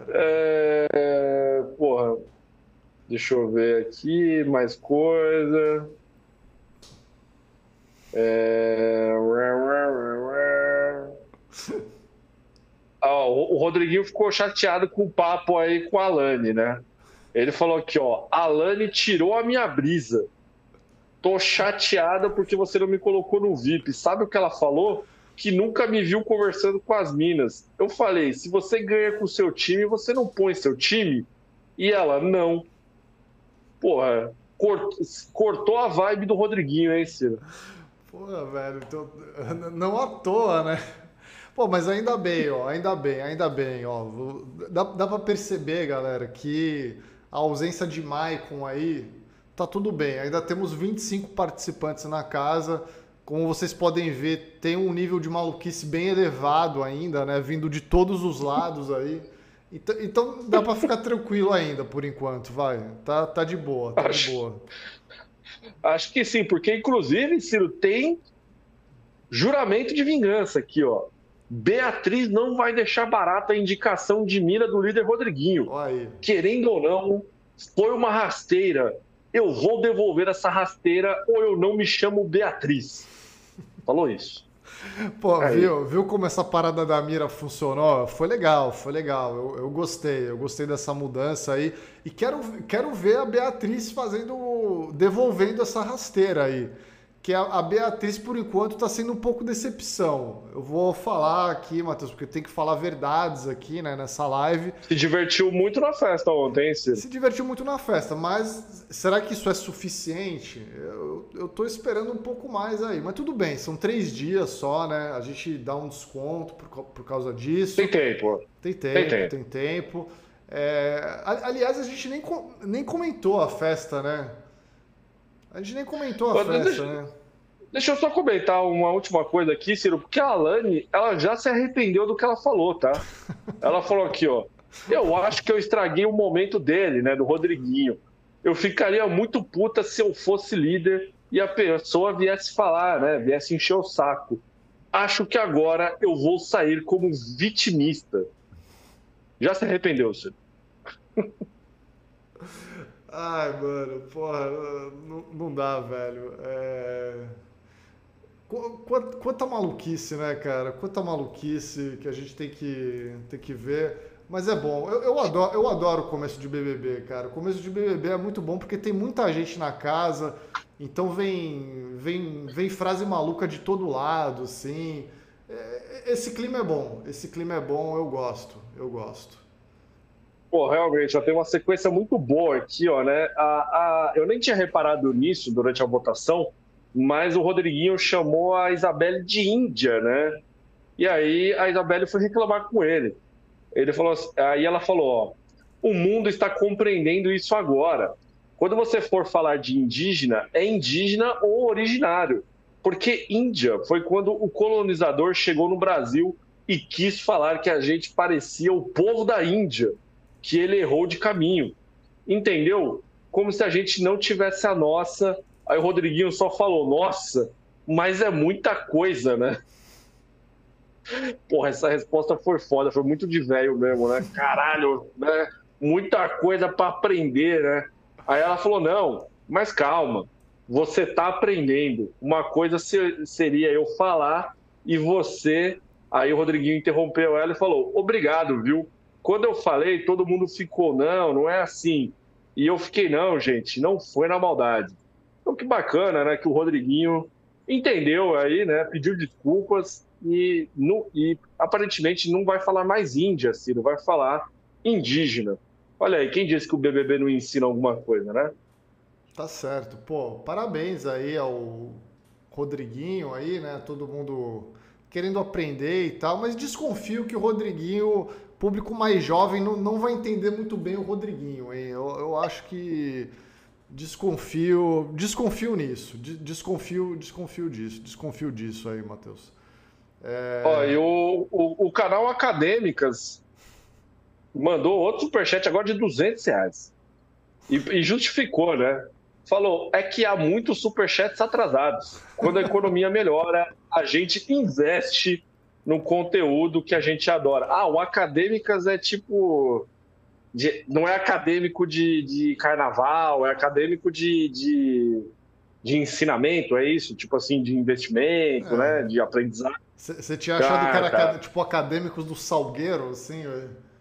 Speaker 2: É, porra, deixa eu ver aqui, mais coisa. É... Ah, o Rodriguinho ficou chateado com o papo aí com a Alane, né? Ele falou aqui, ó, Alane tirou a minha brisa. Tô chateada porque você não me colocou no VIP. Sabe o que ela falou? Que nunca me viu conversando com as minas. Eu falei: se você ganha com seu time, você não põe seu time? E ela: não. Porra, cortou a vibe do Rodriguinho, hein, Ciro?
Speaker 1: Porra, velho, tô... não à toa, né? Pô, mas ainda bem, ó, ainda bem, ainda bem, ó. Dá, dá pra perceber, galera, que a ausência de Maicon aí tá tudo bem. Ainda temos 25 participantes na casa como vocês podem ver, tem um nível de maluquice bem elevado ainda, né? Vindo de todos os lados aí. Então, então dá para ficar tranquilo ainda, por enquanto, vai. Tá, tá de boa, tá
Speaker 2: acho,
Speaker 1: de boa.
Speaker 2: Acho que sim, porque inclusive, Ciro, tem Juramento de vingança aqui, ó. Beatriz não vai deixar barata a indicação de mira do líder Rodriguinho. Querendo ou não, foi uma rasteira. Eu vou devolver essa rasteira ou eu não me chamo Beatriz. Falou isso.
Speaker 1: Pô, viu, viu como essa parada da mira funcionou? Foi legal, foi legal. Eu, eu gostei, eu gostei dessa mudança aí. E quero, quero ver a Beatriz fazendo. devolvendo essa rasteira aí que a, Beatriz, por enquanto, está sendo um pouco decepção. Eu vou falar aqui, Matheus, porque tem que falar verdades aqui, né, nessa live.
Speaker 2: Se divertiu muito na festa ontem, hein, Ciro?
Speaker 1: Se divertiu muito na festa, mas será que isso é suficiente? Eu, tô esperando um pouco mais aí, mas tudo bem, são três dias só, né? A gente dá um desconto por, por causa disso.
Speaker 2: Tem tempo.
Speaker 1: Tem tempo, tem tempo. Tem tempo. É, aliás, a gente nem, nem comentou a festa, né? A gente nem comentou a Mas festa, deixa, né?
Speaker 2: Deixa eu só comentar uma última coisa aqui, Ciro, porque a Alane, ela já se arrependeu do que ela falou, tá? Ela falou aqui, ó. Eu acho que eu estraguei o momento dele, né, do Rodriguinho. Eu ficaria muito puta se eu fosse líder e a pessoa viesse falar, né, viesse encher o saco. Acho que agora eu vou sair como vitimista. Já se arrependeu, Ciro?
Speaker 1: Ai, mano, porra, não, não dá, velho. É... Quanta maluquice, né, cara? Quanta maluquice que a gente tem que, tem que ver. Mas é bom. Eu, eu, adoro, eu adoro o começo de BBB, cara. O começo de BBB é muito bom porque tem muita gente na casa. Então vem, vem, vem frase maluca de todo lado, assim. É, esse clima é bom. Esse clima é bom, eu gosto. Eu gosto.
Speaker 2: Pô, realmente, já tem uma sequência muito boa aqui, ó, né? A, a, eu nem tinha reparado nisso durante a votação, mas o Rodriguinho chamou a Isabelle de Índia, né? E aí a Isabelle foi reclamar com ele. Ele falou, aí ela falou, ó, o mundo está compreendendo isso agora. Quando você for falar de indígena, é indígena ou originário. Porque Índia foi quando o colonizador chegou no Brasil e quis falar que a gente parecia o povo da Índia que ele errou de caminho. Entendeu? Como se a gente não tivesse a nossa. Aí o Rodriguinho só falou, nossa, mas é muita coisa, né? Porra, essa resposta foi foda, foi muito de velho mesmo, né? Caralho, né? Muita coisa para aprender, né? Aí ela falou: não, mas calma, você tá aprendendo. Uma coisa seria eu falar e você. Aí o Rodriguinho interrompeu ela e falou: obrigado, viu? Quando eu falei, todo mundo ficou, não, não é assim. E eu fiquei, não, gente, não foi na maldade. Então, que bacana, né, que o Rodriguinho entendeu aí, né, pediu desculpas e, no, e aparentemente não vai falar mais índia, Ciro, vai falar indígena. Olha aí, quem disse que o BBB não ensina alguma coisa, né?
Speaker 1: Tá certo. Pô, parabéns aí ao Rodriguinho aí, né? Todo mundo querendo aprender e tal, mas desconfio que o Rodriguinho público mais jovem não, não vai entender muito bem o Rodriguinho, hein? Eu, eu acho que desconfio, desconfio nisso, desconfio, desconfio disso, desconfio disso aí, Matheus.
Speaker 2: É... Ó, e o, o, o, canal Acadêmicas mandou outro superchat agora de 200 reais. E, e justificou, né? Falou, é que há muitos superchats atrasados. Quando a economia melhora, a gente investe no conteúdo que a gente adora. Ah, o Acadêmicas é tipo. De, não é acadêmico de, de carnaval, é acadêmico de, de, de, ensinamento, é isso? Tipo assim, de investimento, é. né? De aprendizado.
Speaker 1: Você tinha achado que era cara. tipo acadêmicos do Salgueiro, assim?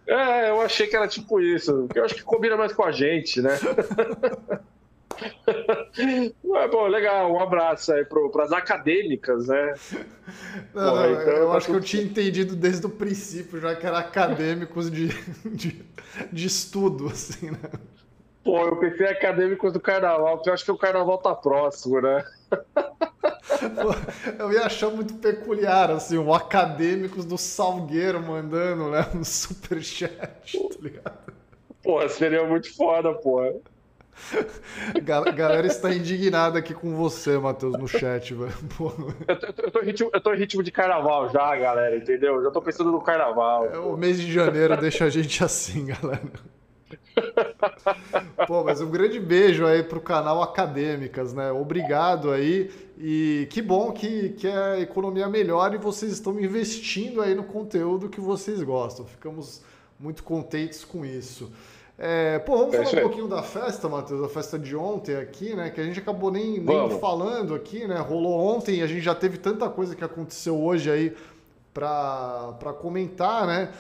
Speaker 2: É, eu achei que era tipo isso. Eu acho que combina mais com a gente, né? É, bom, legal, um abraço aí para as acadêmicas, né?
Speaker 1: Não, Porra, então, eu tá acho que eu tinha entendido desde o princípio, já que era acadêmicos de, de, de estudo, assim, né?
Speaker 2: Pô, eu pensei acadêmicos do carnaval, porque eu acho que o carnaval tá próximo, né?
Speaker 1: Pô, eu ia achar muito peculiar, assim, o acadêmicos do Salgueiro mandando, né, no superchat, tá ligado?
Speaker 2: Pô, seria muito foda, pô.
Speaker 1: A galera está indignada aqui com você, Matheus, no chat, velho.
Speaker 2: Eu, tô, eu, tô ritmo, eu tô em ritmo de carnaval já, galera, entendeu? Já tô pensando no carnaval.
Speaker 1: É, o mês de janeiro deixa a gente assim, galera. Pô, mas um grande beijo aí pro canal Acadêmicas, né? Obrigado aí. E que bom que, que a economia melhora e vocês estão investindo aí no conteúdo que vocês gostam. Ficamos muito contentes com isso. É, pô, vamos é falar um pouquinho da festa, Matheus, da festa de ontem aqui, né? Que a gente acabou nem, nem falando aqui, né? Rolou ontem e a gente já teve tanta coisa que aconteceu hoje aí para comentar, né?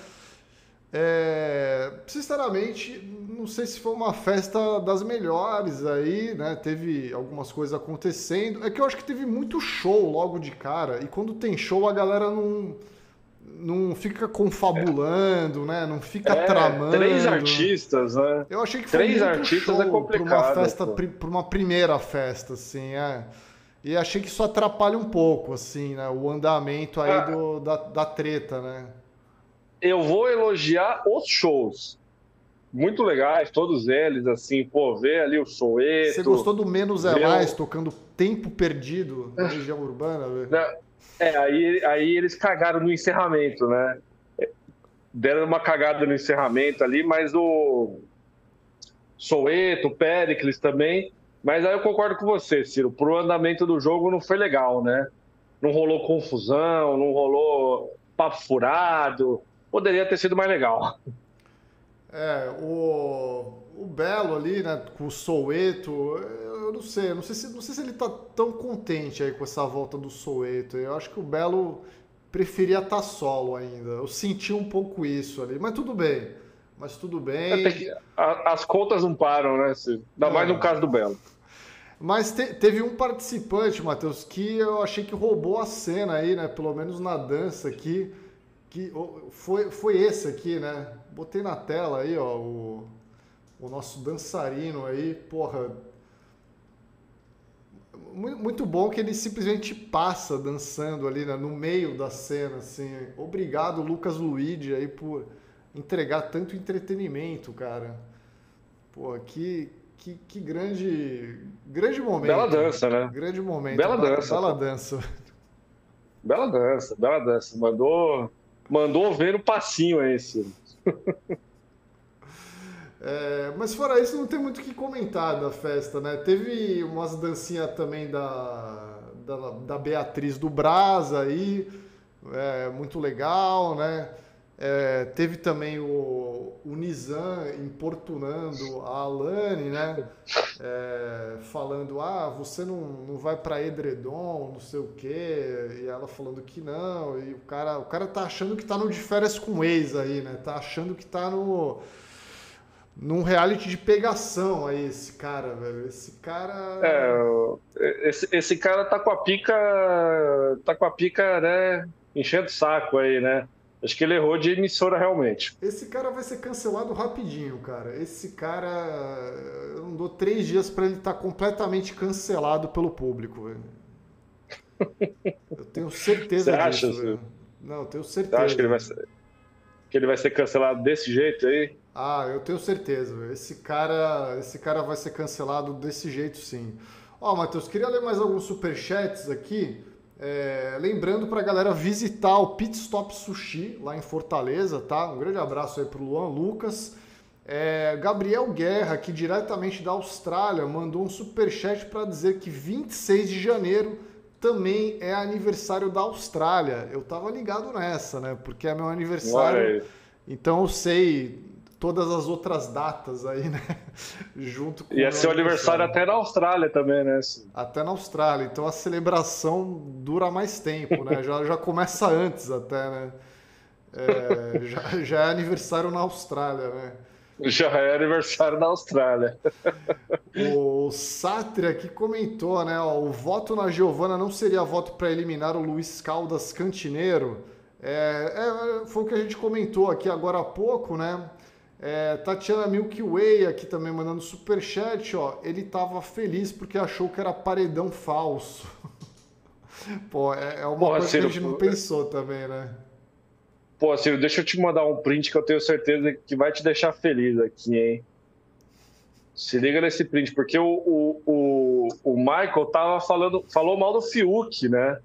Speaker 1: É, sinceramente, não sei se foi uma festa das melhores aí, né? Teve algumas coisas acontecendo. É que eu acho que teve muito show logo de cara. E quando tem show, a galera não não fica confabulando, é. né? Não fica é, tramando.
Speaker 2: Três artistas, né?
Speaker 1: Eu achei que foi três artistas é complicado. Para uma festa, para uma primeira festa, assim, é. E achei que isso atrapalha um pouco, assim, né? O andamento aí ah, do, da, da treta, né?
Speaker 2: Eu vou elogiar os shows. Muito legais, todos eles, assim, pô, ver ali o Soeto.
Speaker 1: Você gostou do Menos é Mais, tocando Tempo Perdido na região urbana?
Speaker 2: Não, é, aí, aí eles cagaram no encerramento, né? Deram uma cagada no encerramento ali, mas o Soueto, o Pericles também. Mas aí eu concordo com você, Ciro. Pro andamento do jogo não foi legal, né? Não rolou confusão, não rolou papo furado. Poderia ter sido mais legal.
Speaker 1: É, o, o Belo ali, né, com o Soueto, eu não sei, não sei se, não sei se ele tá tão contente aí com essa volta do Soueto. Eu acho que o Belo preferia estar tá solo ainda. Eu senti um pouco isso ali, mas tudo bem. Mas tudo bem.
Speaker 2: É, que, a, as contas não param, né? Ainda é. mais no caso do Belo.
Speaker 1: Mas te, teve um participante, Matheus, que eu achei que roubou a cena aí, né? Pelo menos na dança aqui. Que foi, foi esse aqui, né? Botei na tela aí, ó, o, o nosso dançarino aí, porra, muito bom que ele simplesmente passa dançando ali né, no meio da cena, assim. Obrigado, Lucas Luigi, aí por entregar tanto entretenimento, cara. Pô, que, que, que grande, grande momento.
Speaker 2: Bela dança, né?
Speaker 1: Grande momento.
Speaker 2: Bela dança.
Speaker 1: Bela dança.
Speaker 2: Bela dança, bela dança. Mandou, mandou ver o passinho esse.
Speaker 1: É, mas fora isso, não tem muito o que comentar da festa, né? Teve umas dancinhas também da, da, da Beatriz do Brasa aí, é, muito legal, né? É, teve também o, o Nizam importunando a Alane, né? É, falando, ah, você não, não vai para Edredom, não sei o quê. E ela falando que não. E o cara, o cara tá achando que tá no de férias com ex aí, né? Tá achando que tá no num reality de pegação aí, esse cara, velho. Esse cara.
Speaker 2: É, esse, esse cara tá com a pica. tá com a pica, né? Enchendo o saco aí, né? Acho que ele errou de emissora realmente.
Speaker 1: Esse cara vai ser cancelado rapidinho, cara. Esse cara. Eu não dou três dias para ele estar tá completamente cancelado pelo público, velho. Eu tenho certeza
Speaker 2: Você acha, disso, velho.
Speaker 1: Não, eu tenho certeza. Você
Speaker 2: acha que ele vai ser, que ele vai ser cancelado desse jeito aí?
Speaker 1: Ah, eu tenho certeza. Esse cara, esse cara vai ser cancelado desse jeito, sim. Ó, oh, Matheus, queria ler mais alguns superchats aqui. É, lembrando para a galera visitar o Pit Stop Sushi lá em Fortaleza, tá? Um grande abraço aí pro Luan Lucas. É, Gabriel Guerra, aqui diretamente da Austrália, mandou um superchat para dizer que 26 de janeiro também é aniversário da Austrália. Eu tava ligado nessa, né? Porque é meu aniversário. Ué. Então eu sei todas as outras datas aí, né? Junto com
Speaker 2: Ia ser o aniversário até na Austrália também, né?
Speaker 1: Até na Austrália. Então a celebração dura mais tempo, né? já, já começa antes até, né? É, já, já é aniversário na Austrália, né?
Speaker 2: Já é aniversário na Austrália.
Speaker 1: O Sátria que comentou, né? Ó, o voto na Giovana não seria voto para eliminar o Luiz Caldas Cantineiro. É, é, foi o que a gente comentou aqui agora há pouco, né? É, Tatiana Milky Way aqui também mandando super chat, ó. Ele tava feliz porque achou que era paredão falso. Pô, é, é uma coisa Ciro, que a gente não pensou também, né?
Speaker 2: Pô, Ciro, deixa eu te mandar um print que eu tenho certeza que vai te deixar feliz aqui, hein? Se liga nesse print, porque o, o, o, o Michael tava falando, falou mal do Fiuk, né?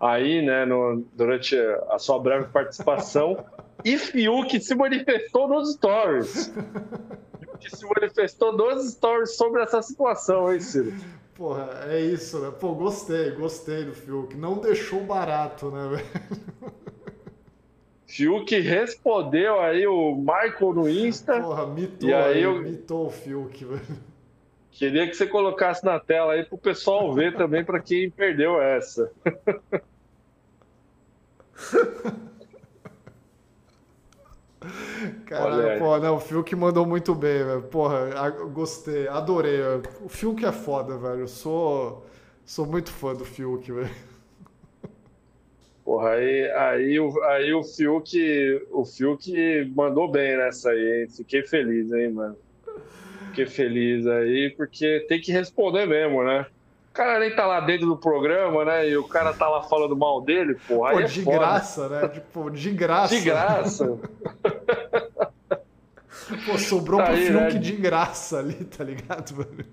Speaker 2: Aí, né, no, durante a sua breve participação. e Fiuk se manifestou nos stories. Fiuk se manifestou nos stories sobre essa situação, hein, Ciro?
Speaker 1: Porra, é isso, né? Pô, gostei, gostei do Fiuk. Não deixou barato, né, velho?
Speaker 2: Fiuk respondeu aí o Michael no Insta.
Speaker 1: Porra, mitou, e aí, eu... mitou o Fiuk, velho.
Speaker 2: Queria que você colocasse na tela aí pro pessoal ver também, para quem perdeu essa.
Speaker 1: Caralho, pô, não, o Fiuk mandou muito bem, velho. Porra, gostei, adorei. O Fiuk é foda, velho. Eu sou, sou muito fã do Fiuk, velho.
Speaker 2: Porra, aí, aí, aí o Fiuk, o Fiuk mandou bem nessa aí, hein? Fiquei feliz, hein, mano. Fiquei feliz aí, porque tem que responder mesmo, né? O cara nem tá lá dentro do programa, né? E o cara tá lá falando mal dele, porra. Pô,
Speaker 1: é de graça, né? Tipo, de graça.
Speaker 2: De graça.
Speaker 1: Pô, sobrou tá pro aí, Fiuk né? de graça ali, tá ligado, mano?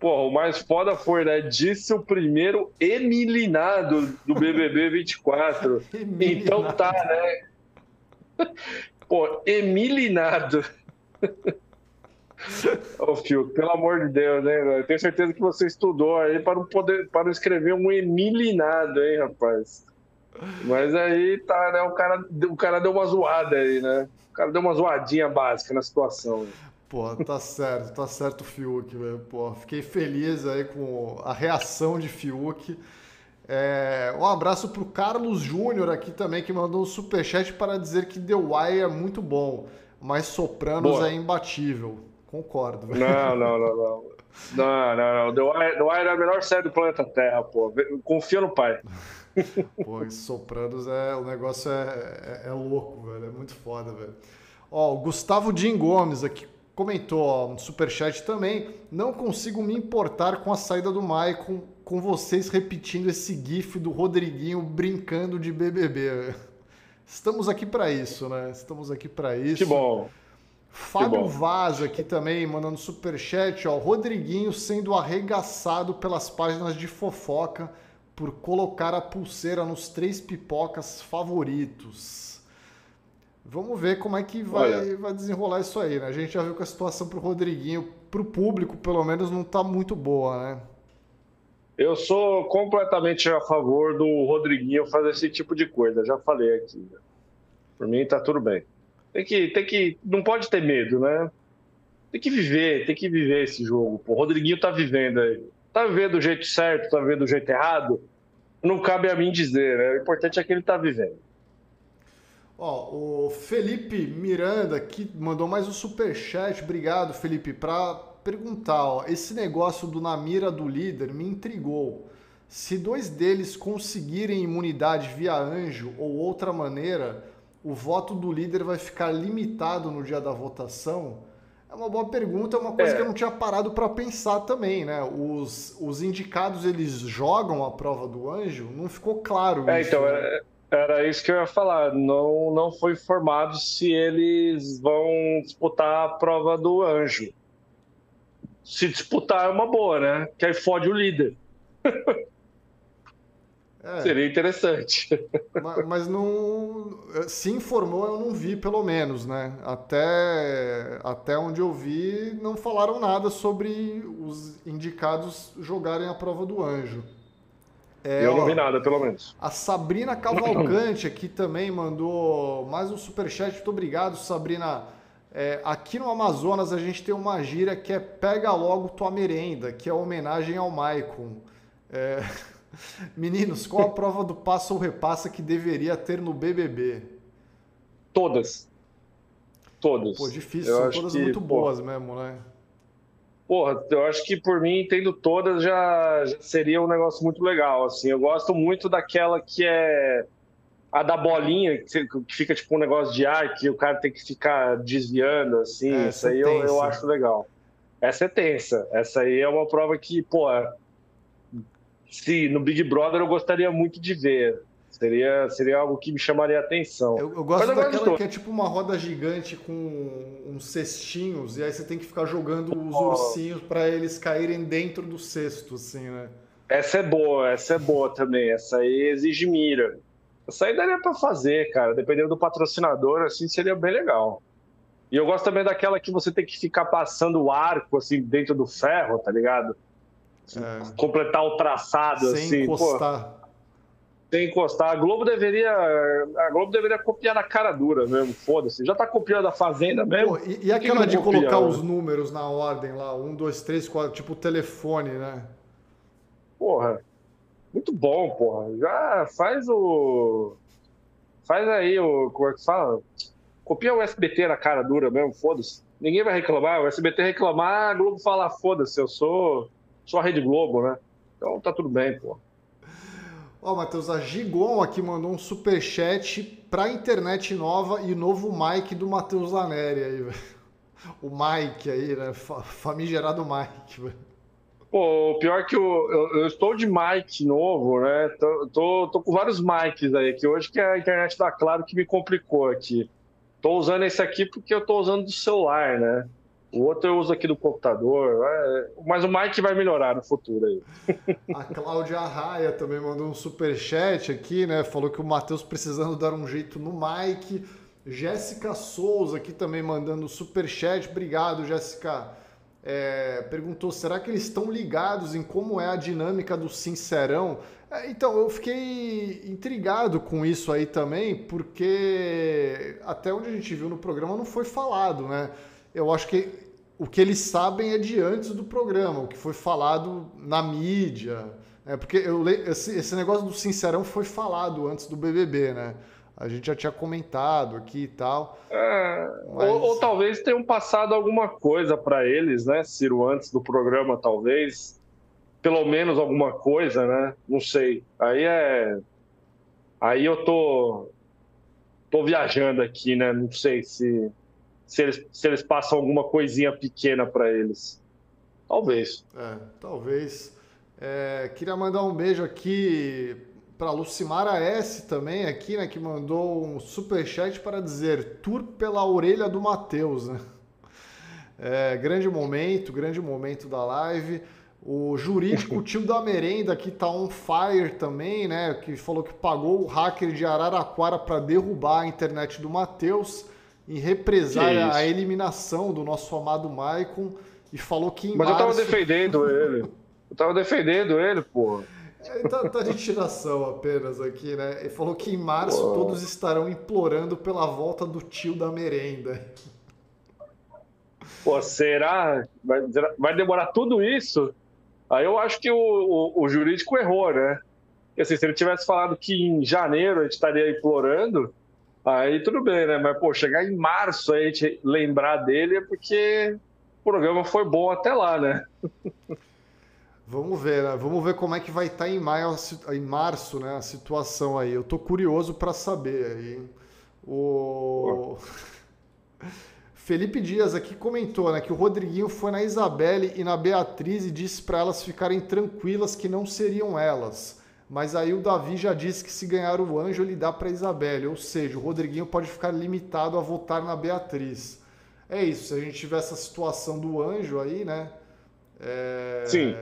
Speaker 2: Pô, o mais foda foi, né? Disse o primeiro emilinado do BBB 24. então tá, né? Pô, emilinado. Ô, Fiuk, pelo amor de Deus, né? Eu tenho certeza que você estudou aí para não poder para não escrever um emilinado, hein, rapaz? Mas aí tá, né? O cara, o cara deu uma zoada aí, né? O cara deu uma zoadinha básica na situação.
Speaker 1: Pô, tá certo, tá certo o Fiuk, velho. Pô, fiquei feliz aí com a reação de Fiuk. É, um abraço pro Carlos Júnior aqui também, que mandou um superchat para dizer que The Wire é muito bom, mas Sopranos Boa. é imbatível. Concordo.
Speaker 2: Não, não, não, não. Não, não, não. The Wire, The Wire é a melhor série do planeta Terra, pô. Confia no pai.
Speaker 1: Pô, Sopranos é. O negócio é, é, é, louco, velho. É muito foda, velho. Ó, o Gustavo Jim Gomes aqui comentou, ó, no superchat também. Não consigo me importar com a saída do Maicon, com vocês repetindo esse gif do Rodriguinho brincando de BBB. Estamos aqui para isso, né? Estamos aqui para isso.
Speaker 2: Que bom.
Speaker 1: Fábio Vaz aqui também mandando superchat, ó. Rodriguinho sendo arregaçado pelas páginas de fofoca por colocar a pulseira nos três pipocas favoritos. Vamos ver como é que vai, vai desenrolar isso aí, né? A gente já viu que a situação pro Rodriguinho, pro público, pelo menos, não tá muito boa, né?
Speaker 2: Eu sou completamente a favor do Rodriguinho fazer esse tipo de coisa, já falei aqui. Por mim tá tudo bem. Tem que, tem que, não pode ter medo, né? Tem que viver, tem que viver esse jogo. O Rodriguinho tá vivendo aí. Tá vivendo do jeito certo, tá vivendo do jeito errado. Não cabe a mim dizer, né? O importante é que ele tá vivendo.
Speaker 1: Ó, o Felipe Miranda que mandou mais um super chat. Obrigado, Felipe, para perguntar, ó, esse negócio do na mira do líder me intrigou. Se dois deles conseguirem imunidade via anjo ou outra maneira, o voto do líder vai ficar limitado no dia da votação? É uma boa pergunta, é uma coisa é. que eu não tinha parado para pensar também, né? Os, os indicados eles jogam a prova do anjo? Não ficou claro
Speaker 2: é,
Speaker 1: isso.
Speaker 2: Então, né? era, era isso que eu ia falar. Não, não foi informado se eles vão disputar a prova do anjo. Se disputar é uma boa, né? Que aí fode o líder. É. Seria interessante.
Speaker 1: Mas, mas, não. Se informou, eu não vi, pelo menos, né? Até, até onde eu vi, não falaram nada sobre os indicados jogarem a prova do anjo.
Speaker 2: É, eu não vi nada, pelo menos.
Speaker 1: A Sabrina Cavalcante aqui também mandou mais um superchat. Muito obrigado, Sabrina. É, aqui no Amazonas a gente tem uma gíria que é pega logo tua merenda, que é homenagem ao Maicon. É... Meninos, qual a prova do passo ou repassa que deveria ter no BBB?
Speaker 2: Todas. Todas.
Speaker 1: Pô, difícil, eu são todas que, muito boas mesmo, né?
Speaker 2: Porra, eu acho que por mim, tendo todas, já, já seria um negócio muito legal, assim. Eu gosto muito daquela que é a da bolinha, que fica tipo um negócio de ar, que o cara tem que ficar desviando, assim. É, isso aí eu, eu acho legal. Essa é tensa. Essa aí é uma prova que, pô, se no Big Brother eu gostaria muito de ver. Seria, seria algo que me chamaria a atenção.
Speaker 1: Eu, eu gosto daquela que é tipo uma roda gigante com uns cestinhos, e aí você tem que ficar jogando os oh. ursinhos para eles caírem dentro do cesto, assim, né?
Speaker 2: Essa é boa, essa é boa também. Essa aí exige mira. Essa aí daria para fazer, cara. Dependendo do patrocinador, assim, seria bem legal. E eu gosto também daquela que você tem que ficar passando o arco, assim, dentro do ferro, tá ligado? É. Completar o traçado,
Speaker 1: Sem
Speaker 2: assim.
Speaker 1: Encostar.
Speaker 2: Pô, sem encostar. A Globo deveria. A Globo deveria copiar na cara dura mesmo, foda-se. Já tá copiando a Fazenda mesmo. Pô,
Speaker 1: e, e aquela de copia, colocar né? os números na ordem lá, um, dois, três, quatro, tipo telefone, né?
Speaker 2: Porra. Muito bom, porra. Já faz o. Faz aí o. Como é que fala? Copia o SBT na cara dura mesmo, foda-se. Ninguém vai reclamar. O SBT reclamar, a Globo fala, foda-se, eu sou, sou a Rede Globo, né? Então tá tudo bem, pô.
Speaker 1: Ó, Matheus, a Gigon aqui mandou um superchat pra internet nova e novo mic do Matheus Laneri aí, velho. O Mike aí, né? Famigerado Mike, velho.
Speaker 2: Pô, pior que eu, eu, eu, estou de mic novo, né? Tô, tô, tô, com vários mics aí, que hoje que é a internet da Claro que me complicou aqui. Tô usando esse aqui porque eu tô usando do celular, né? O outro eu uso aqui do computador, é... mas o mic vai melhorar no futuro aí.
Speaker 1: A Cláudia Arraia também mandou um super chat aqui, né? Falou que o Matheus precisando dar um jeito no mic. Jéssica Souza aqui também mandando super chat. Obrigado, Jéssica é, perguntou: será que eles estão ligados em como é a dinâmica do Sincerão? É, então, eu fiquei intrigado com isso aí também, porque até onde a gente viu no programa não foi falado, né? Eu acho que o que eles sabem é de antes do programa, o que foi falado na mídia. É, porque eu, esse, esse negócio do Sincerão foi falado antes do BBB, né? a gente já tinha comentado aqui e tal.
Speaker 2: É, mas... ou, ou, talvez tenham passado alguma coisa para eles, né, Ciro, antes do programa, talvez. Pelo menos alguma coisa, né? Não sei. Aí é. Aí eu tô. tô viajando aqui, né? Não sei se. Se eles, se eles passam alguma coisinha pequena para eles. Talvez.
Speaker 1: É, talvez. É, queria mandar um beijo aqui para Lucimara S também aqui, né, que mandou um super chat para dizer tour pela orelha do Matheus, né? É, grande momento, grande momento da live. O jurídico tio da merenda que tá on fire também, né? Que falou que pagou o hacker de Araraquara para derrubar a internet do Matheus em represália a eliminação do nosso amado Maicon e falou que em
Speaker 2: Mas março... eu tava defendendo ele. Eu tava defendendo ele, pô.
Speaker 1: Ele tá, tá, de tiração apenas aqui, né? Ele falou que em março Uou. todos estarão implorando pela volta do tio da merenda.
Speaker 2: Pô, será? Vai, vai demorar tudo isso? Aí eu acho que o, o, o jurídico errou, né? Porque assim, se ele tivesse falado que em janeiro a gente estaria implorando, aí tudo bem, né? Mas, pô, chegar em março a gente lembrar dele é porque o programa foi bom até lá, né?
Speaker 1: Vamos ver, né? Vamos ver como é que vai estar tá em, maio, em março, né? A situação aí. Eu tô curioso para saber aí. O Felipe Dias aqui comentou, né, que o Rodriguinho foi na Isabelle e na Beatriz e disse para elas ficarem tranquilas que não seriam elas. Mas aí o Davi já disse que se ganhar o anjo ele dá para Isabelle, ou seja, o Rodriguinho pode ficar limitado a votar na Beatriz. É isso, se a gente tiver essa situação do anjo aí, né?
Speaker 2: É... Sim.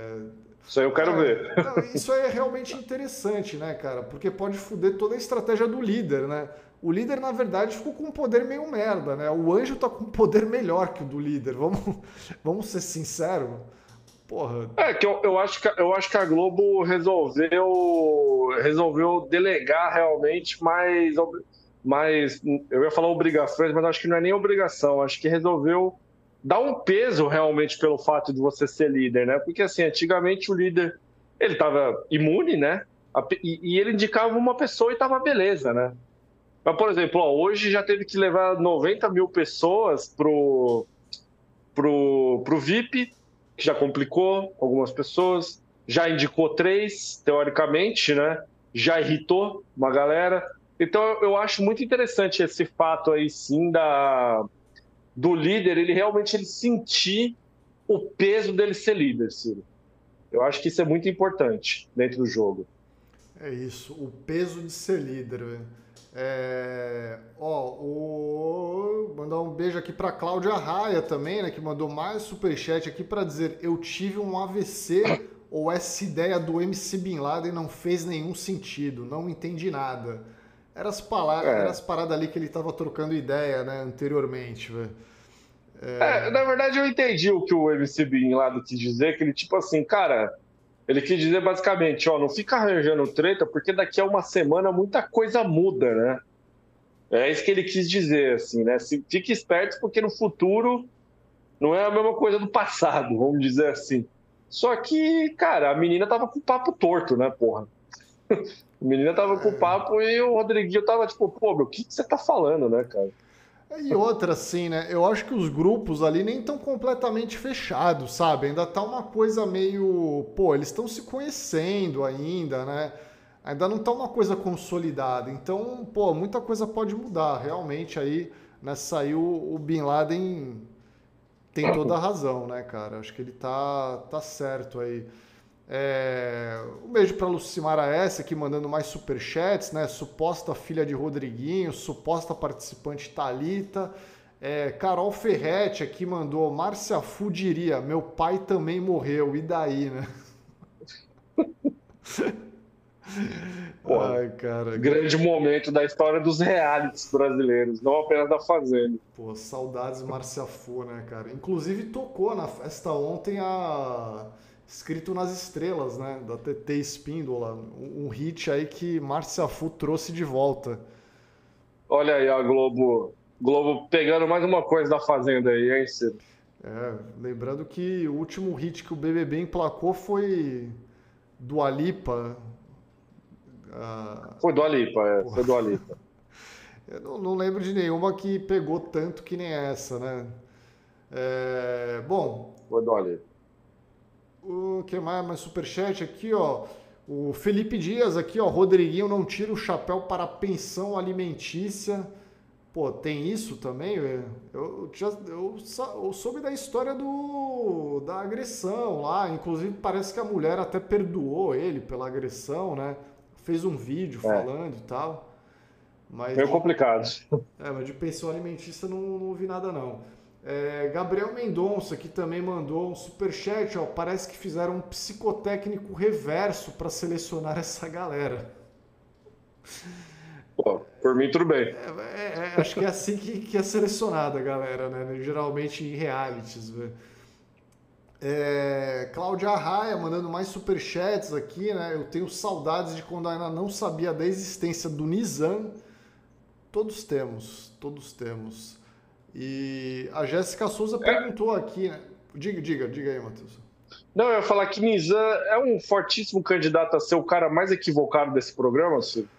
Speaker 2: Isso aí eu quero é, ver.
Speaker 1: Isso aí é realmente interessante, né, cara? Porque pode foder toda a estratégia do líder, né? O líder, na verdade, ficou com um poder meio merda, né? O anjo tá com um poder melhor que o do líder. Vamos, vamos ser sinceros. Porra.
Speaker 2: É, que eu, eu, acho que, eu acho que a Globo resolveu, resolveu delegar realmente mais, mais. Eu ia falar obrigações, mas acho que não é nem obrigação. Acho que resolveu dá um peso realmente pelo fato de você ser líder, né? Porque assim, antigamente o líder ele estava imune, né? E, e, ele indicava uma pessoa e estava beleza, né? Mas, por exemplo, ó, hoje já teve que levar 90 mil pessoas pro, pro, pro VIP, que já complicou algumas pessoas, já indicou três, teoricamente, né? Já irritou uma galera. Então eu acho muito interessante esse fato aí sim da, do líder, ele realmente ele sentir o peso dele ser líder, Ciro. Eu acho que isso é muito importante dentro do jogo.
Speaker 1: É isso, o peso de ser líder. É... Ó, o... mandar um beijo aqui para Cláudia Raia também, né, que mandou mais superchat aqui para dizer: "Eu tive um AVC ou essa ideia do MC Bin Laden não fez nenhum sentido, não entendi nada". Eram as, palavras, é. as paradas ali que ele tava trocando ideia, né, anteriormente, velho.
Speaker 2: É... É, na verdade, eu entendi o que o MC Bin lá quis dizer, que ele, tipo assim, cara, ele quis dizer basicamente, ó, não fica arranjando treta, porque daqui a uma semana muita coisa muda, né? É isso que ele quis dizer, assim, né? Fique esperto, porque no futuro não é a mesma coisa do passado, vamos dizer assim. Só que, cara, a menina tava com o papo torto, né, porra? a menina tava com o papo e o Rodriguinho tava tipo, pô, meu, o que, que você tá falando, né, cara?
Speaker 1: E outra, assim, né? Eu acho que os grupos ali nem estão completamente fechados, sabe? Ainda tá uma coisa meio. Pô, eles estão se conhecendo ainda, né? Ainda não tá uma coisa consolidada. Então, pô, muita coisa pode mudar. Realmente aí, né, saiu o Bin Laden tem toda a razão, né, cara? Acho que ele tá, tá certo aí. É, um beijo para Lucimara S aqui mandando mais superchats, né? Suposta filha de Rodriguinho, suposta participante Talita. É, Carol Ferretti aqui mandou, Márcia Fu diria, meu pai também morreu, e daí, né?
Speaker 2: Pô, Ai, cara. Grande momento da história dos realities brasileiros, não apenas da Fazenda.
Speaker 1: Pô, saudades Márcia Fu, né, cara? Inclusive tocou na festa ontem a escrito nas estrelas, né, da TT Espíndola, um, hit aí que Márcia Fu trouxe de volta.
Speaker 2: Olha aí a Globo, Globo pegando mais uma coisa da Fazenda aí, hein, Ciro?
Speaker 1: É, lembrando que o último hit que o BBB emplacou foi do Alipa,
Speaker 2: ah, foi do Alipa, é, foi do Alipa.
Speaker 1: Eu não, não, lembro de nenhuma que pegou tanto que nem essa, né? É, bom.
Speaker 2: Foi do Alipa.
Speaker 1: O que mais? Mais superchat aqui, ó. O Felipe Dias aqui, ó. Rodriguinho não tira o chapéu para pensão alimentícia. Pô, tem isso também? Eu, já, eu, eu soube da história do, da agressão lá. Inclusive, parece que a mulher até perdoou ele pela agressão, né? fez um vídeo é. falando e tal. Mas
Speaker 2: Meio complicado.
Speaker 1: É, mas de pensão alimentícia não, não ouvi nada não. É, Gabriel Mendonça, que também mandou um superchat, ó, parece que fizeram um psicotécnico reverso para selecionar essa galera.
Speaker 2: Pô, por mim tudo bem.
Speaker 1: É, é, é, acho que é assim que, que é selecionada a galera, né? Geralmente em realities, velho. É, Cláudia Arraia mandando mais superchats aqui, né? Eu tenho saudades de quando ainda não sabia da existência do Nizam. Todos temos, todos temos. E a Jéssica Souza é. perguntou aqui, né? Diga, diga, diga aí, Matheus.
Speaker 2: Não, eu ia falar que Nizam é um fortíssimo candidato a ser o cara mais equivocado desse programa, Silvio.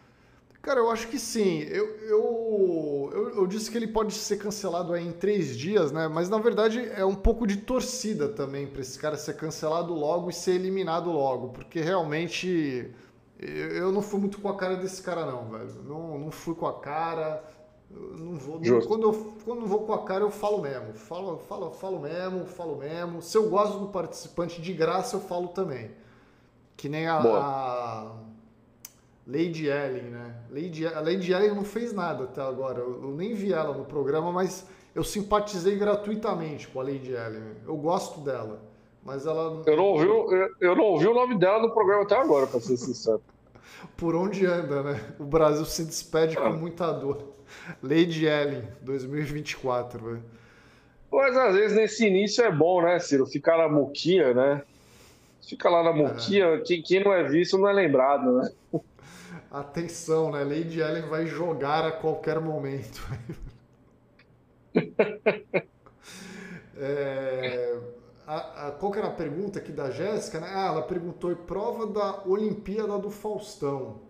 Speaker 1: Cara, eu acho que sim. Eu, eu, eu, eu, disse que ele pode ser cancelado aí em três dias, né? Mas na verdade é um pouco de torcida também para esse cara ser cancelado logo e ser eliminado logo, porque realmente eu não fui muito com a cara desse cara, não, velho. Não, não fui com a cara. Não vou, não, quando, eu, quando vou com a cara, eu falo mesmo. Falo, falo, falo mesmo, falo mesmo. Se eu gosto do participante de graça, eu falo também. Que nem a, a Lady Ellen, né? Lady, a Lady Ellen não fez nada até agora. Eu, eu, nem vi ela no programa, mas eu simpatizei gratuitamente com a Lady Ellen. Eu gosto dela, mas ela.
Speaker 2: Eu não ouvi, eu, eu não ouvi o nome dela no programa até agora, para ser sincero.
Speaker 1: Por onde anda, né? O Brasil se despede com muita dor. Lady Ellen, 2024, velho.
Speaker 2: Mas às vezes nesse início é bom, né, Ciro? Ficar na muquia, né? Fica lá na muquia, é. quem, quem não é visto não é lembrado, né?
Speaker 1: Atenção, né? Lady Ellen vai jogar a qualquer momento. é, a, a, qual que era a pergunta aqui da Jéssica? Né? Ah, ela perguntou: prova da Olimpíada do Faustão.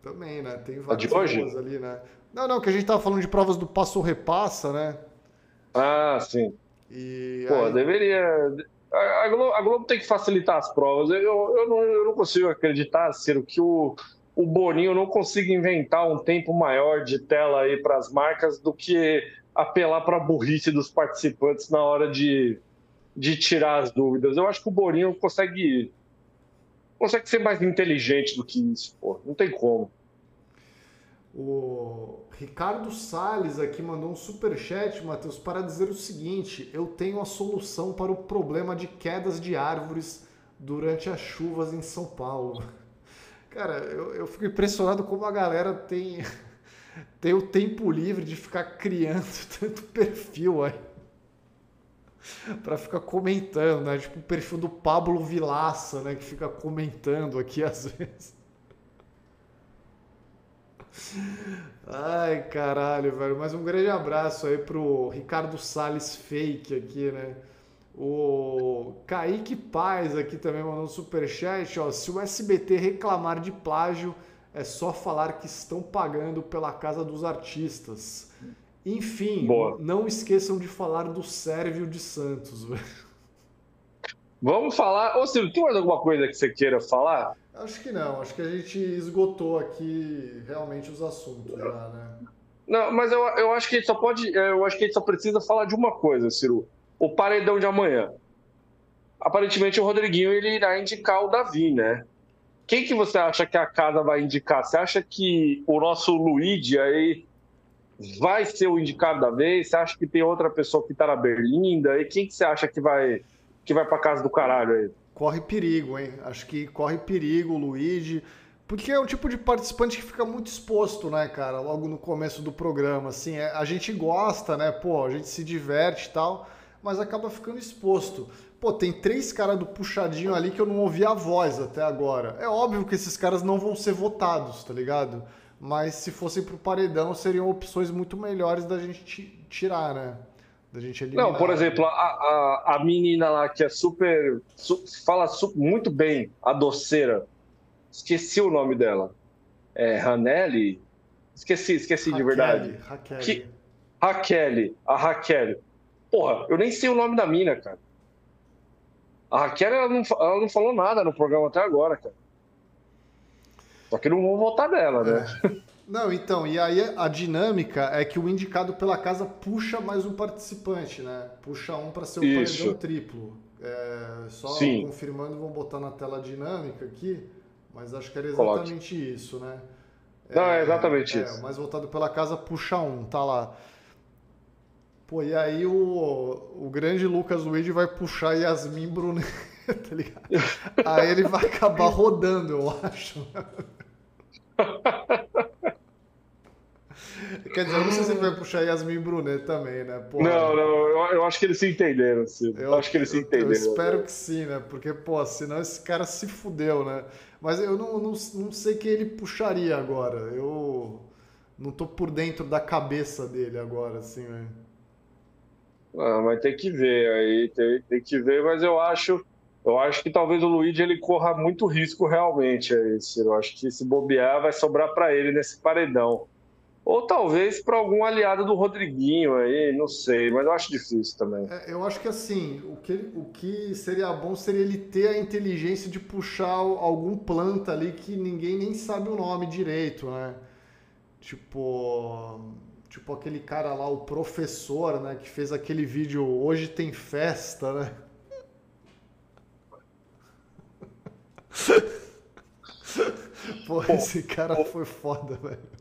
Speaker 1: Também, né? Tem várias
Speaker 2: provas
Speaker 1: ali, né? Não, não, que a gente tava falando de provas do passo repassa, né?
Speaker 2: Ah, sim. E Pô, aí... deveria a Globo, a Globo, tem que facilitar as provas. Eu, eu, não, eu não consigo acreditar, Ciro, que o, o Boninho não consiga inventar um tempo maior de tela aí para as marcas do que apelar para a burrice dos participantes na hora de, de tirar as dúvidas. Eu acho que o Boninho consegue, consegue ser mais inteligente do que isso, pô. Não tem como.
Speaker 1: O Ricardo Sales aqui mandou um super chat, Matheus, para dizer o seguinte: eu tenho a solução para o problema de quedas de árvores durante as chuvas em São Paulo. Cara, eu, eu fico impressionado como a galera tem tem o tempo livre de ficar criando tanto perfil aí para ficar comentando, né? Tipo o perfil do Pablo Vilaça, né? Que fica comentando aqui às vezes. Ai, caralho, velho. Mas um grande abraço aí pro Ricardo Salles Fake aqui, né? O Kaique Paz aqui também mandou um superchat, ó. Se o SBT reclamar de plágio, é só falar que estão pagando pela casa dos artistas. Enfim, Boa. não esqueçam de falar do Sérvio de Santos.
Speaker 2: Vamos falar. Ô, Silvio, tem mais alguma coisa que você queira falar?
Speaker 1: Acho que não. Acho que a gente esgotou aqui realmente os assuntos já, né?
Speaker 2: Não, mas eu, eu acho que a gente só pode. Eu acho que a gente só precisa falar de uma coisa, Ciro. O paredão de amanhã. Aparentemente o Rodriguinho ele irá indicar o Davi, né? Quem que você acha que a casa vai indicar? Você acha que o nosso Luigi aí vai ser o indicado da vez? Você acha que tem outra pessoa que tá na Berlinda? E quem que você acha que vai que vai para casa do caralho aí?
Speaker 1: Corre perigo, hein? Acho que corre perigo o Luigi, porque é um tipo de participante que fica muito exposto, né, cara? Logo no começo do programa, assim, é, a gente gosta, né? Pô, a gente se diverte e tal, mas acaba ficando exposto. Pô, tem três caras do puxadinho ali que eu não ouvi a voz até agora. É óbvio que esses caras não vão ser votados, tá ligado? Mas se fossem pro paredão, seriam opções muito melhores da gente tirar, né? Da gente eliminar.
Speaker 2: Não, por exemplo, a, a, a menina lá que é super. Su, fala su, muito bem, a doceira. Esqueci o nome dela. É Ranelli? Esqueci, esqueci Raquel, de verdade.
Speaker 1: Raquel.
Speaker 2: Que, Raquel, a Raquel. Porra, eu nem sei o nome da mina, cara. A Raquel, ela não, ela não falou nada no programa até agora, cara. Só que não vou votar nela, né? É.
Speaker 1: Não, então, e aí a dinâmica é que o indicado pela casa puxa mais um participante, né? Puxa um para ser o Isso. paredão triplo. É, só Sim. confirmando, vou botar na tela a dinâmica aqui, mas acho que era exatamente Coloque. isso, né?
Speaker 2: Não, é, é exatamente é, isso.
Speaker 1: O mais voltado pela casa puxa um, tá lá. Pô, e aí o, o grande Lucas Luigi vai puxar Yasmin Brunet, tá ligado? aí ele vai acabar rodando, eu acho. Quer dizer, eu não sei se ele vai puxar Yasmin Brunet também, né?
Speaker 2: Porra, não, não, eu, eu, acho que eles se entenderam, sim. Eu, eu acho que eles se entenderam. Eu
Speaker 1: espero que sim, né? Porque, pô, senão esse cara se fudeu, né? Mas eu não, não, não sei quem ele puxaria agora. Eu não tô por dentro da cabeça dele agora, assim, né?
Speaker 2: Ah, mas tem que ver aí, tem, tem que ver, mas eu acho. Eu acho que talvez o Luigi ele corra muito risco realmente aí, Ciro. Eu acho que se bobear vai sobrar para ele nesse paredão. Ou talvez para algum aliado do Rodriguinho aí, não sei, mas eu acho difícil também.
Speaker 1: É, eu acho que assim, o que, o que seria bom seria ele ter a inteligência de puxar algum planta ali que ninguém nem sabe o nome direito, né? Tipo, tipo aquele cara lá, o professor, né, que fez aquele vídeo Hoje tem festa, né? Pô, esse cara foi foda, velho.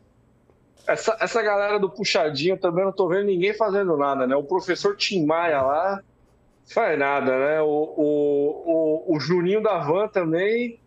Speaker 2: Essa, essa galera do puxadinho também não tô vendo ninguém fazendo nada, né? O professor Tim Maia lá faz nada, né? O, o, o, o Juninho da Van também.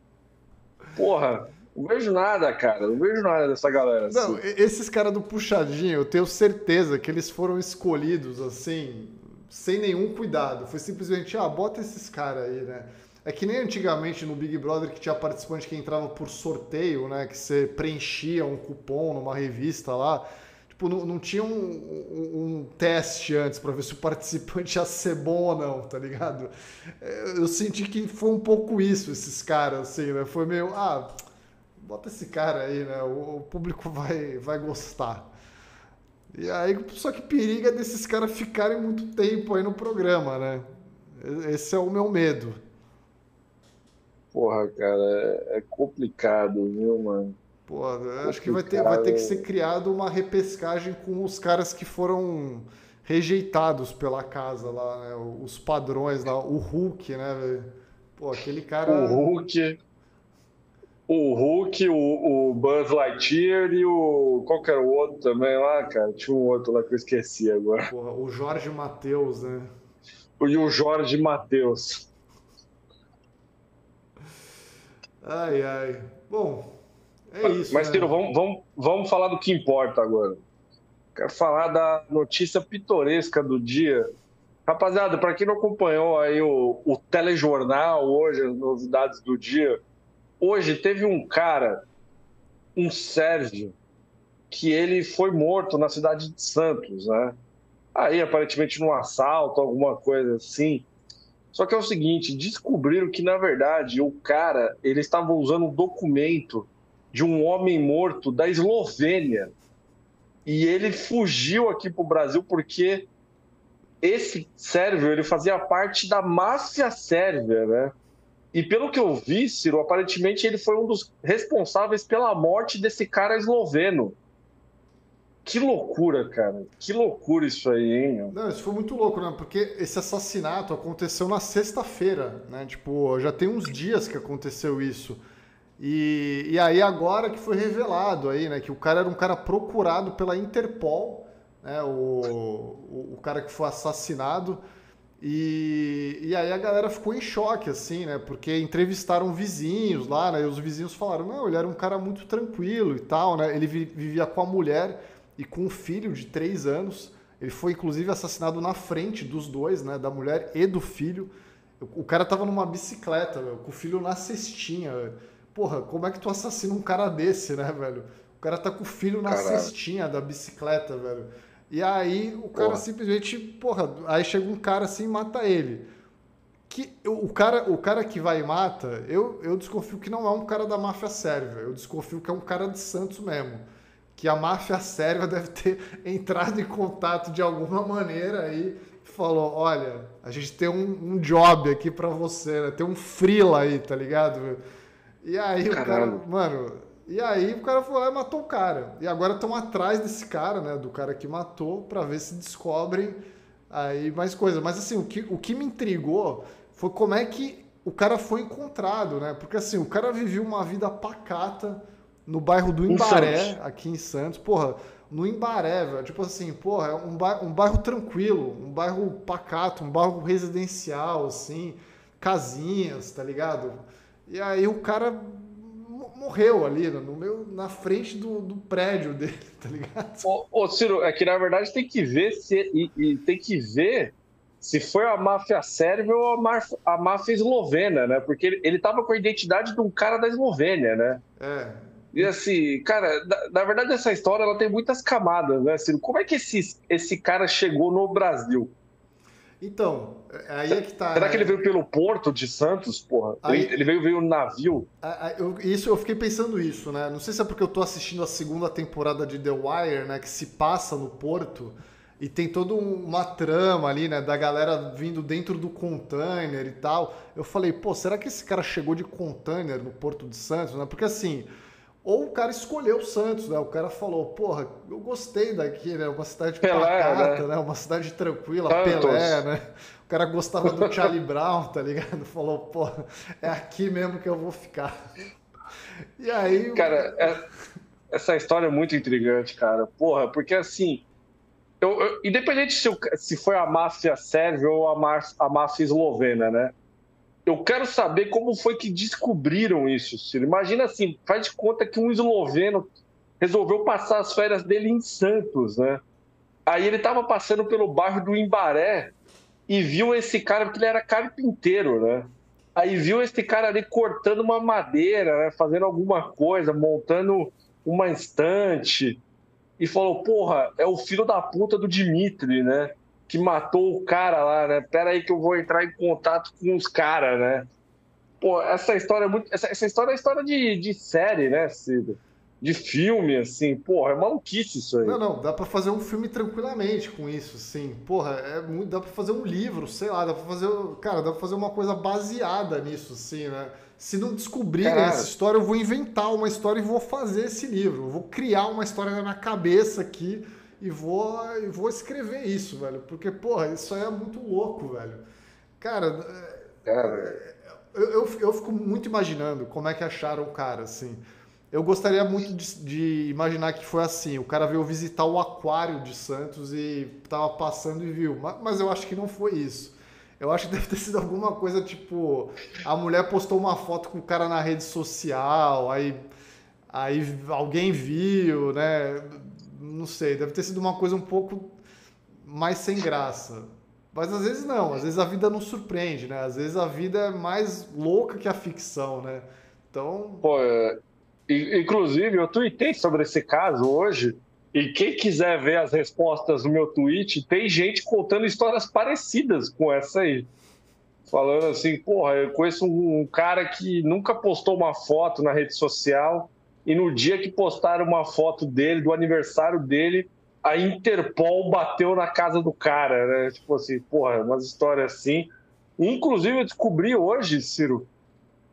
Speaker 2: Porra, não vejo nada, cara. Não vejo nada dessa galera.
Speaker 1: Não, assim. esses caras do puxadinho, eu tenho certeza que eles foram escolhidos assim, sem nenhum cuidado. Foi simplesmente, ah, bota esses caras aí, né? É que nem antigamente no Big Brother que tinha participante que entrava por sorteio, né? Que você preenchia um cupom numa revista lá. Tipo, não, não tinha um, um, um teste antes para ver se o participante ia ser bom ou não, tá ligado? É, eu senti que foi um pouco isso, esses caras, assim, né? Foi meio, ah, bota esse cara aí, né? O, o público vai, vai gostar. E aí, só que periga desses caras ficarem muito tempo aí no programa, né? Esse é o meu medo.
Speaker 2: Porra, cara, é, é complicado, viu, mano?
Speaker 1: Pô, acho que vai ter, vai ter que ser criado uma repescagem com os caras que foram rejeitados pela casa lá, né? Os padrões lá, o Hulk, né, velho? Pô, aquele cara.
Speaker 2: O Hulk. O Hulk, o, o Buzz Lightyear e o. Qual que era o outro também lá, cara? Tinha um outro lá que eu esqueci agora.
Speaker 1: Porra, o Jorge Matheus, né?
Speaker 2: E o Jorge Matheus.
Speaker 1: Ai, ai. Bom, É isso.
Speaker 2: Mas,
Speaker 1: né?
Speaker 2: Ciro, vamos, vamos, vamos falar do que importa agora. Quero falar da notícia pitoresca do dia. Rapaziada, para quem não acompanhou aí o, o telejornal hoje, as novidades do dia, hoje teve um cara, um sérvio, que ele foi morto na cidade de Santos, né? Aí, aparentemente, num assalto, alguma coisa assim. Só que é o seguinte, descobriram que, na verdade, o cara, ele estava usando um documento de um homem morto da Eslovênia. E ele fugiu aqui para o Brasil porque esse sérvio ele fazia parte da máfia sérvia, né? E pelo que eu vi, Ciro, aparentemente ele foi um dos responsáveis pela morte desse cara esloveno. Que loucura, cara. Que loucura isso aí, hein?
Speaker 1: Não, isso foi muito louco, né? Porque esse assassinato aconteceu na sexta-feira, né? Tipo, já tem uns dias que aconteceu isso. E, e aí agora que foi revelado aí, né? Que o cara era um cara procurado pela Interpol, né? O, o, o cara que foi assassinado. E, e aí a galera ficou em choque, assim, né? Porque entrevistaram vizinhos lá, né? E os vizinhos falaram, não, ele era um cara muito tranquilo e tal, né? Ele vivia com a mulher e com um filho de três anos. Ele foi, inclusive, assassinado na frente dos dois, né? Da mulher e do filho. O cara tava numa bicicleta, meu, com o filho na cestinha. Porra, como é que tu assassina um cara desse, né, velho? O cara tá com o filho na Caralho. cestinha da bicicleta, velho. E aí o cara porra. simplesmente, porra, aí chega um cara assim e mata ele. Que, o, cara, o cara que vai e mata, eu, eu desconfio que não é um cara da máfia sérvia. Eu desconfio que é um cara de Santos mesmo que a máfia sérvia deve ter entrado em contato de alguma maneira aí e falou: olha, a gente tem um, um job aqui para você, né? tem um freela aí, tá ligado? E aí Caralho. o cara, mano, e aí o cara foi lá e matou o cara. E agora estão atrás desse cara, né? Do cara que matou, para ver se descobrem aí mais coisa. Mas assim, o que, o que me intrigou foi como é que o cara foi encontrado, né? Porque assim, o cara vivia uma vida pacata no bairro do Imbaré, aqui em Santos. Porra, no Imbaré, velho. Tipo assim, porra, é um bairro, um bairro tranquilo, um bairro pacato, um bairro residencial, assim, casinhas, tá ligado? E aí o cara morreu ali no meu, na frente do, do prédio dele, tá ligado?
Speaker 2: Ô, ô, Ciro, é que na verdade tem que ver se e, e tem que ver se foi a máfia sérvia ou a máfia, a máfia eslovena, né? Porque ele, ele tava com a identidade de um cara da Eslovênia, né?
Speaker 1: É.
Speaker 2: E assim, cara, na, na, verdade essa história ela tem muitas camadas, né? Assim, como é que esse, esse cara chegou no Brasil?
Speaker 1: Então, aí é que tá.
Speaker 2: Será né? que ele veio pelo porto de Santos, porra? Aí, ele, veio, veio no navio?
Speaker 1: Eu, isso, eu fiquei pensando isso, né? Não sei se é porque eu tô assistindo a segunda temporada de The Wire, né? Que se passa no porto e tem toda uma trama ali, né? Da galera vindo dentro do container e tal. Eu falei, pô, será que esse cara chegou de container no Porto de Santos, né? Porque assim ou o cara escolheu o Santos, né? O cara falou, porra, eu gostei daqui, né? Uma cidade Pelé, pacata, né? né? Uma cidade tranquila, Santos. Pelé, né? O cara gostava do Charlie Brown, tá ligado? Falou, porra, é aqui mesmo que eu vou ficar. E aí...
Speaker 2: Cara, é... essa história é muito intrigante, cara. Porra, porque assim... Eu, eu, independente se, eu, se foi a máfia sérvia ou a, a máfia eslovena, né? Eu quero saber como foi que descobriram isso, Ciro. Imagina assim, faz de conta que um esloveno resolveu passar as férias dele em Santos, né? Aí ele estava passando pelo bairro do Imbaré e viu esse cara, porque ele era carpinteiro, né? Aí viu esse cara ali cortando uma madeira, né? fazendo alguma coisa, montando uma estante. E falou, porra, é o filho da puta do Dimitri, né? Que matou o cara lá, né? Pera aí que eu vou entrar em contato com os caras, né? Pô, essa história é muito. Essa, essa história é história de, de série, né, Cida? De filme, assim, porra, é maluquice isso aí.
Speaker 1: Não, não, dá pra fazer um filme tranquilamente com isso, assim. Porra, é muito, dá pra fazer um livro, sei lá, dá pra fazer. Cara, dá pra fazer uma coisa baseada nisso, assim, né? Se não descobrirem essa história, eu vou inventar uma história e vou fazer esse livro. Eu vou criar uma história na minha cabeça aqui e vou, e vou escrever isso, velho. Porque, porra, isso aí é muito louco, velho. Cara,
Speaker 2: cara.
Speaker 1: Eu, eu, eu, fico muito imaginando como é que acharam o cara, assim. Eu gostaria muito de, de, imaginar que foi assim: o cara veio visitar o aquário de Santos e tava passando e viu. Mas, mas eu acho que não foi isso. Eu acho que deve ter sido alguma coisa tipo: a mulher postou uma foto com o cara na rede social, aí Aí alguém viu, né? Não sei, deve ter sido uma coisa um pouco mais sem graça. Mas às vezes não, às vezes a vida não surpreende, né? Às vezes a vida é mais louca que a ficção, né? Então.
Speaker 2: Pô, é... inclusive, eu tuitei sobre esse caso hoje. E quem quiser ver as respostas no meu tweet, tem gente contando histórias parecidas com essa aí. Falando assim, porra, eu conheço um cara que nunca postou uma foto na rede social e no dia que postaram uma foto dele, do aniversário dele, a Interpol bateu na casa do cara, né? Tipo assim, porra, umas histórias assim. Inclusive, eu descobri hoje, Ciro,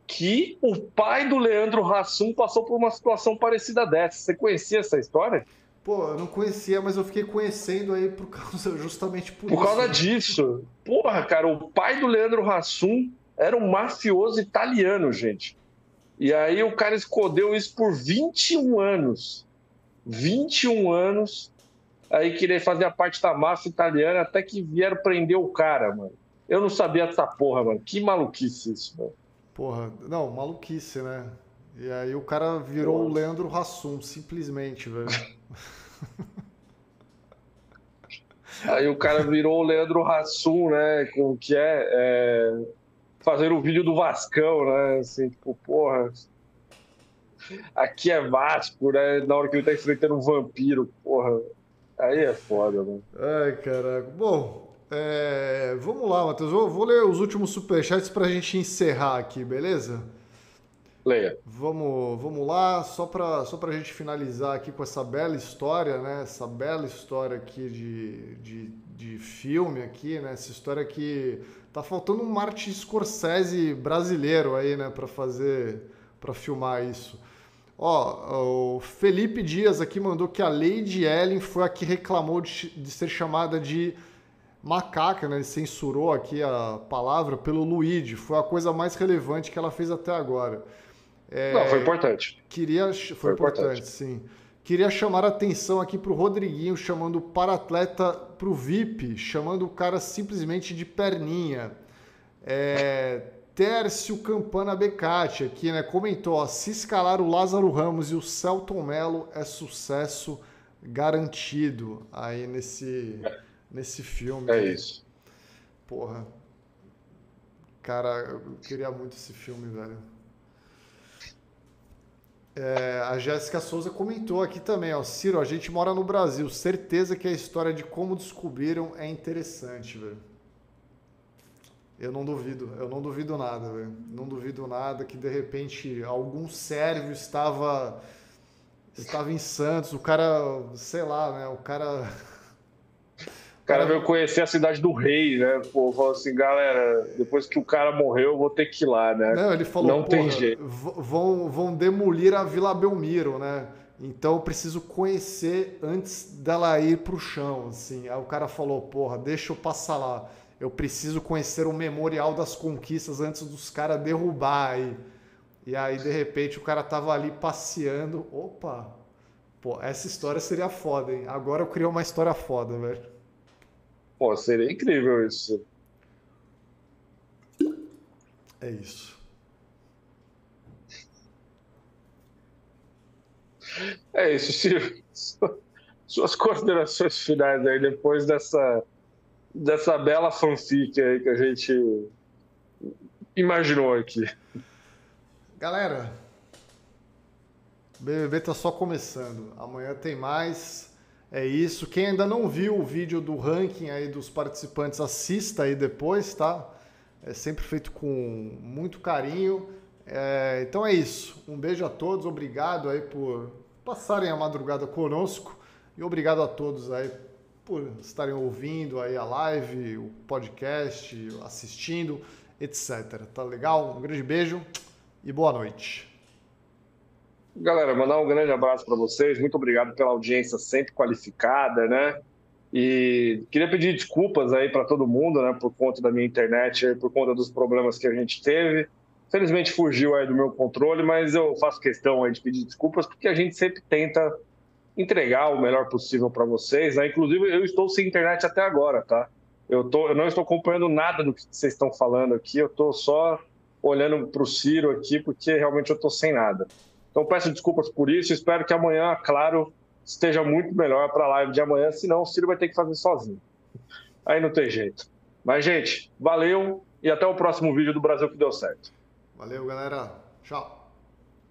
Speaker 2: que o pai do Leandro Hassum passou por uma situação parecida dessa. Você conhecia essa história?
Speaker 1: Pô, eu não conhecia, mas eu fiquei conhecendo aí por causa, justamente por,
Speaker 2: por
Speaker 1: isso.
Speaker 2: Por causa disso. Porra, cara, o pai do Leandro Hassum era um mafioso italiano, gente. E aí o cara escondeu isso por 21 anos. 21 anos. Aí queria fazer a parte da máfia italiana até que vieram prender o cara, mano. Eu não sabia dessa porra, mano. Que maluquice isso, mano.
Speaker 1: Porra, não, maluquice, né? E aí o cara virou Nossa. o Leandro Hassum, simplesmente, velho.
Speaker 2: Aí o cara virou o Leandro Hassum, né? Com que é, é fazer o vídeo do Vascão, né? Assim, tipo, porra. Aqui é Vasco, né? Na hora que ele tá enfrentando um vampiro, porra. Aí é foda, mano.
Speaker 1: Ai, caraca. Bom, é... vamos lá, Matheus. Eu vou ler os últimos superchats pra gente encerrar aqui, beleza?
Speaker 2: Leia.
Speaker 1: Vamos, vamos lá, só para só a gente finalizar aqui com essa bela história, né? Essa bela história aqui de, de, de filme aqui, né? Essa história que tá faltando um Martin Scorsese brasileiro aí, né? Para fazer, para filmar isso. Ó, o Felipe Dias aqui mandou que a Lady Ellen foi a que reclamou de, de ser chamada de macaca, né? Ele censurou aqui a palavra pelo Luigi. Foi a coisa mais relevante que ela fez até agora.
Speaker 2: É, Não, foi importante.
Speaker 1: Queria, foi, foi importante, importante, sim. Queria chamar a atenção aqui para o Rodriguinho, chamando o para-atleta para o VIP, chamando o cara simplesmente de perninha. É, Tércio Campana Becati aqui, né? Comentou: ó, se escalar o Lázaro Ramos e o Celton Mello é sucesso garantido aí nesse, nesse filme.
Speaker 2: É isso.
Speaker 1: Porra. Cara, eu queria muito esse filme, velho. É, a Jéssica Souza comentou aqui também, ó, Ciro, a gente mora no Brasil, certeza que a história de como descobriram é interessante, velho. Eu não duvido, eu não duvido nada, velho. Não duvido nada que de repente algum sérvio estava estava em Santos, o cara, sei lá, né, o cara
Speaker 2: o cara veio conhecer a cidade do rei, né? Pô, falou assim, galera, depois que o cara morreu, eu vou ter que ir lá, né?
Speaker 1: Não, ele falou, não tem jeito. Vão, vão demolir a Vila Belmiro, né? Então eu preciso conhecer antes dela ir pro chão, assim. Aí o cara falou, porra, deixa eu passar lá. Eu preciso conhecer o memorial das conquistas antes dos caras derrubar aí. E aí, de repente, o cara tava ali passeando. Opa! Pô, essa história seria foda, hein? Agora eu criei uma história foda, velho.
Speaker 2: Pô, seria incrível isso.
Speaker 1: É isso.
Speaker 2: É isso, Ciro. Suas considerações finais aí depois dessa, dessa bela fanfic aí que a gente imaginou aqui.
Speaker 1: Galera, o BBB tá só começando. Amanhã tem mais. É isso. Quem ainda não viu o vídeo do ranking aí dos participantes, assista aí depois, tá? É sempre feito com muito carinho. É, então é isso. Um beijo a todos. Obrigado aí por passarem a madrugada conosco e obrigado a todos aí por estarem ouvindo aí a live, o podcast, assistindo, etc. Tá legal? Um grande beijo e boa noite.
Speaker 2: Galera, mandar um grande abraço para vocês. Muito obrigado pela audiência sempre qualificada, né? E queria pedir desculpas aí para todo mundo, né, por conta da minha internet, por conta dos problemas que a gente teve. Felizmente fugiu aí do meu controle, mas eu faço questão aí de pedir desculpas porque a gente sempre tenta entregar o melhor possível para vocês. Né? Inclusive, eu estou sem internet até agora, tá? Eu, tô, eu não estou acompanhando nada do que vocês estão falando aqui, eu estou só olhando para o Ciro aqui porque realmente eu estou sem nada. Então peço desculpas por isso, espero que amanhã, claro, esteja muito melhor para a live de amanhã, senão o Ciro vai ter que fazer sozinho. Aí não tem jeito. Mas, gente, valeu e até o próximo vídeo do Brasil que deu certo.
Speaker 1: Valeu, galera. Tchau.